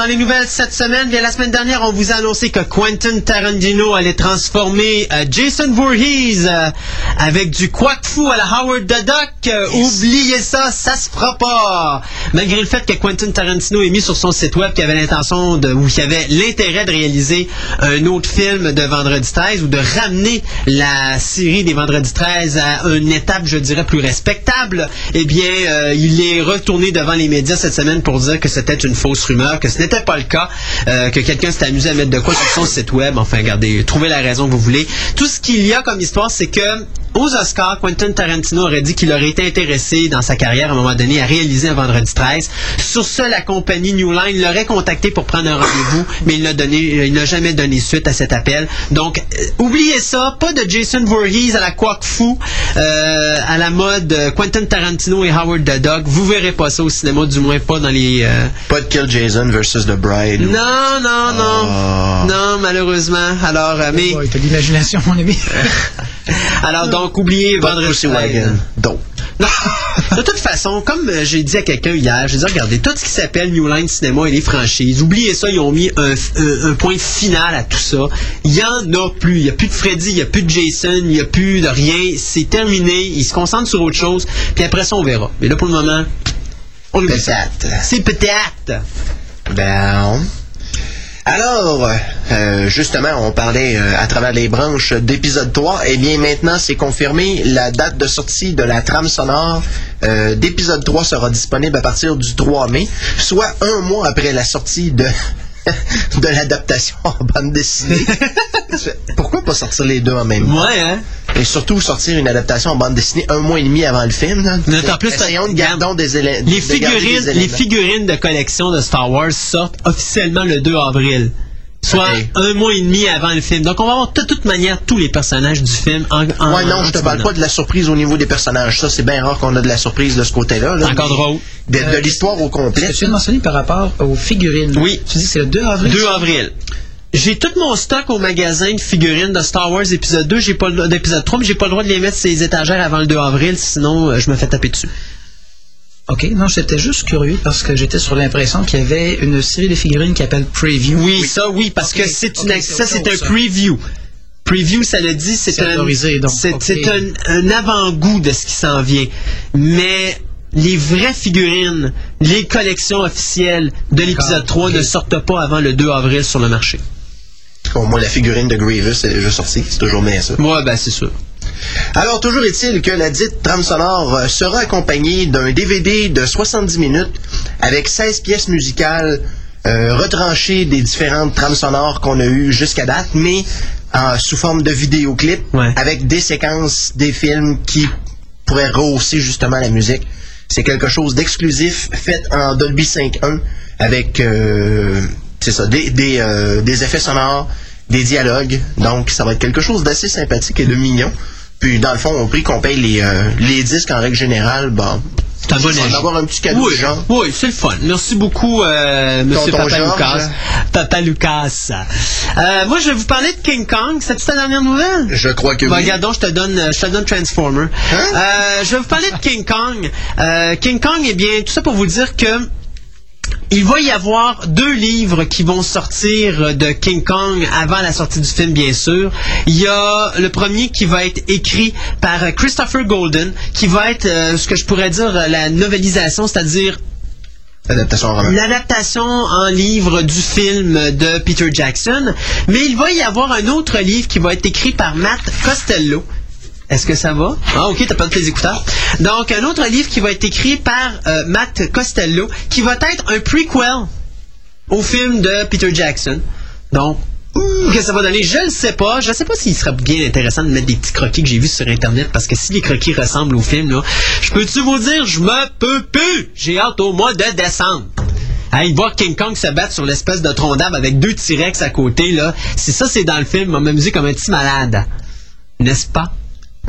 les nouvelles cette semaine, bien la semaine dernière, on vous a annoncé que Quentin Tarantino allait transformer euh, Jason Voorhees euh, avec du quack fou à la Howard the Duck. Euh, Oubliez ça, ça se fera pas. Malgré le fait que Quentin Tarantino ait mis sur son site web qu'il avait l'intention de, ou qu'il avait l'intérêt de réaliser un autre film de Vendredi 13 ou de ramener la série des Vendredi 13 à une étape, je dirais, plus respectable, eh bien, il est retourné devant les médias cette semaine pour dire que c'était une fausse rumeur, que ce n'était pas le cas, euh, que quelqu'un s'était amusé à mettre de quoi sur son site web. Enfin, regardez, trouvez la raison que vous voulez. Tout ce qu'il y a comme histoire, c'est que aux Oscars, Quentin Tarantino aurait dit qu'il aurait été intéressé dans sa carrière à un moment donné à réaliser un vendredi 13. Sur ce, la compagnie New Line l'aurait contacté pour prendre un rendez-vous, mais il n'a jamais donné suite à cet appel. Donc, euh, oubliez ça, pas de Jason Voorhees à la quack fou, euh, à la mode Quentin Tarantino et Howard the Dog. Vous verrez pas ça au cinéma, du moins pas dans les. Pas de Kill Jason versus The Bride. ou- Non, non, non, Ah. non, malheureusement. Alors, euh, mais, Ouais, t'as de l'imagination, mon ami. alors donc, oubliez Pas vendredi Pussy 13. Wagon. Donc. de toute façon, comme euh, j'ai dit à quelqu'un hier, j'ai dit, regardez, tout ce qui s'appelle New Line Cinema et les franchises, oubliez ça, ils ont mis un, un- un point final à tout ça. Il y en a plus. Il n'y a plus de Freddy, il n'y a plus de Jason, il n'y a plus de rien. C'est terminé. Ils se concentrent sur autre chose. Puis après ça, on verra. Mais là, pour le moment, on le Peut-être. C'est peut-être. Ben. Alors, euh, justement, on parlait euh, à travers les branches d'épisode 3. Eh bien, maintenant, c'est confirmé. La date de sortie de la trame sonore euh, d'épisode 3 sera disponible à partir du 3 mai, soit un mois après la sortie de, de l'adaptation en bande dessinée. Pourquoi pas sortir les deux en même temps? Ouais, hein? Et surtout sortir une adaptation en bande dessinée un mois et demi avant le film. là. D'autant plus, Essayons de garder des Les de garder figurines, des les figurines de collection de Star Wars sortent officiellement le 2 avril. Soit un mois et demi avant le film. Donc, on va avoir de toute manière tous les personnages du film en. en Ouais, non, en je te parle pas de la surprise au niveau des personnages. Ça, c'est bien rare qu'on a de la surprise de ce côté-là. là. Encore drôle. De, de Euh, l'histoire au complet. Tu viens de mentionner par rapport aux figurines? Oui. Tu dis que c'est le 2 avril? 2 avril. J'ai tout mon stock au magasin de figurines de Star Wars épisode 2, j'ai pas le- d'épisode 3, mais j'ai pas le droit de les mettre sur les étagères avant le 2 avril, sinon euh, je me fais taper dessus. OK, non, j'étais juste curieux parce que j'étais sur l'impression qu'il y avait une série de figurines qui appelle Preview. Oui, ça oui, parce que c'est une ça c'est un ça. preview. Preview, ça le dit, c'est un, c'est un, un avant-goût de ce qui s'en vient. Mais les vraies figurines, les collections officielles de l'épisode 3 ok. ne sortent pas avant le 2 avril sur le marché. Au moins, la figurine de Grievous est déjà sortie. C'est toujours bien ça. Moi, ben c'est sûr. Alors, toujours est-il que la dite trame sonore euh, sera accompagnée d'un DVD de 70 minutes avec 16 pièces musicales euh, retranchées des différentes trames sonores qu'on a eues jusqu'à date, mais euh, sous forme de vidéoclip Ouais. avec des séquences des films qui pourraient rehausser justement la musique. C'est quelque chose d'exclusif fait en Dolby 5.1 avec euh, c'est ça, des, des, euh, des effets sonores, des dialogues. Donc, ça va être quelque chose d'assez sympathique et de mignon. Puis, dans le fond, au prix qu'on paye les, euh, les disques en règle générale, bon, C'est un bon on avoir un petit cadeau Oui, genre. oui, c'est le fun. Merci beaucoup, euh, Monsieur Papa. Lucas. Papa Lucas. Euh, moi, je vais vous parler de King Kong. C'est ta dernière nouvelle? Je crois que Ben, oui. regarde donc, je te donne, euh, je te donne Transformer. Hein? Euh, je vais vous parler de King Kong. Euh, King Kong, eh bien, tout ça pour vous dire que il va y avoir deux livres qui vont sortir de King Kong avant la sortie du film, bien sûr. Il y a le premier qui va être écrit par euh, Christopher Golden, qui va être euh, ce que je pourrais dire euh, la novelisation, c'est-à-dire l'adaptation en livre du film de Peter Jackson, mais il va y avoir un autre livre qui va être écrit par Matt Costello. Est-ce que ça va? Ah, ok, t'as pas de tes écouteurs. Donc, un autre livre qui va être écrit par euh, Matt Costello, qui va être un prequel au film de Peter Jackson. Donc, ouh, que ça va donner, je ne sais pas. Je sais pas s'il serait bien intéressant de mettre des petits croquis que j'ai vus sur Internet, parce que si les croquis ressemblent au film, là, je peux-tu vous dire, je me peux plus. J'ai hâte au mois de décembre. Hey, voir King Kong se battre sur l'espèce de tronc d'arbre avec deux T-Rex à côté, là, si ça c'est dans le film, on m'amuser comme un petit malade. N'est-ce pas?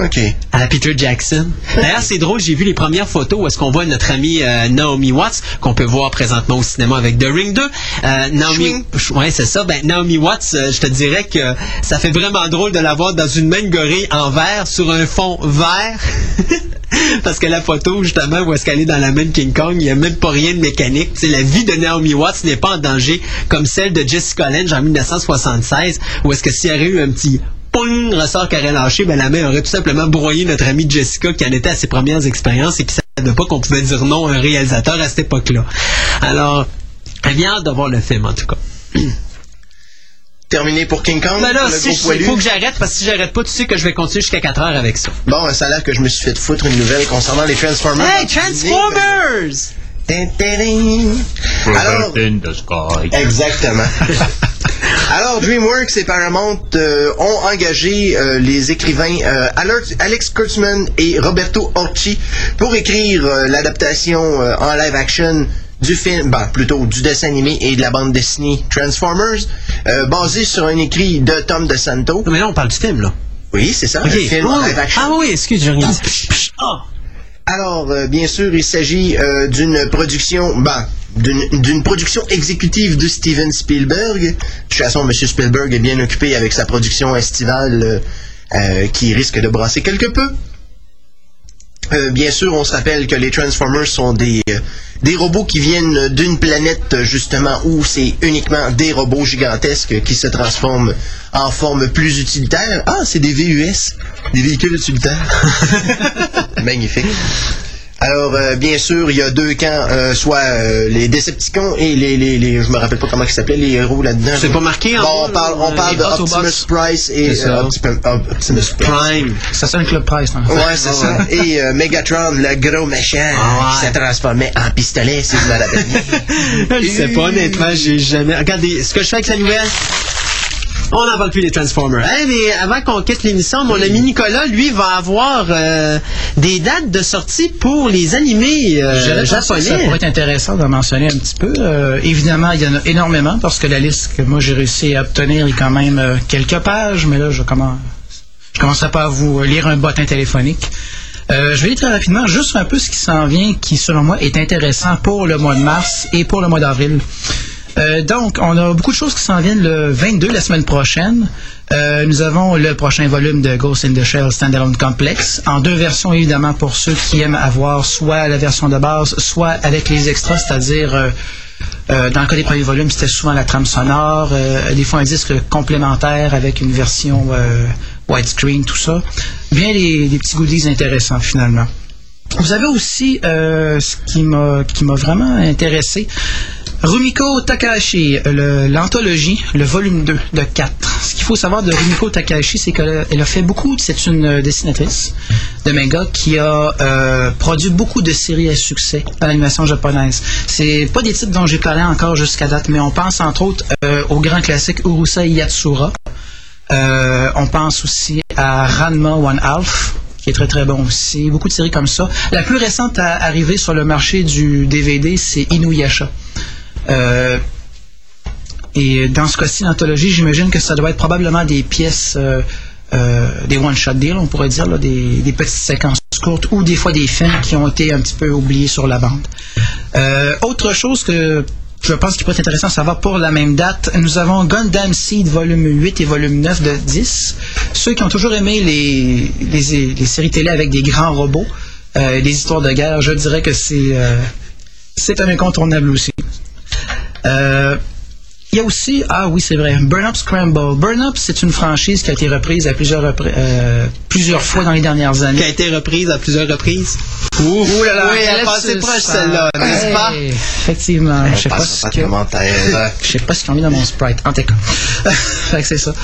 OK. à la Peter Jackson. D'ailleurs, c'est drôle, j'ai vu les premières photos où est-ce qu'on voit notre amie euh, Naomi Watts, qu'on peut voir présentement au cinéma avec The Ring 2. Euh, Naomi, ouais, c'est ça. Ben, Naomi Watts, euh, je te dirais que ça fait vraiment drôle de la voir dans une même gorille en vert sur un fond vert. Parce que la photo, justement, où est-ce qu'elle est dans la même King Kong, il n'y a même pas rien de mécanique. Tu sais, la vie de Naomi Watts n'est pas en danger comme celle de Jessica Lange en 1976, où est-ce que s'il y aurait eu un petit poing, ressort qui aurait lâché, ben la main aurait tout simplement broyé notre amie Jessica qui en était à ses premières expériences et qui savait pas qu'on pouvait dire non à un réalisateur à cette époque-là. Alors, elle vient hâte de voir le film, en tout cas. Terminé pour King Kong. Ben là, le si il faut que j'arrête, parce que si j'arrête pas, tu sais que je vais continuer jusqu'à 4 heures avec ça. Bon, ça a l'air que je me suis fait foutre une nouvelle concernant les Transformers. Hey, Transformers! Tin, tin, tin. Alors, in the sky. Exactement. Alors, DreamWorks et Paramount euh, ont engagé euh, les écrivains euh, Alex- Kurtzman et Roberto Orci pour écrire l'adaptation en live action du film, ben, plutôt du dessin animé et de la bande dessinée Transformers, euh, basé sur un écrit de Tom DeSanto. Mais là, on parle du film, là. Oui, c'est ça, Ok. un film en live action. Ah oui, excuse, j'ai rien dit. Ah. Alors, euh, bien sûr, il s'agit euh, d'une production, ben, d'une production exécutive de Steven Spielberg. De toute façon, M. Spielberg est bien occupé avec sa production estivale euh, qui risque de brasser quelque peu. Euh, bien sûr, on se rappelle que les Transformers sont des, euh, des robots qui viennent d'une planète justement où c'est uniquement des robots gigantesques qui se transforment en forme plus utilitaire. Ah, c'est des VUS, des véhicules utilitaires. Magnifique. Alors, euh, bien sûr, il y a deux camps, euh, soit euh, les Decepticons et les, les, les- je me rappelle pas comment ils s'appelaient, les héros là-dedans. C'est pas marqué Bon, on parle, on parle les de. Optimus Price et euh, Optimus, Optimus Prime. Ça c'est un club price. hein. Ouais, c'est ça. Et euh, Megatron, le gros méchant, Ah qui ouais. se transformait en pistolet, si je me rappelle bien. Je sais pas, honnêtement, j'ai jamais. Regardez, ce que je fais avec la nouvelle. On n'en parle plus des Transformers. Hey, mais avant qu'on quitte l'émission, mon ami Nicolas, lui, va avoir euh, des dates de sortie pour les animés euh, que Ça japonais. pourrait être intéressant d'en mentionner un petit peu. Euh, évidemment, il y en a énormément parce que la liste que moi j'ai réussi à obtenir est quand même quelques pages, mais là je commence. Je commencerai pas à vous lire un bottin téléphonique. Euh, je vais lire très rapidement juste un peu ce qui s'en vient, qui selon moi est intéressant pour le mois de mars et pour le mois d'avril. Euh, donc, on a beaucoup de choses qui s'en viennent le 22, la semaine prochaine. Euh, nous avons le prochain volume de Ghost in the Shell Standalone Complex, en deux versions évidemment pour ceux qui aiment avoir soit la version de base, soit avec les extras, c'est-à-dire euh, dans le cas des premiers volumes, c'était souvent la trame sonore, des fois un disque complémentaire avec une version widescreen, tout ça. Bien des, petits goodies intéressants finalement. Vous avez aussi ce qui m'a vraiment intéressé. Rumiko Takahashi, le- l'anthologie, le volume 2 de 4. Ce qu'il faut savoir de Rumiko Takahashi, c'est qu'elle a- fait beaucoup, c'est une euh, dessinatrice de manga qui a euh, produit beaucoup de séries à succès dans l'animation japonaise. C'est pas des titres dont j'ai parlé encore jusqu'à date, mais on pense entre autres euh, au grand classique Urusei Yatsura. Euh, on pense aussi à Ranma One Half, qui est très très bon aussi. Beaucoup de séries comme ça. La plus récente à arriver sur le marché du DVD, c'est Inuyasha. Euh, et dans ce cas-ci, l'anthologie, j'imagine que ça doit être probablement des pièces, euh, euh, des one-shot deals, on pourrait dire, des, petites séquences courtes ou des fois des films qui ont été un petit peu oubliés sur la bande. Autre chose que je pense qu'il pourrait être intéressant à savoir pour la même date, nous avons Gundam Seed volume 8 et volume 9 de 10. Ceux qui ont toujours aimé les, les, les séries télé avec des grands robots, euh, des histoires de guerre, je dirais que c'est c'est un incontournable aussi. Euh, il y a aussi, ah oui, c'est vrai, Burn Up Scramble. Burn Up, c'est une franchise qui a été reprise à plusieurs, repri- euh, plusieurs fois dans les dernières Qui années. a été reprise à plusieurs reprises. Ouh là là, oui, elle quel passait proche celle-là, n'est-ce pas? Ouais, Effectivement, je sais pas ce pas que... Je sais pas ce qu'ils ont mis dans mon sprite. En tout cas. fait que c'est ça.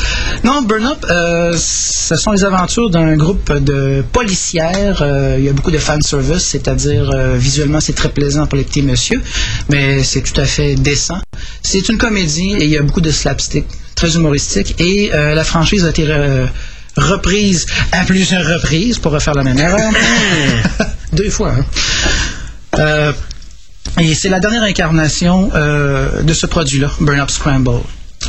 Non, Burn Up, euh, ce sont les aventures d'un groupe de policières. Euh, il y a beaucoup de fan service, c'est-à-dire euh, visuellement c'est très plaisant pour les petits messieurs, mais c'est tout à fait décent. C'est une comédie et il y a beaucoup de slapstick, très humoristique. Et euh, la franchise a été euh, reprise à plusieurs reprises pour refaire la même erreur. Deux fois. hein. Euh, et c'est la dernière incarnation de ce produit-là, Burn Up Scramble.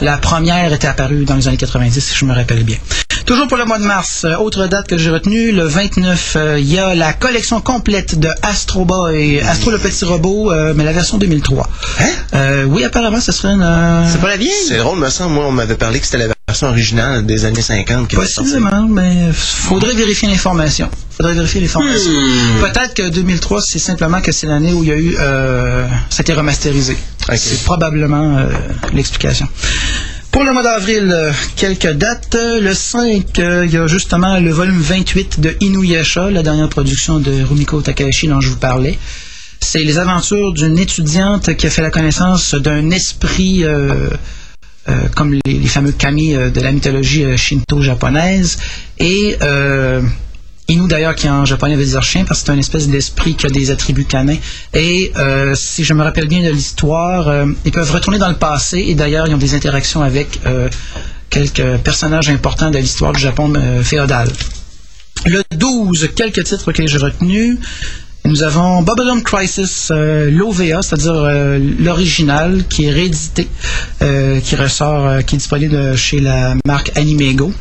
La première était apparue dans les années 90, si je me rappelle bien. Toujours pour le mois de mars, euh, autre date que j'ai retenue, le 29, euh, il y a la collection complète de Astro Boy, Astro le petit robot, euh, mais la version 2003. Hein? Euh, oui, apparemment, ce serait une... euh, C'est pas la vieille? C'est drôle, me semble, moi, on m'avait parlé que c'était la version originale des années 50 qui était sortie. Possiblement, mais faudrait vérifier l'information. Faudrait vérifier l'information. Hmm. Peut-être que 2003, c'est simplement que c'est l'année où il y a eu, euh, ça a été remasterisé. Ok. C'est probablement euh, l'explication. Pour le mois d'avril, euh, quelques dates. Le 5, euh, il y a justement le volume 28 de Inuyasha, la dernière production de Rumiko Takahashi dont je vous parlais. C'est les aventures d'une étudiante qui a fait la connaissance d'un esprit euh, euh, comme les, les fameux kami de la mythologie shinto japonaise. Et Inu d'ailleurs qui en japonais veut dire chien parce que c'est un espèce d'esprit qui a des attributs canins. Et euh, si je me rappelle bien de l'histoire, euh, ils peuvent retourner dans le passé et d'ailleurs ils ont des interactions avec euh, quelques personnages importants de l'histoire du Japon euh, féodal. Le 12, quelques titres que j'ai retenus. Nous avons Bubblegum Crisis, euh, l'OVA, c'est-à-dire euh, l'original, qui est réédité, euh, qui ressort, qui est disponible chez la marque Animego.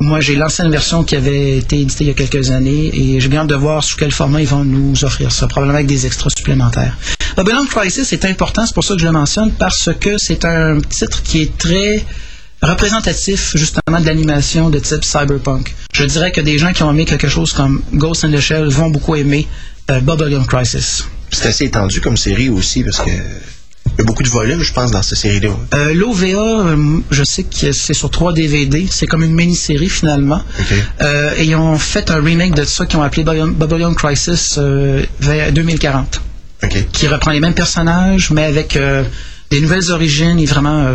Moi, j'ai l'ancienne version qui avait été éditée il y a quelques années et j'ai bien hâte de voir sous quel format ils vont nous offrir ça, probablement avec des extras supplémentaires. Babylon Crisis est important, c'est pour ça que je le mentionne, parce que c'est un titre qui est très représentatif justement de l'animation de type cyberpunk. je dirais que des gens qui ont aimé quelque chose comme Ghost in the Shell vont beaucoup aimer euh, Bubblegum Crisis. C'est assez étendu comme série aussi parce que y a beaucoup de volumes, je pense, dans cette série-là. Euh, L'OVA, euh, je sais que c'est sur trois DVD. C'est comme une mini-série finalement. Euh, et ils ont fait un remake de ça qu'ils ont appelé Bubblegum Crisis euh, vers 2040. OK. qui reprend les mêmes personnages, mais avec des nouvelles origines et vraiment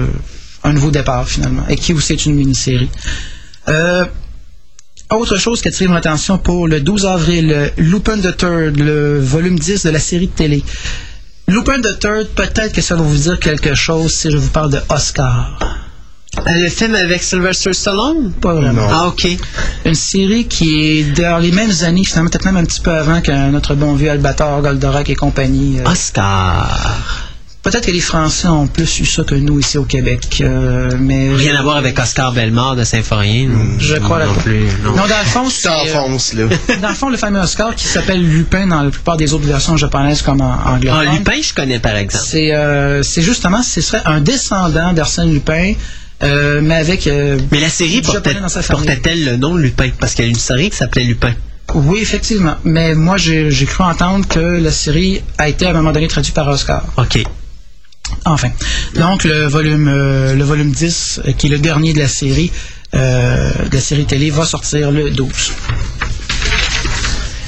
un nouveau départ finalement, et qui aussi est une mini-série. Autre chose qui attire mon attention pour le 12 avril, Lupin the Third, le volume 10 de la série de télé. Lupin the Third, peut-être que ça va vous dire quelque chose si je vous parle de Oscar. Euh, Le film avec Sylvester Stallone? Pas vraiment. Non. Ah, OK. Une série qui est dans les mêmes années, finalement, peut-être même un petit peu avant que notre bon vieux Albator, Goldorak et compagnie. euh, Oscar. Peut-être que les Français ont plus eu ça que nous ici au Québec, euh, mais Rien à voir avec Oscar Bellemare de Saint-Forien. non? je crois non, non plus. Non. Non, dans le fond, c'est Ça euh, enfonce, là. dans le fond le fameux Oscar qui s'appelle Lupin dans la plupart des autres versions japonaises comme en Ah, anglophone. Lupin, je connais par exemple. C'est euh, c'est justement ce serait un descendant d'Arsène Lupin, euh, mais avec euh, Mais la série du portait- japonais dans sa famille. portait-elle le nom Lupin? Parce qu'il y a une série qui s'appelait Lupin. Oui, effectivement. Mais moi, j'ai j'ai cru entendre que la série a été à un moment donné traduite par Oscar. OK. Enfin. Donc, le volume, euh, le volume 10, euh, qui est le dernier de la série, euh, de la série télé, va sortir le 12.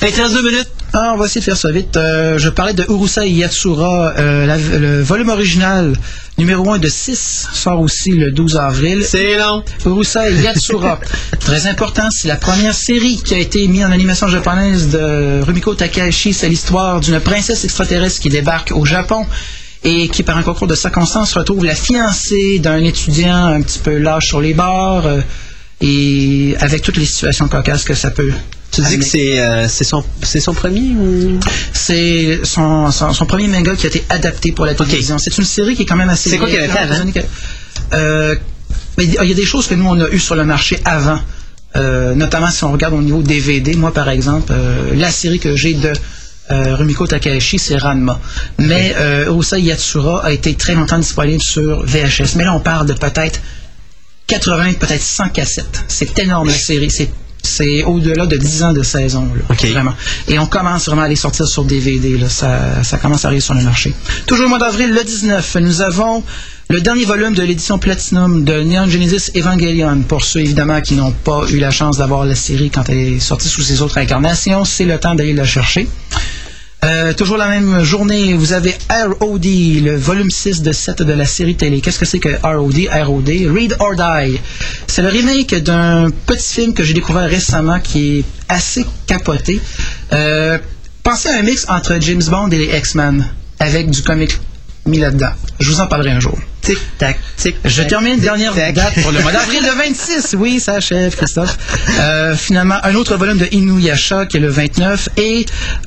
Hey, 32 minutes. Ah, on va essayer de faire ça vite. Je parlais de Urusei Yatsura. la- le volume original, numéro 1 de 6, sort aussi le 12 avril. C'est long. Urusei Yatsura. Très important, c'est la première série qui a été mise en animation japonaise de Rumiko Takahashi. C'est l'histoire d'une princesse extraterrestre qui débarque au Japon et qui, par un concours de circonstances, retrouve la fiancée d'un étudiant un petit peu lâche sur les bords euh, et avec toutes les situations cocasses que ça peut. Tu dis que c'est euh, c'est son, son premier ou... C'est son, son, son premier manga qui a été adapté pour la télévision. C'est une série qui est quand même assez. C'est quoi qu'il avait fait avant? Euh, mais il y a des choses que nous, on a eues sur le marché avant. Notamment si on regarde au niveau DVD. Moi, par exemple, la série que j'ai de euh, Rumiko Takahashi, c'est Ranma. Mais euh, Yatsura a été très longtemps disponible sur VHS. Mais là, on parle de peut-être 80, peut-être 100 cassettes. C'est énorme la série. C'est c'est au-delà de 10 ans de saison, là, vraiment. Et on commence vraiment à les sortir sur DVD. Là. Ça, ça commence à arriver sur le marché. Toujours au mois d'avril, le 19, nous avons le dernier volume de l'édition Platinum de Neon Genesis Evangelion. Pour ceux, évidemment, qui n'ont pas eu la chance d'avoir la série quand elle est sortie sous ses autres incarnations, c'est le temps d'aller la chercher. Euh, toujours la même journée, vous avez ROD, le volume 6 de 7 de la série télé. Qu'est-ce que c'est que ROD? ROD, Read or Die. C'est le remake d'un petit film que j'ai découvert récemment qui est assez capoté. Euh, pensez à un mix entre James Bond et les X-Men, avec du comic mis là-dedans. Je vous en parlerai un jour. Tic, tac, tic. Je termine une dernière date pour le mois d'avril le 26. Oui, ça achève, Christophe. Euh, finalement, un autre volume de Inuyasha qui est le 29 et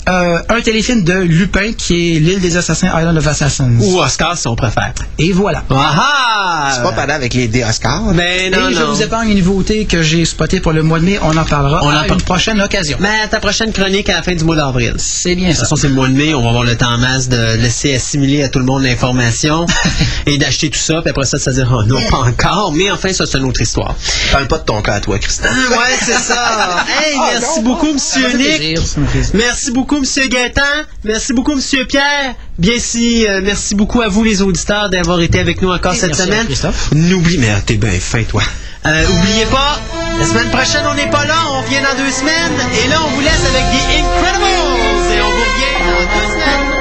euh, un téléfilm de Lupin qui est L'île des assassins, Island of Assassins. Ou Oscar, si on préfère. Et voilà. Ah ah! C'est pas pendant avec les dés Oscars. Ben non, et je non. vous épargne une nouveauté que j'ai spotée pour le mois de mai. On en parlera On en une prochaine occasion. Mais à ta prochaine chronique à la fin du mois d'avril. C'est bien De toute façon, c'est le mois de mai, on va avoir le temps en masse de laisser assimiler à tout le monde l'information et d'acheter tout ça, puis après ça, se dire, oh non, pas encore, mais enfin, ça, c'est une autre histoire. Parle pas de ton cas à toi, Christophe. Ah, ouais, c'est ça. Hey, Ah, merci beaucoup, monsieur Ça me fait Nick. ça. Merci beaucoup, Monsieur Gaétan. Merci beaucoup, Monsieur Pierre. Bien si, euh, merci beaucoup à vous, les auditeurs, d'avoir été avec nous encore Et cette semaine. Christophe. N'oublie, mais t'es bien fin, toi. Euh, oubliez pas, la semaine prochaine, on n'est pas là, on revient dans deux semaines. Et là, on vous laisse avec des Incredibles. Et on vous revient dans deux semaines.